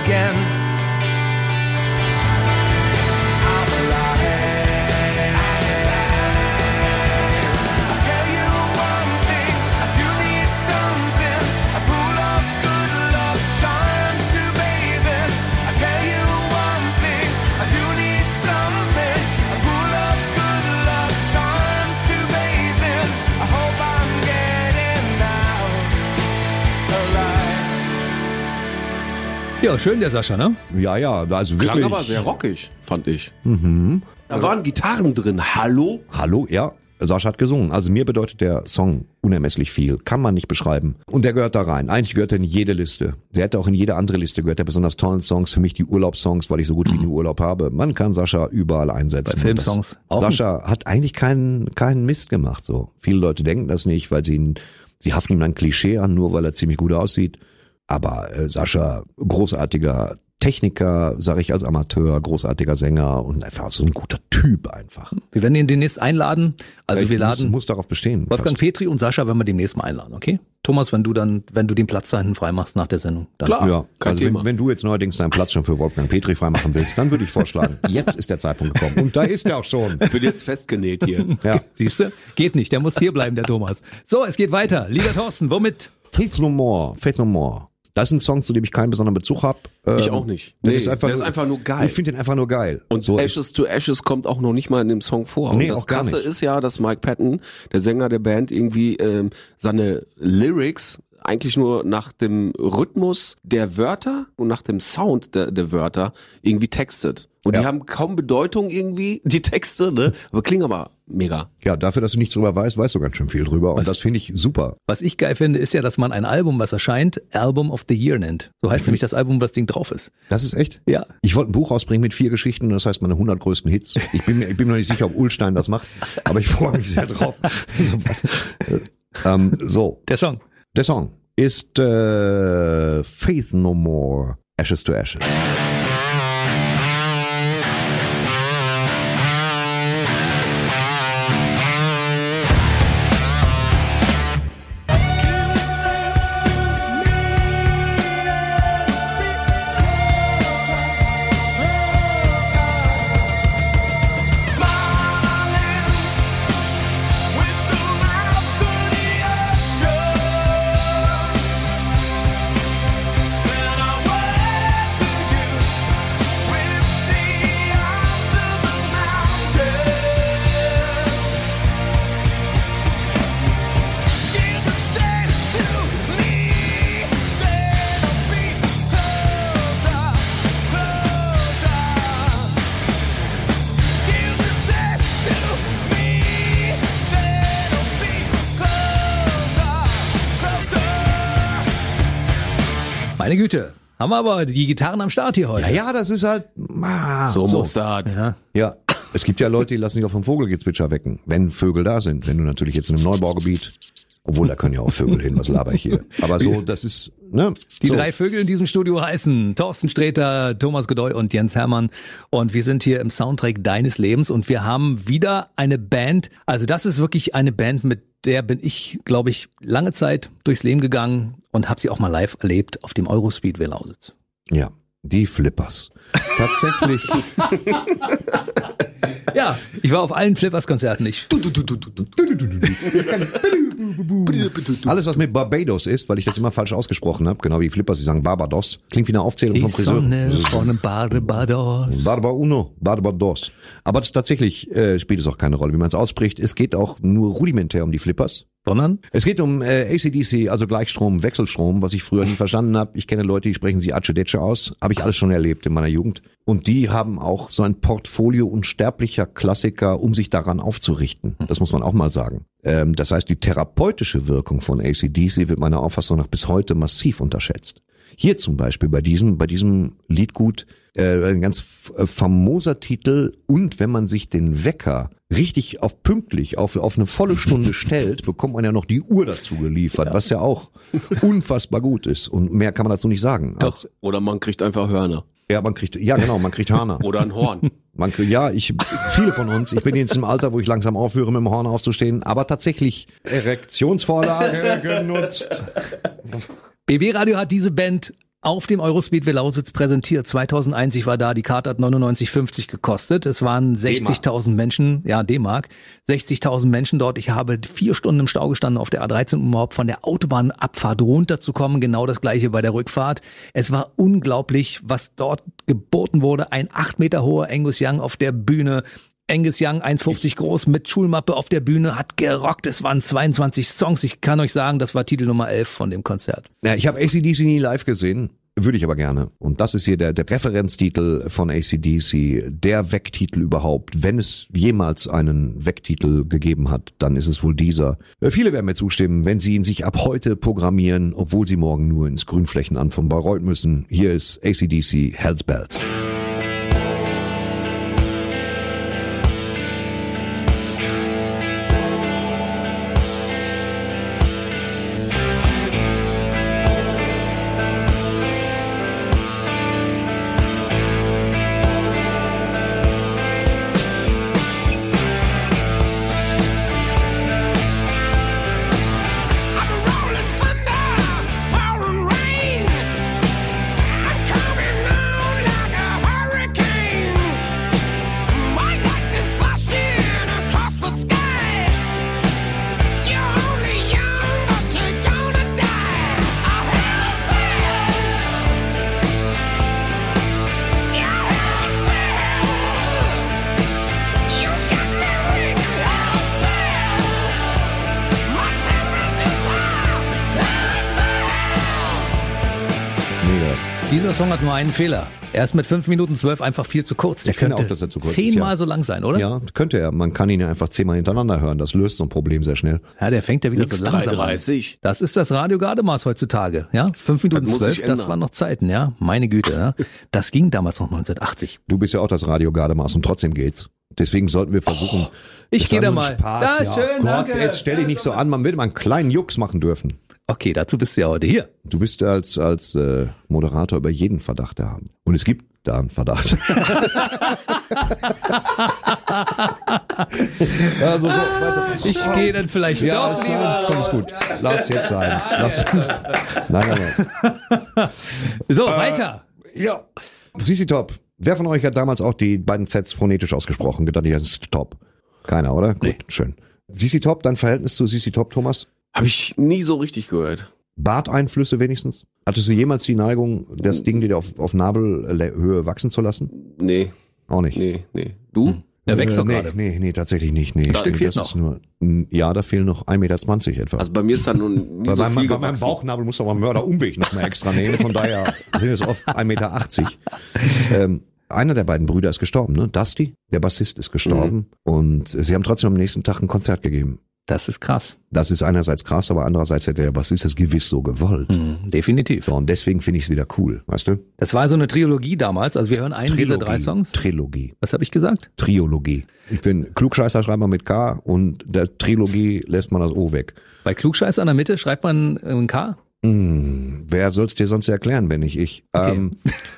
again. Ja, schön der Sascha, ne? Ja, ja, also Klang wirklich. aber sehr rockig, fand ich. Mhm. Da waren Gitarren drin. Hallo? Hallo, ja. Sascha hat gesungen. Also mir bedeutet der Song unermesslich viel. Kann man nicht beschreiben. Und der gehört da rein. Eigentlich gehört er in jede Liste. Der hätte auch in jede andere Liste gehört. Der besonders tollen Songs. Für mich die Urlaubssongs, weil ich so gut wie nie Urlaub habe. Man kann Sascha überall einsetzen. Bei Filmsongs auch. Sascha hat eigentlich keinen, keinen Mist gemacht, so. Viele Leute denken das nicht, weil sie ihn, sie haften ihm ein Klischee an, nur weil er ziemlich gut aussieht. Aber äh, Sascha, großartiger Techniker, sage ich als Amateur, großartiger Sänger und einfach so ein guter Typ einfach. Wir werden ihn demnächst einladen. Also ich wir muss, laden muss darauf bestehen. Wolfgang fast. Petri und Sascha werden wir demnächst mal einladen, okay? Thomas, wenn du dann, wenn du den Platz da hinten freimachst nach der Sendung. Dann ja, also wenn, wenn du jetzt neuerdings deinen Platz schon für Wolfgang Petri freimachen willst, dann würde ich vorschlagen, jetzt ist der Zeitpunkt gekommen. Und da ist er auch schon. Bin jetzt festgenäht hier. Ja. Siehst du? Geht nicht, der muss hier bleiben, der Thomas. So, es geht weiter. Lieber Thorsten, womit? Faith No More, Faith No More. Das ist ein Song, zu dem ich keinen besonderen Bezug habe. Ich auch nicht. Der Nee, ist einfach, der nur, ist einfach nur geil. Ich finde den einfach nur geil. Und so Ashes to Ashes kommt auch noch nicht mal in dem Song vor. Nee, und das auch gar Krasse nicht. ist ja, dass Mike Patton, der Sänger der Band, irgendwie ähm, seine Lyrics eigentlich nur nach dem Rhythmus der Wörter und nach dem Sound der, der Wörter irgendwie textet. Und die haben kaum Bedeutung irgendwie, die Texte, ne? Aber klingen aber mega. ja, dafür, dass du nichts drüber weißt, weißt du ganz schön viel drüber. Und Was- das finde ich super. Was ich geil finde, ist ja, dass man ein Album, was erscheint, Album of the Year nennt. So heißt nämlich das Album, wo das Ding drauf ist. Das ist echt? Ja. Ich wollte ein Buch rausbringen mit vier Geschichten, das heißt meine 100 größten Hits. Ich bin mir, ich bin mir noch nicht sicher, ob Ulstein das macht, aber ich freue mich sehr drauf. Was- ähm, so, Der Song. Der Song ist äh, uh, Faith No More, Ashes to Ashes. Haben aber die Gitarren am Start hier heute. Ja, ja, das ist halt. Ah, So muss das. Ja. Ja, es gibt ja Leute, die lassen sich auch vom Vogelgezwitscher wecken, wenn Vögel da sind. Wenn du natürlich jetzt in einem Neubaugebiet, obwohl da können ja auch Vögel hin, was laber ich hier. Aber so, das ist, ne? Die so. drei Vögel in diesem Studio heißen Thorsten Sträter, Thomas Godoy und Jens Hermann. Und wir sind hier im Soundtrack deines Lebens und wir haben wieder eine Band. Also das ist wirklich eine Band, mit der bin ich, glaube ich, lange Zeit durchs Leben gegangen und habe sie auch mal live erlebt auf dem Eurospeedway Lausitz. Ja, die Flippers. Tatsächlich. Ja, ich war auf allen Flippers-Konzerten. Ich Alles, was mit Barbados ist, weil ich das immer falsch ausgesprochen habe, genau wie Flippers, sie sagen Barbados, klingt wie eine Aufzählung die vom Friseur. Sonne von Barbados. Barba Uno, Barbados. Aber tatsächlich äh, spielt es auch keine Rolle, wie man es ausspricht. Es geht auch nur rudimentär um die Flippers. Sondern? Es geht um äh, ACDC, also Gleichstrom, Wechselstrom, was ich früher nie verstanden habe. Ich kenne Leute, die sprechen sie Acedece aus. Habe ich alles schon erlebt in meiner Jugend. Und die haben auch so ein Portfolio unsterblicher Klassiker, um sich daran aufzurichten. Das muss man auch mal sagen. Ähm, das heißt, die therapeutische Wirkung von ACDC wird meiner Auffassung nach bis heute massiv unterschätzt. Hier zum Beispiel bei diesem, bei diesem Liedgut äh, ein ganz äh, famoser Titel und wenn man sich den Wecker richtig auf pünktlich auf, auf eine volle Stunde stellt, bekommt man ja noch die Uhr dazu geliefert, was ja auch unfassbar gut ist und mehr kann man dazu nicht sagen. Doch. Oder man kriegt einfach Hörner. Ja, man kriegt, ja genau, man kriegt Hörner. Oder ein Horn. Man, kriegt- ja, ich, viele von uns, ich bin jetzt im Alter, wo ich langsam aufhöre, mit dem Horn aufzustehen, aber tatsächlich Erektionsvorlage genutzt. BB Radio hat diese Band auf dem Eurospeedway Lausitz präsentiert. 2001, ich war da, die Karte hat 99,50 gekostet. Es waren 60.000 Menschen, ja, D-Mark, 60.000 Menschen dort. Ich habe vier Stunden im Stau gestanden auf der A13, um überhaupt von der Autobahnabfahrt runterzukommen. Genau das gleiche bei der Rückfahrt. Es war unglaublich, was dort geboten wurde. Ein acht Meter hoher Angus Young auf der Bühne. Angus Young, 1,50 groß, mit Schulmappe auf der Bühne, hat gerockt. Es waren 22 Songs. Ich kann euch sagen, das war Titel Nummer 11 von dem Konzert. Ja, ich habe ACDC nie live gesehen. Würde ich aber gerne. Und das ist hier der, der Referenztitel von ACDC, der Wecktitel überhaupt. Wenn es jemals einen Wecktitel gegeben hat, dann ist es wohl dieser. Äh, Viele werden mir zustimmen, wenn sie ihn sich ab heute programmieren, obwohl sie morgen nur ins Grünflächenamt von Bayreuth müssen. Hier ist ACDC Hell's Bells. Dieser Song hat nur einen Fehler. Er ist mit 5 Minuten 12 einfach viel zu kurz. Der Ich finde könnte auch, dass er zu kurz ist, zehnmal ja. so lang sein, oder? Ja, könnte er. Man kann ihn ja einfach zehnmal hintereinander hören. Das löst so ein Problem sehr schnell. Ja, der fängt ja wieder Nix so langsam an. 3,30. Das ist das Radio Gardemaß heutzutage. Ja, 5 Minuten Das muss 12, sich das waren noch Zeiten, ja. Meine Güte, ja. Das ging damals noch 1980. Du bist ja auch das Radio Gardemaß und trotzdem geht's. Deswegen sollten wir versuchen. Oh, ich Das geh war da mal. Spaß, Da, ja. schön, Gott, danke. jetzt stell dich nicht so an. Man will mal einen kleinen Jux machen dürfen. Okay, dazu bist du ja heute hier. Du bist als, als äh, Moderator über jeden Verdacht erhaben. Und es gibt da einen Verdacht. also so. Ich gehe dann vielleicht Ja, doch lieber nein, das kommt raus. gut. Lass jetzt sein. Lass uns. Nein, nein, So, Äh, weiter. nein. Ja. Sisi Top. Wer von euch hat damals auch die beiden Sets phonetisch ausgesprochen? Gedacht, ja, das ist Top. Keiner, oder? Gut, schön. Sisi Top, dein Verhältnis zu Sisi Top, Thomas? Habe ich nie so richtig gehört. Barteinflüsse wenigstens? Hattest du jemals die Neigung, das Ding dir auf, auf Nabelhöhe wachsen zu lassen? Nee, Auch nicht. nee, nee. Du? Der wächst Äh, doch nee, gerade. Nee, nee, tatsächlich nicht. Nee, Stück nee, fehlt das ist nur, ja, da fehlen noch 1,20 Meter etwa. Also bei mir ist da nun nie bei, so meinem, viel bei meinem. Bauchnabel muss man mal Mörderumweg noch mal extra nehmen. Von daher sind es oft 1,80 Meter. Ähm, einer der beiden Brüder ist gestorben, ne? Dusty, der Bassist, ist gestorben. Und sie haben trotzdem am nächsten Tag ein Konzert gegeben. Das ist krass. Das ist einerseits krass, aber andererseits hätte er, was ist das gewiss so gewollt. Mhm, definitiv. So, und deswegen finde ich es wieder cool, weißt du? Das war so eine Trilogie damals. Also wir hören einen dieser drei Songs. Trilogie. Was habe ich gesagt? Triologie. Ich bin Klugscheißer, schreibt man mit K und der Trilogie lässt man das O weg. Bei Klugscheiß an der Mitte schreibt man ein K. Hm, wer soll's dir sonst erklären, wenn nicht ich? Okay. Ähm,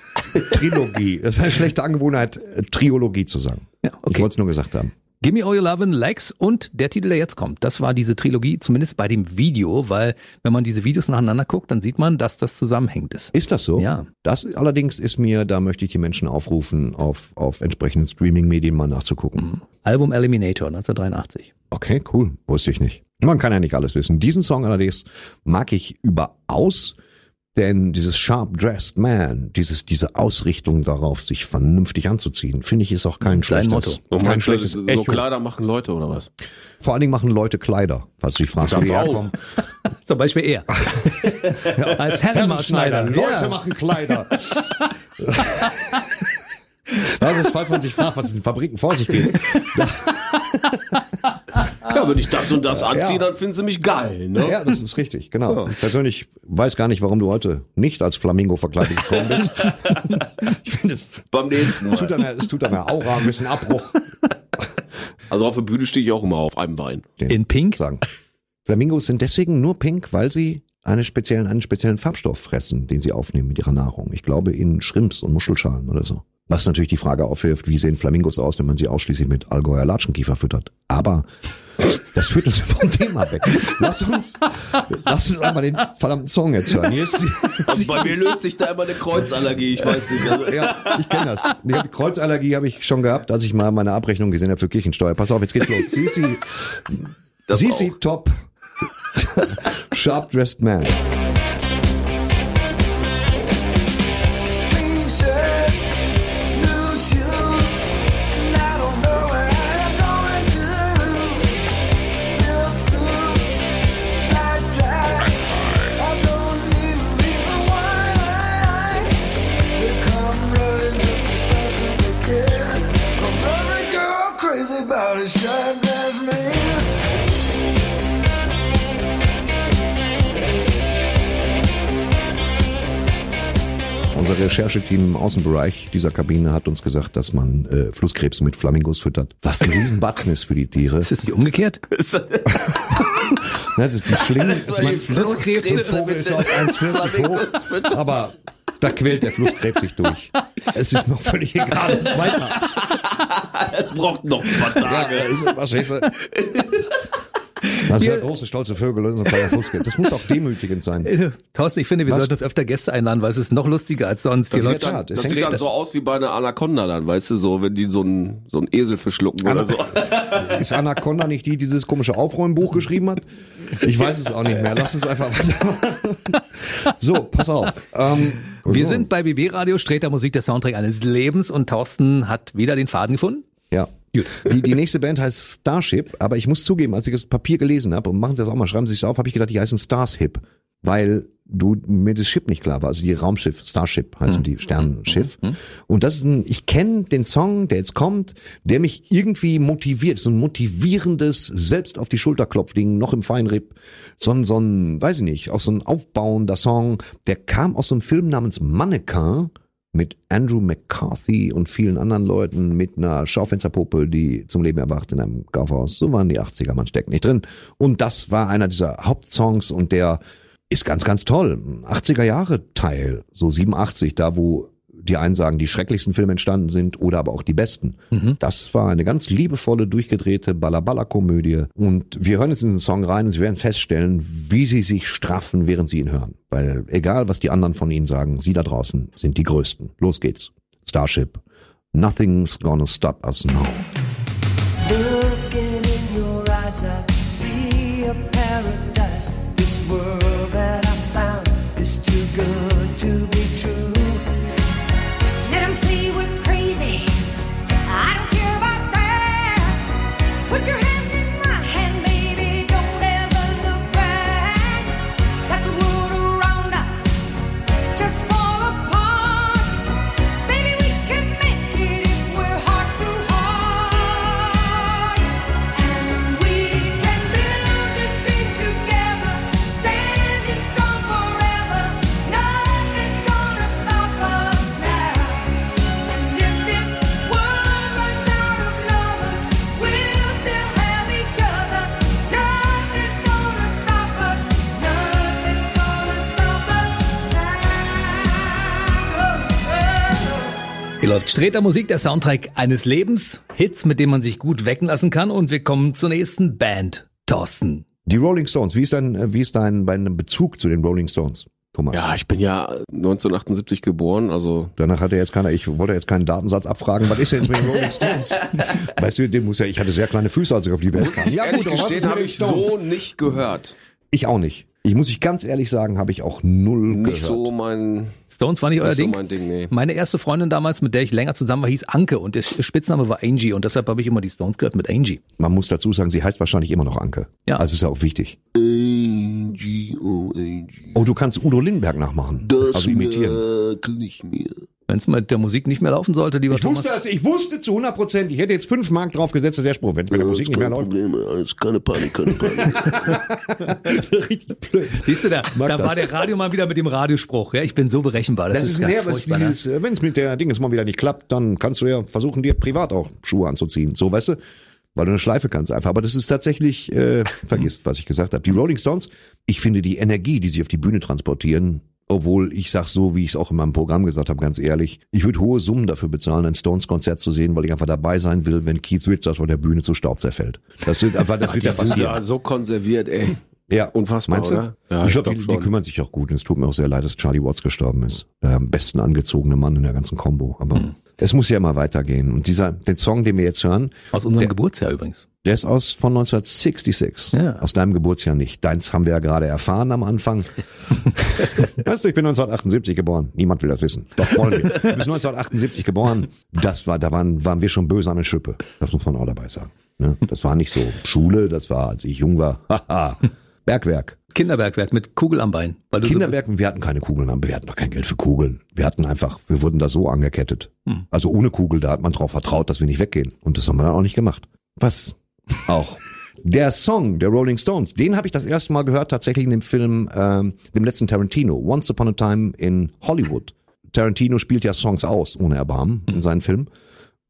Trilogie. Das ist eine schlechte Angewohnheit, äh, Triologie zu sagen. Ja, Ich wollte es nur gesagt haben. Give Me All Your Lovin' Legs und der Titel, der jetzt kommt. Das war diese Trilogie, zumindest bei dem Video, weil wenn man diese Videos nacheinander guckt, dann sieht man, dass das zusammenhängend ist. Ist das so? Ja. Das allerdings ist mir, da möchte ich die Menschen aufrufen, auf, auf entsprechenden Streaming-Medien mal nachzugucken. Album Eliminator 1983. Okay, cool. Wusste ich nicht. Man kann ja nicht alles wissen. Diesen Song allerdings mag ich überaus, denn dieses Sharp Dressed Man, dieses, diese Ausrichtung darauf, sich vernünftig anzuziehen, finde ich, ist auch kein Dein schlechtes, Motto. Und kein schlechtes so Echo. Kleider machen Leute oder was? Vor allen Dingen machen Leute Kleider, falls du dich fragst, wo die auch. herkommen. Zum Beispiel er. Als Herrenmaßschneider. Leute Ja. machen Kleider. Das ist, falls man sich fragt, was in den Fabriken vor sich geht. Ja, wenn ich das und das anziehe, Ja. dann finden sie mich geil, ne? Ja, das ist richtig, genau. Ich persönlich weiß gar nicht, warum du heute nicht als Flamingo verkleidet gekommen bist. Ich finde, es, Beim nächsten es, tut Mal. deiner, es tut deiner Aura ein bisschen Abbruch. Also auf der Bühne stehe ich auch immer auf einem Bein. In Pink? Sagen. Flamingos sind deswegen nur pink, weil sie eine speziellen, einen speziellen Farbstoff fressen, den sie aufnehmen mit ihrer Nahrung. Ich glaube in Shrimps und Muschelschalen oder so. Was natürlich die Frage aufwirft, wie sehen Flamingos aus, wenn man sie ausschließlich mit Allgäuer Latschenkiefer füttert. Aber das führt uns vom Thema weg. Lass uns, lass uns einmal den verdammten Song jetzt hören. Hier ist sie, Also bei mir löst sich da immer eine Kreuzallergie, ich weiß nicht. Also, ja, ich kenne das. Die Kreuzallergie habe ich schon gehabt, als ich mal meine Abrechnung gesehen habe für Kirchensteuer. Pass auf, jetzt geht's los. Sisi, Sisi. Top, Sharp Dressed Man. Rechercheteam im Außenbereich dieser Kabine hat uns gesagt, dass man äh, Flusskrebs mit Flamingos füttert. Was ein Riesenbatzen ist für die Tiere. Ist es nicht umgekehrt? Ne, das ist die Schlinge. Das Vogel ist auf 1,40 hoch, aber da quält der Flusskrebs sich durch. Es ist mir auch völlig egal, jetzt weiter. Es braucht noch ein paar Ja, Tage. ist, was ist ist ja große, stolze Vögel, das ist ein kleiner Flusskrebs. Das muss auch demütigend sein. Äh, Thorsten, ich finde, wir Was? sollten uns öfter Gäste einladen, weil es ist noch lustiger als sonst. Das ja klar, das Das hängt sieht dann so aus wie bei einer Anaconda dann, weißt du, so, wenn die so einen so einen Esel verschlucken oder so. Ist Anaconda nicht die, die dieses komische Aufräumbuch geschrieben hat? Ich weiß es auch nicht mehr. Lass uns einfach weitermachen. So, pass auf. Ähm, Wir sind bei BB Radio, Streter Musik, der Soundtrack eines Lebens und Thorsten hat wieder den Faden gefunden. Ja. Die, die nächste Band heißt Starship, aber ich muss zugeben, als ich das Papier gelesen habe, und machen Sie das auch mal, schreiben Sie es auf, habe ich gedacht, die heißen Starship, weil du mir das Schiff nicht klar war, also die Raumschiff, Starship heißen die Sternenschiff. Und das ist ein, ich kenne den Song, der jetzt kommt, der mich irgendwie motiviert, so ein motivierendes, selbst auf die Schulter klopfding, noch im Feinripp, so ein, so ein, weiß ich nicht, auch so ein aufbauender Song, der kam aus so einem Film namens Mannequin, mit Andrew McCarthy und vielen anderen Leuten mit einer Schaufensterpuppe, die zum Leben erwacht in einem Kaufhaus. So waren die 80er, man steckt nicht drin. Und das war einer dieser Hauptsongs und der ist ganz, ganz toll. 80er Jahre Teil, so 87, da wo die einen sagen, die schrecklichsten Filme entstanden sind oder aber auch die besten. Das war eine ganz liebevolle, durchgedrehte Balla-Balla-Komödie. Und wir hören jetzt in diesen Song rein und Sie werden feststellen, wie Sie sich straffen, während Sie ihn hören. Weil egal, was die anderen von Ihnen sagen, Sie da draußen sind die Größten. Los geht's. Starship. Nothing's gonna stop us now. Looking in your eyes, I see a paradise. This world that I found is too good to be Put your hand läuft Streter Musik, der Soundtrack eines Lebens. Hits, mit denen man sich gut wecken lassen kann. Und wir kommen zur nächsten Band. Thorsten. Die Rolling Stones, wie ist dein, äh, wie ist dein, dein Bezug zu den Rolling Stones, Thomas? Ja, ich bin ja 1978 geboren, also Danach hatte jetzt keiner, ich wollte jetzt keinen Datensatz abfragen, was ist denn jetzt mit den Rolling Stones? weißt du, den muss ja, ich hatte sehr kleine Füße, als ich auf die Welt kam. Ja gut, gestehen, habe den ich Stones? so nicht gehört. Ich auch nicht. Ich muss ich ganz ehrlich sagen, habe ich auch null Nicht gehört. so mein, Stones war nicht euer nicht so Ding? mein Ding, nee. Meine erste Freundin damals, mit der ich länger zusammen war, hieß Anke und der Spitzname war Angie und deshalb habe ich immer die Stones gehört mit Angie. Man muss dazu sagen, sie heißt wahrscheinlich immer noch Anke. Ja. Also ist ja auch wichtig. A-G-O-A-G. Oh, du kannst Udo Lindenberg nachmachen. Das also imitieren. merke ich mir. Wenn es mit der Musik nicht mehr laufen sollte, lieber Ich wusste Thomas. es, ich wusste zu 100 Prozent, ich hätte jetzt 5 Mark drauf gesetzt, der Spruch, wenn mit der Musik nicht mehr läuft. Problem, alles keine Panik, keine Panik. Richtig blöd. Siehst du, da, Mag da das. war der Radio mal wieder mit dem Radiospruch. Ja, ich bin so berechenbar. Das, Das, ist, ist, ganz näher, was furchtbar, ne? äh, wenn es mit der Dinges mal wieder nicht klappt, dann kannst du ja versuchen, dir privat auch Schuhe anzuziehen. So, weißt du? Weil du eine Schleife kannst einfach. Aber das ist tatsächlich, äh, vergisst, was ich gesagt habe. Die Rolling Stones, ich finde die Energie, die sie auf die Bühne transportieren, obwohl ich sag so, wie ich es auch in meinem Programm gesagt habe, ganz ehrlich, ich würde hohe Summen dafür bezahlen, ein Stones-Konzert zu sehen, weil ich einfach dabei sein will, wenn Keith Richards von der Bühne zu Staub zerfällt. Das wird einfach, das wird ja passieren. ja so konserviert, ey. Ja, Unfassbar, Meinst du? oder? Ja, ich glaube, glaub die, die kümmern sich auch gut. Und es tut mir auch sehr leid, dass Charlie Watts gestorben ist. Der am besten angezogene Mann in der ganzen Combo. Aber Hm. Es muss ja immer weitergehen. Und dieser, den Song, den wir jetzt hören, Aus unserem Der- Geburtsjahr übrigens. der ist aus von 1966. Ja. Aus deinem Geburtsjahr nicht. Deins haben wir ja gerade erfahren am Anfang. weißt du, ich bin 1978 geboren. Niemand will das wissen. Doch wollen wir. Du bist 1978 geboren. Das war, da waren, waren wir schon böse an der Schippe. Das muss man auch dabei sagen. Ne? Das war nicht so Schule, das war, als ich jung war. Haha. Bergwerk. Kinderbergwerk mit Kugel am Bein. Weil du so- Kinderwerken, wir hatten keine Kugeln, aber wir hatten doch kein Geld für Kugeln. Wir hatten einfach, wir wurden da so angekettet. Hm. Also ohne Kugel, da hat man drauf vertraut, dass wir nicht weggehen. Und das haben wir dann auch nicht gemacht. Was auch. Der Song der Rolling Stones, den habe ich das erste Mal gehört, tatsächlich in dem Film, ähm, dem letzten Tarantino, Once Upon a Time in Hollywood. Tarantino spielt ja Songs aus, ohne Erbarmen, in seinen Filmen.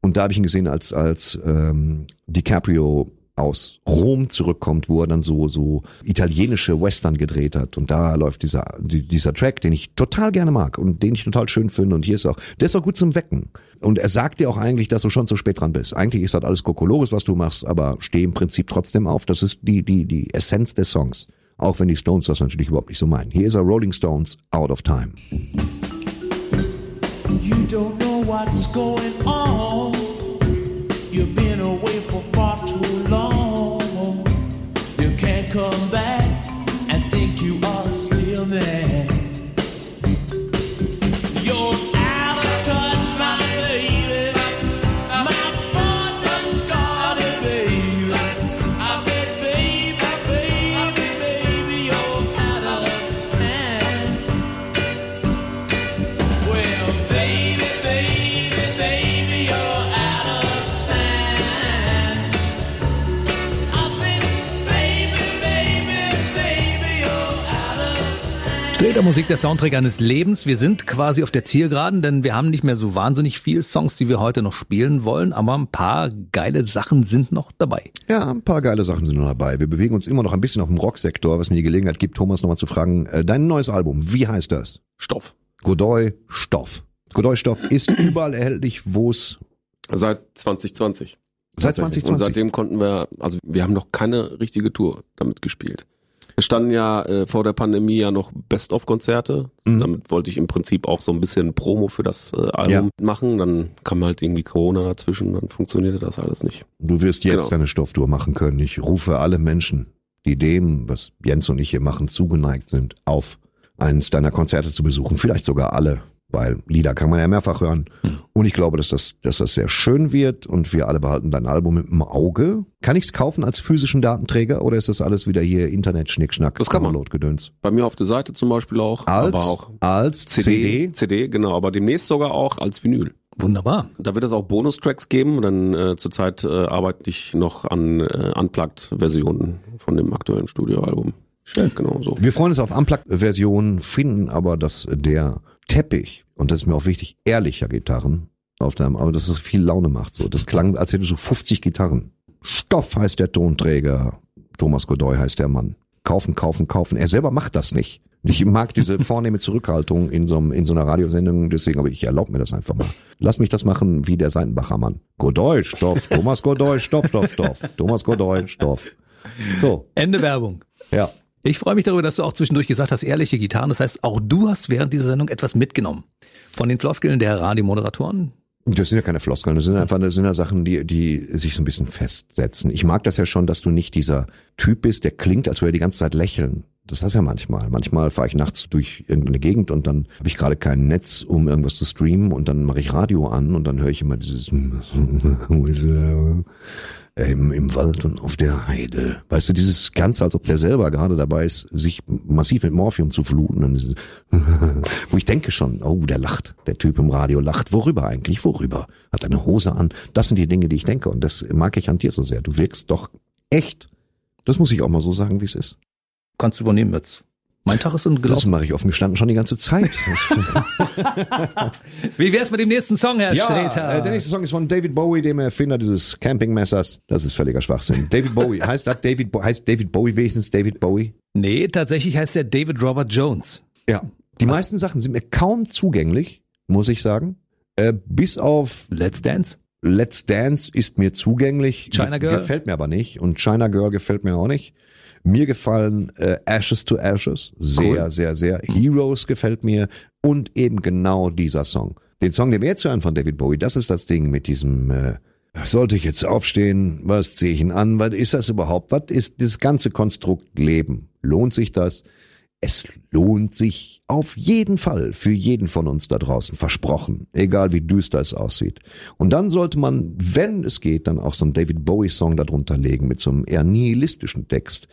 Und da habe ich ihn gesehen, als, als ähm, DiCaprio aus Rom zurückkommt, wo er dann so so italienische Western gedreht hat und da läuft dieser die- dieser Track, den ich total gerne mag und den ich total schön finde und hier ist auch der ist auch gut zum Wecken und er sagt dir auch eigentlich, dass du schon zu spät dran bist. Eigentlich ist das alles Kokolores, was du machst, aber steh im Prinzip trotzdem auf. Das ist die die die Essenz des Songs, auch wenn die Stones das natürlich überhaupt nicht so meinen. Hier ist er Rolling Stones Out of Time. You don't know what's going on. Come of time. Streter Musik, der Soundtrack eines Lebens. Wir sind quasi auf der Zielgeraden, denn wir haben nicht mehr so wahnsinnig viel Songs, die wir heute noch spielen wollen, aber ein paar geile Sachen sind noch dabei. Ja, ein paar geile Sachen sind noch dabei. Wir bewegen uns immer noch ein bisschen auf dem Rocksektor, was mir die Gelegenheit gibt, Thomas nochmal zu fragen, äh, dein neues Album, wie heißt das? Stoff. Godoy Stoff. Godoy Stoff ist überall erhältlich, wo es Seit 2020. Seit Tatsächlich. 2020. Und seitdem konnten wir, also wir haben noch keine richtige Tour damit gespielt. Es standen ja äh, vor der Pandemie ja noch Best-of-Konzerte. Mhm. Damit wollte ich im Prinzip auch so ein bisschen Promo für das äh, Album Ja. machen. Dann kam halt irgendwie Corona dazwischen, dann funktionierte das alles nicht. Du wirst jetzt Genau. deine Stofftour machen können. Ich rufe alle Menschen, die dem, was Jens und ich hier machen, zugeneigt sind, auf, eins deiner Konzerte zu besuchen. Vielleicht sogar alle, weil Lieder kann man ja mehrfach hören. Hm. Und ich glaube, dass das, dass das sehr schön wird und wir alle behalten dein Album im Auge. Kann ich es kaufen als physischen Datenträger oder ist das alles wieder hier Internet-Schnickschnack, Das kann man. Download-Gedöns? Bei mir auf der Seite zum Beispiel auch. Als, aber auch als CD, CD? CD, genau, aber demnächst sogar auch als Vinyl. Wunderbar. Da wird es auch Bonustracks geben. Dann äh, zurzeit äh, arbeite ich noch an äh, Unplugged-Versionen von dem aktuellen Studioalbum. Schön. Genau so. Wir freuen uns auf Unplugged-Versionen, finden aber, dass der Teppich, und das ist mir auch wichtig, ehrlicher Gitarren auf deinem, aber dass es viel Laune macht. So, das klang, als hättest du 50 Gitarren. Stoff heißt der Tonträger. Thomas Godoy heißt der Mann. Kaufen, kaufen, kaufen. Er selber macht das nicht. Ich mag diese vornehme Zurückhaltung in so, einem, in so einer Radiosendung, deswegen, aber ich erlaube mir das einfach mal. Lass mich das machen wie der Seitenbacher Mann. Godoy, Stoff, Thomas Godoy, Stoff, Stoff, Stoff. Thomas Godoy, Stoff. So. Ende Werbung. Ja. Ich freue mich darüber, dass du auch zwischendurch gesagt hast, ehrliche Gitarren. Das heißt, auch du hast während dieser Sendung etwas mitgenommen. Von den Floskeln der Radiomoderatoren. Das sind ja keine Floskeln, das sind einfach das sind ja Sachen, die, die sich so ein bisschen festsetzen. Ich mag das ja schon, dass du nicht dieser Typ bist, der klingt, als würde er die ganze Zeit lächeln. Das hast ja manchmal. Manchmal fahre ich nachts durch irgendeine Gegend und dann habe ich gerade kein Netz, um irgendwas zu streamen und dann mache ich Radio an und dann höre ich immer dieses im, im Wald und auf der Heide. Weißt du, dieses Ganze, als ob der selber gerade dabei ist, sich massiv mit Morphium zu fluten. Wo ich denke schon, oh, der lacht, der Typ im Radio lacht. Worüber eigentlich? Worüber? Hat eine Hose an. Das sind die Dinge, die ich denke. Und das mag ich an dir so sehr. Du wirkst doch echt. Das muss ich auch mal so sagen, wie es ist. Kannst du übernehmen jetzt. Mein Tag ist Das gelaufen. mache ich offen gestanden schon die ganze Zeit. Wie wär's mit dem nächsten Song, Herr Ja, Streter? äh, der nächste Song ist von David Bowie, dem Erfinder dieses Campingmessers. Das ist völliger Schwachsinn. David Bowie, heißt das David, Bo heißt David Bowie wenigstens David Bowie? Nee, tatsächlich heißt der David Robert Jones. Ja. Die meisten Sachen sind mir kaum zugänglich, muss ich sagen. Äh, bis auf Let's Dance. Let's Dance ist mir zugänglich. China Girl? Gefällt mir aber nicht. Und China Girl gefällt mir auch nicht. Mir gefallen äh, Ashes to Ashes sehr, sehr, sehr. Heroes gefällt mir. Und eben genau dieser Song. Den Song, den wir jetzt hören von David Bowie, das ist das Ding mit diesem, äh, sollte ich jetzt aufstehen? Was ziehe ich ihn an? Was ist das überhaupt? Was ist das ganze Konstrukt Leben? Lohnt sich das? Es lohnt sich auf jeden Fall für jeden von uns da draußen, versprochen, egal wie düster es aussieht. Und dann sollte man, wenn es geht, dann auch so einen David Bowie-Song darunter legen mit so einem eher nihilistischen Text,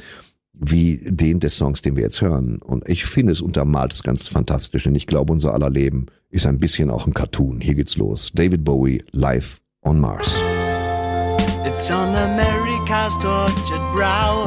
wie den des Songs, den wir jetzt hören. Und ich finde, es untermalt es ganz fantastisch, denn ich glaube, unser aller Leben ist ein bisschen auch ein Cartoon. Hier geht's los. David Bowie, live on Mars. It's on America's tortured brow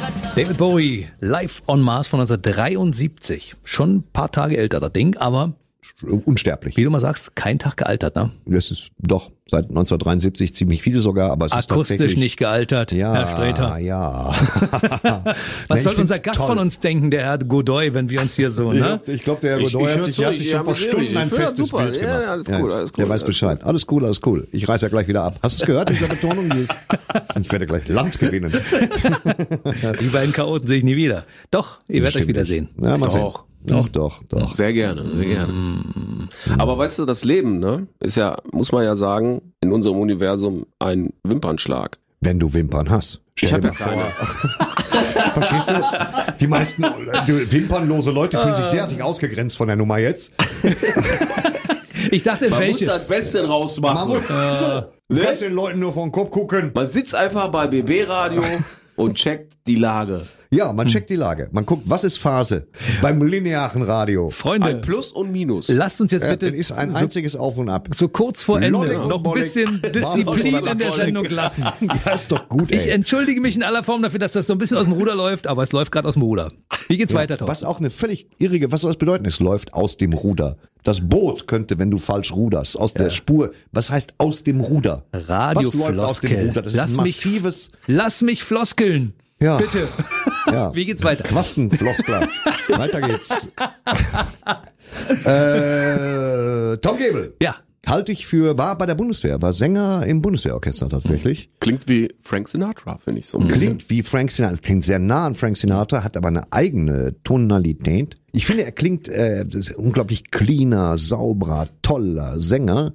David Bowie, live on Mars von 1973. Schon ein paar Tage älter, das Ding, aber Unsterblich. wie du mal sagst, kein Tag gealtert, ne? Das ist doch seit 1973 ziemlich viele sogar, aber es ist Akustisch tatsächlich nicht gealtert, Ja, Herr Streter. ja. Was Nee, soll ich unser Gast toll. von uns denken, der Herr Godoy, wenn wir uns hier so, ne? Ich glaube, der Herr Ich- Godoy ich hat hör sich, zu, hat sich ich- schon ja, vor ich- Stunden ich ein festes super. Bild Ja, gemacht. ja, alles cool, alles cool, Der weiß Bescheid. Alles cool, alles cool. Ich reiß ja gleich wieder ab. Hast du es gehört, dieser Betonung? Dieses, ich werde gleich Land gewinnen. Die beiden Chaoten sehe ich nie wieder. Doch, ihr werdet euch wiedersehen. Ja, mal sehen. Doch. Doch, doch, doch. Sehr gerne, sehr gerne. Aber weißt du, das Leben, ne, ist ja, muss man ja sagen, in unserem Universum ein Wimpernschlag. Wenn du Wimpern hast. Stell Ich dir hab ja vor. Verstehst du? Die meisten die wimpernlose Leute fühlen sich derartig ausgegrenzt von der Nummer jetzt. Ich dachte, Man welche? muss das Beste draus machen. so, du Ne? kannst den Leuten nur vor den Kopf gucken. Man sitzt einfach bei BB Radio und checkt die Lage. Ja, man checkt die Lage. Man guckt, was ist Phase beim linearen Radio. Freunde, Ein Plus und Minus. lasst uns jetzt Ja, bitte das ist ein so, einziges Auf und Ab. so kurz vor Ende Lollig noch ein bisschen Disziplin in der Sendung lassen. Ja, ist doch gut, Ich ey. entschuldige mich in aller Form dafür, dass das so ein bisschen aus dem Ruder läuft, aber es läuft gerade aus dem Ruder. Wie geht's weiter, Was Thorsten? auch eine völlig irrige, was soll das bedeuten? Es läuft aus dem Ruder. Das Boot könnte, wenn du falsch ruderst, aus der Spur. Was heißt aus dem Ruder? Was läuft aus dem Radiofloskel. Ruder? Das Lass ist ein mich, massives, lass mich floskeln. Ja. Bitte. ja. Wie geht's weiter? Quastenfloskler. weiter geht's. äh, Tom Gebel. Ja. Halte ich für, war bei der Bundeswehr, war Sänger im Bundeswehrorchester tatsächlich. Klingt wie Frank Sinatra, finde ich so. ein bisschen. Klingt wie Frank Sinatra, es klingt sehr nah an Frank Sinatra, hat aber eine eigene Tonalität. Ich finde, er klingt äh, das ist ein unglaublich cleaner, sauberer, toller Sänger,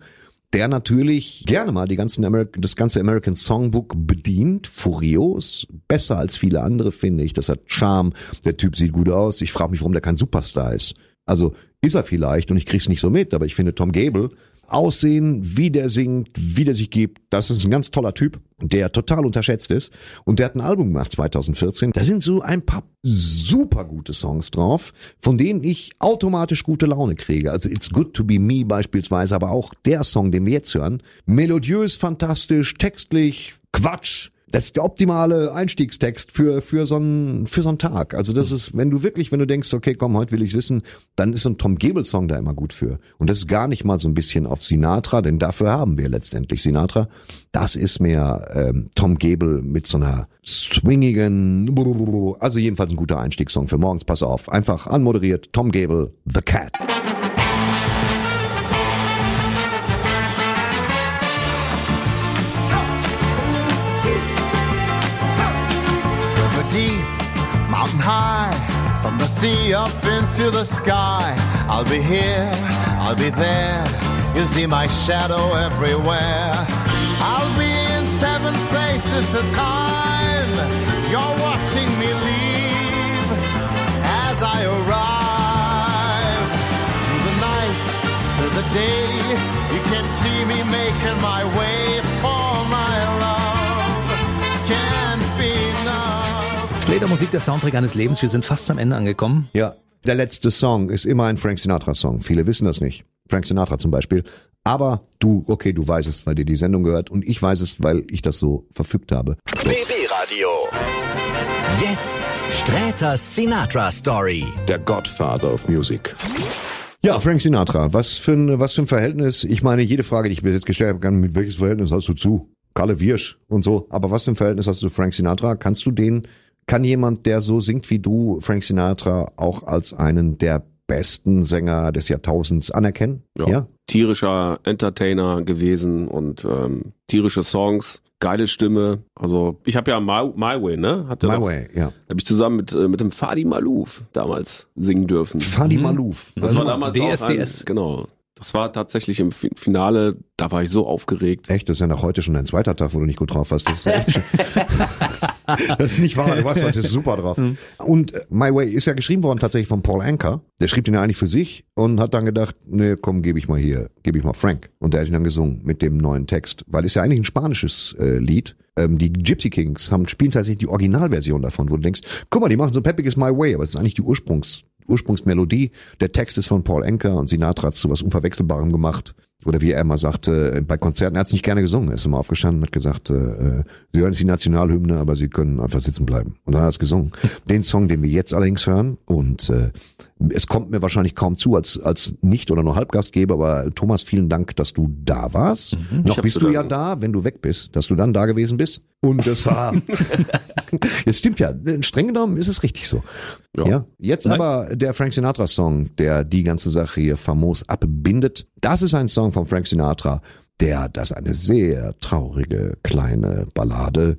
der natürlich gerne mal die ganzen Ameri das ganze American Songbook bedient, furios, besser als viele andere, finde ich. Das hat Charme, der Typ sieht gut aus. Ich frage mich, warum der kein Superstar ist. Also ist er vielleicht und ich krieg's nicht so mit, aber ich finde Tom Gable Aussehen, wie der singt, wie der sich gibt, das ist ein ganz toller Typ, der total unterschätzt ist. Und der hat ein Album gemacht 2014. Da sind so ein paar super gute Songs drauf, von denen ich automatisch gute Laune kriege. Also It's Good to Be Me beispielsweise, aber auch der Song, den wir jetzt hören. Melodiös, fantastisch, textlich, Quatsch. Das ist der optimale Einstiegstext für, für so einen, für so einen Tag. Also das ist, wenn du wirklich, wenn du denkst, okay, komm, heute will ich wissen, dann ist so ein Tom Gable Song da immer gut für. Und das ist gar nicht mal so ein bisschen auf Sinatra, denn dafür haben wir letztendlich Sinatra. Das ist mehr ähm, Tom Gable mit so einer swingigen, also jedenfalls ein guter Einstiegssong für morgens. Pass auf, einfach anmoderiert. Tom Gable, The Cat. The sea up into the sky. I'll be here, I'll be there. You'll see my shadow everywhere. I'll be in seven places a time. You're watching me leave as I arrive. Through the night, through the day, you can see me making my way enough. Fledermusik, der Soundtrack eines Lebens. Wir sind fast am Ende angekommen. Ja, der letzte Song ist immer ein Frank Sinatra Song. Viele wissen das nicht. Frank Sinatra zum Beispiel. Aber du, okay, du weißt es, weil dir die Sendung gehört und ich weiß es, weil ich das so verfügt habe. BB Radio. Jetzt Sträters Sinatra Story. Der Godfather of Music. Ja, Frank Sinatra, was für ein, was für ein Verhältnis. Ich meine, jede Frage, die ich bis jetzt gestellt habe, kann, mit welches Verhältnis hast du zu Kalle Wirsch und so. Aber was für ein Verhältnis hast du zu Frank Sinatra? Kannst du den, kann jemand, der so singt wie du, Frank Sinatra auch als einen der besten Sänger des Jahrtausends anerkennen? Ja. Tierischer Entertainer gewesen und ähm, tierische Songs, geile Stimme. Also ich habe ja My, My Way, ne? Hatte My doch- Way, ja. Habe ich zusammen mit, äh, mit dem Fadi Malouf damals singen dürfen. Fadi Malouf. Das war Also damals DSDS. Auch ein, genau. Das war tatsächlich im Fi- Finale, da war ich so aufgeregt. Echt, das ist ja nach heute schon ein zweiter Tag, wo du nicht gut drauf warst. Das ist, das ist nicht wahr, du warst heute super drauf. Und äh, My Way ist ja geschrieben worden tatsächlich von Paul Anker. Der schrieb den ja eigentlich für sich und hat dann gedacht, nee, komm, gebe ich mal hier, gebe ich mal Frank. Und der hat ihn dann gesungen mit dem neuen Text, weil es ja eigentlich ein spanisches äh, Lied. Ähm, die Gypsy Kings haben spielen tatsächlich die Originalversion davon, wo du denkst, guck mal, die machen so peppiges My Way, aber es ist eigentlich die Ursprungs Ursprungsmelodie. Der Text ist von Paul Anker und Sinatra hat zu was Unverwechselbarem gemacht. Oder wie er immer sagte, bei Konzerten, er hat es nicht gerne gesungen, er ist immer aufgestanden und hat gesagt, äh, sie hören jetzt die Nationalhymne, aber sie können einfach sitzen bleiben. Und dann hat er es gesungen. Den Song, den wir jetzt allerdings hören, und äh, es kommt mir wahrscheinlich kaum zu als, als Nicht- oder nur Halbgastgeber, aber Thomas, vielen Dank, dass du da warst. Ich Noch bist du ja da, wenn du weg bist, dass du dann da gewesen bist. Und es war, es stimmt ja, streng genommen ist es richtig so. Ja. Jetzt Nein. aber der Frank Sinatra Song, der die ganze Sache hier famos abbindet. Das ist ein Song von Frank Sinatra, der, das ist eine sehr traurige kleine Ballade,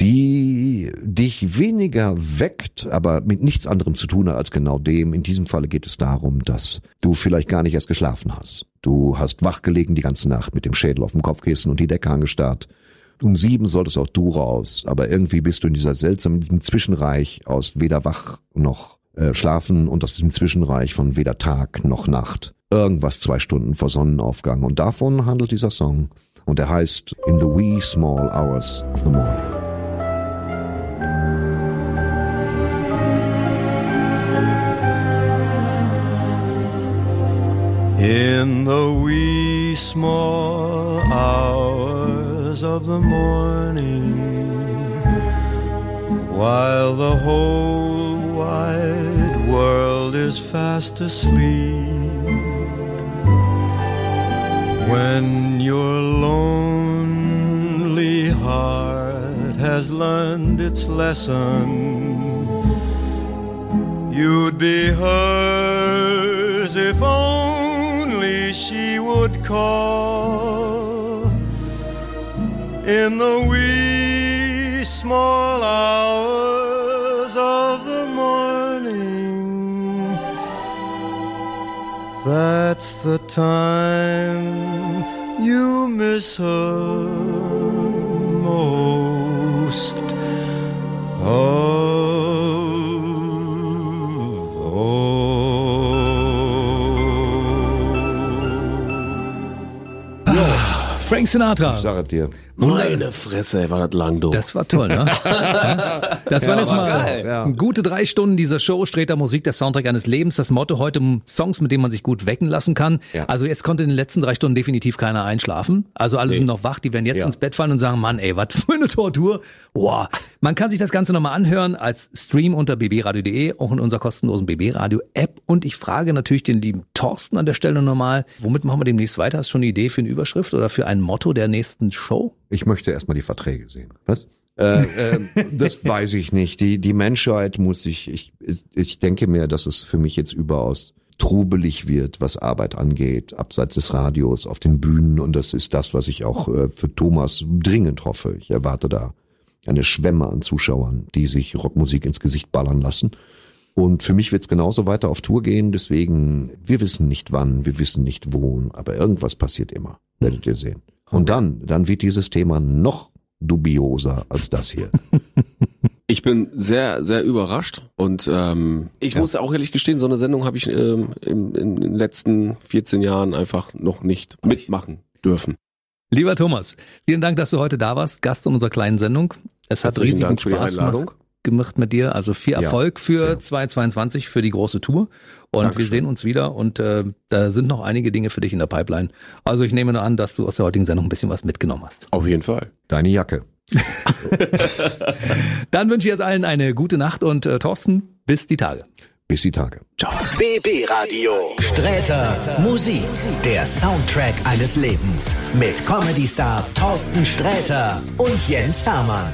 die dich weniger weckt, aber mit nichts anderem zu tun hat als genau dem. In diesem Falle geht es darum, dass du vielleicht gar nicht erst geschlafen hast. Du hast wachgelegen die ganze Nacht mit dem Schädel auf dem Kopfkissen und die Decke angestarrt. Um sieben solltest auch du raus, aber irgendwie bist du in dieser seltsamen Zwischenreich aus weder wach noch äh, schlafen und aus diesem Zwischenreich von weder Tag noch Nacht. Irgendwas zwei Stunden vor Sonnenaufgang und davon handelt dieser Song und er heißt In the Wee Small Hours of the Morning. In the wee small hours of the morning, while the whole wide world is fast asleep, when your lonely heart has learned its lesson, you'd be hers if only she would call in the wee small hours of the morning. That's the time you miss her most of Frank Sinatra. Ich sage dir. Meine Fresse, war das lang, du. Das war toll, ne? Ja. Das waren Ja, jetzt war mal ja. gute drei Stunden dieser Show, Streter Musik, der Soundtrack eines Lebens. Das Motto heute, Songs, mit denen man sich gut wecken lassen kann. Ja. Also jetzt konnte in den letzten drei Stunden definitiv keiner einschlafen. Also alle Nee. sind noch wach, die werden jetzt Ja. ins Bett fallen und sagen, Mann, ey, was für eine Tortur. Boah. Man kann sich das Ganze nochmal anhören als Stream unter bbradio.de, auch in unserer kostenlosen BB Radio App. Und ich frage natürlich den lieben Thorsten an der Stelle nochmal, womit machen wir demnächst weiter? Hast du schon eine Idee für eine Überschrift oder für ein Motto der nächsten Show? Ich möchte erstmal die Verträge sehen. Was? Äh, äh, das weiß ich nicht. Die, die Menschheit muss sich, ich, ich denke mir, dass es für mich jetzt überaus trubelig wird, was Arbeit angeht, abseits des Radios, auf den Bühnen. Und das ist das, was ich auch äh, für Thomas dringend hoffe. Ich erwarte da eine Schwemme an Zuschauern, die sich Rockmusik ins Gesicht ballern lassen. Und für mich wird es genauso weiter auf Tour gehen. Deswegen, wir wissen nicht wann, wir wissen nicht wo, aber irgendwas passiert immer. Werdet ihr sehen. Und dann, dann wird dieses Thema noch dubioser als das hier. Ich bin sehr, sehr überrascht und ähm, ich muss auch ehrlich gestehen, so eine Sendung habe ich ähm, in, in den letzten 14 Jahren einfach noch nicht mitmachen dürfen. Lieber Thomas, vielen Dank, dass du heute da warst, Gast in unserer kleinen Sendung. Es hat riesigen Dank Spaß gemacht, gemacht mit dir. Also viel Ja, Erfolg für sehr. 2022, für die große Tour. Und wir Dankeschön. sehen uns wieder und äh, da sind noch einige Dinge für dich in der Pipeline. Also ich nehme nur an, dass du aus der heutigen Sendung ein bisschen was mitgenommen hast. Auf jeden Fall. Deine Jacke. Dann wünsche ich jetzt allen eine gute Nacht und äh, Thorsten, bis die Tage. Bis die Tage. BB Radio. Sträter Musik. Der Soundtrack eines Lebens. Mit Comedy-Star Thorsten Sträter und Jens Hermann.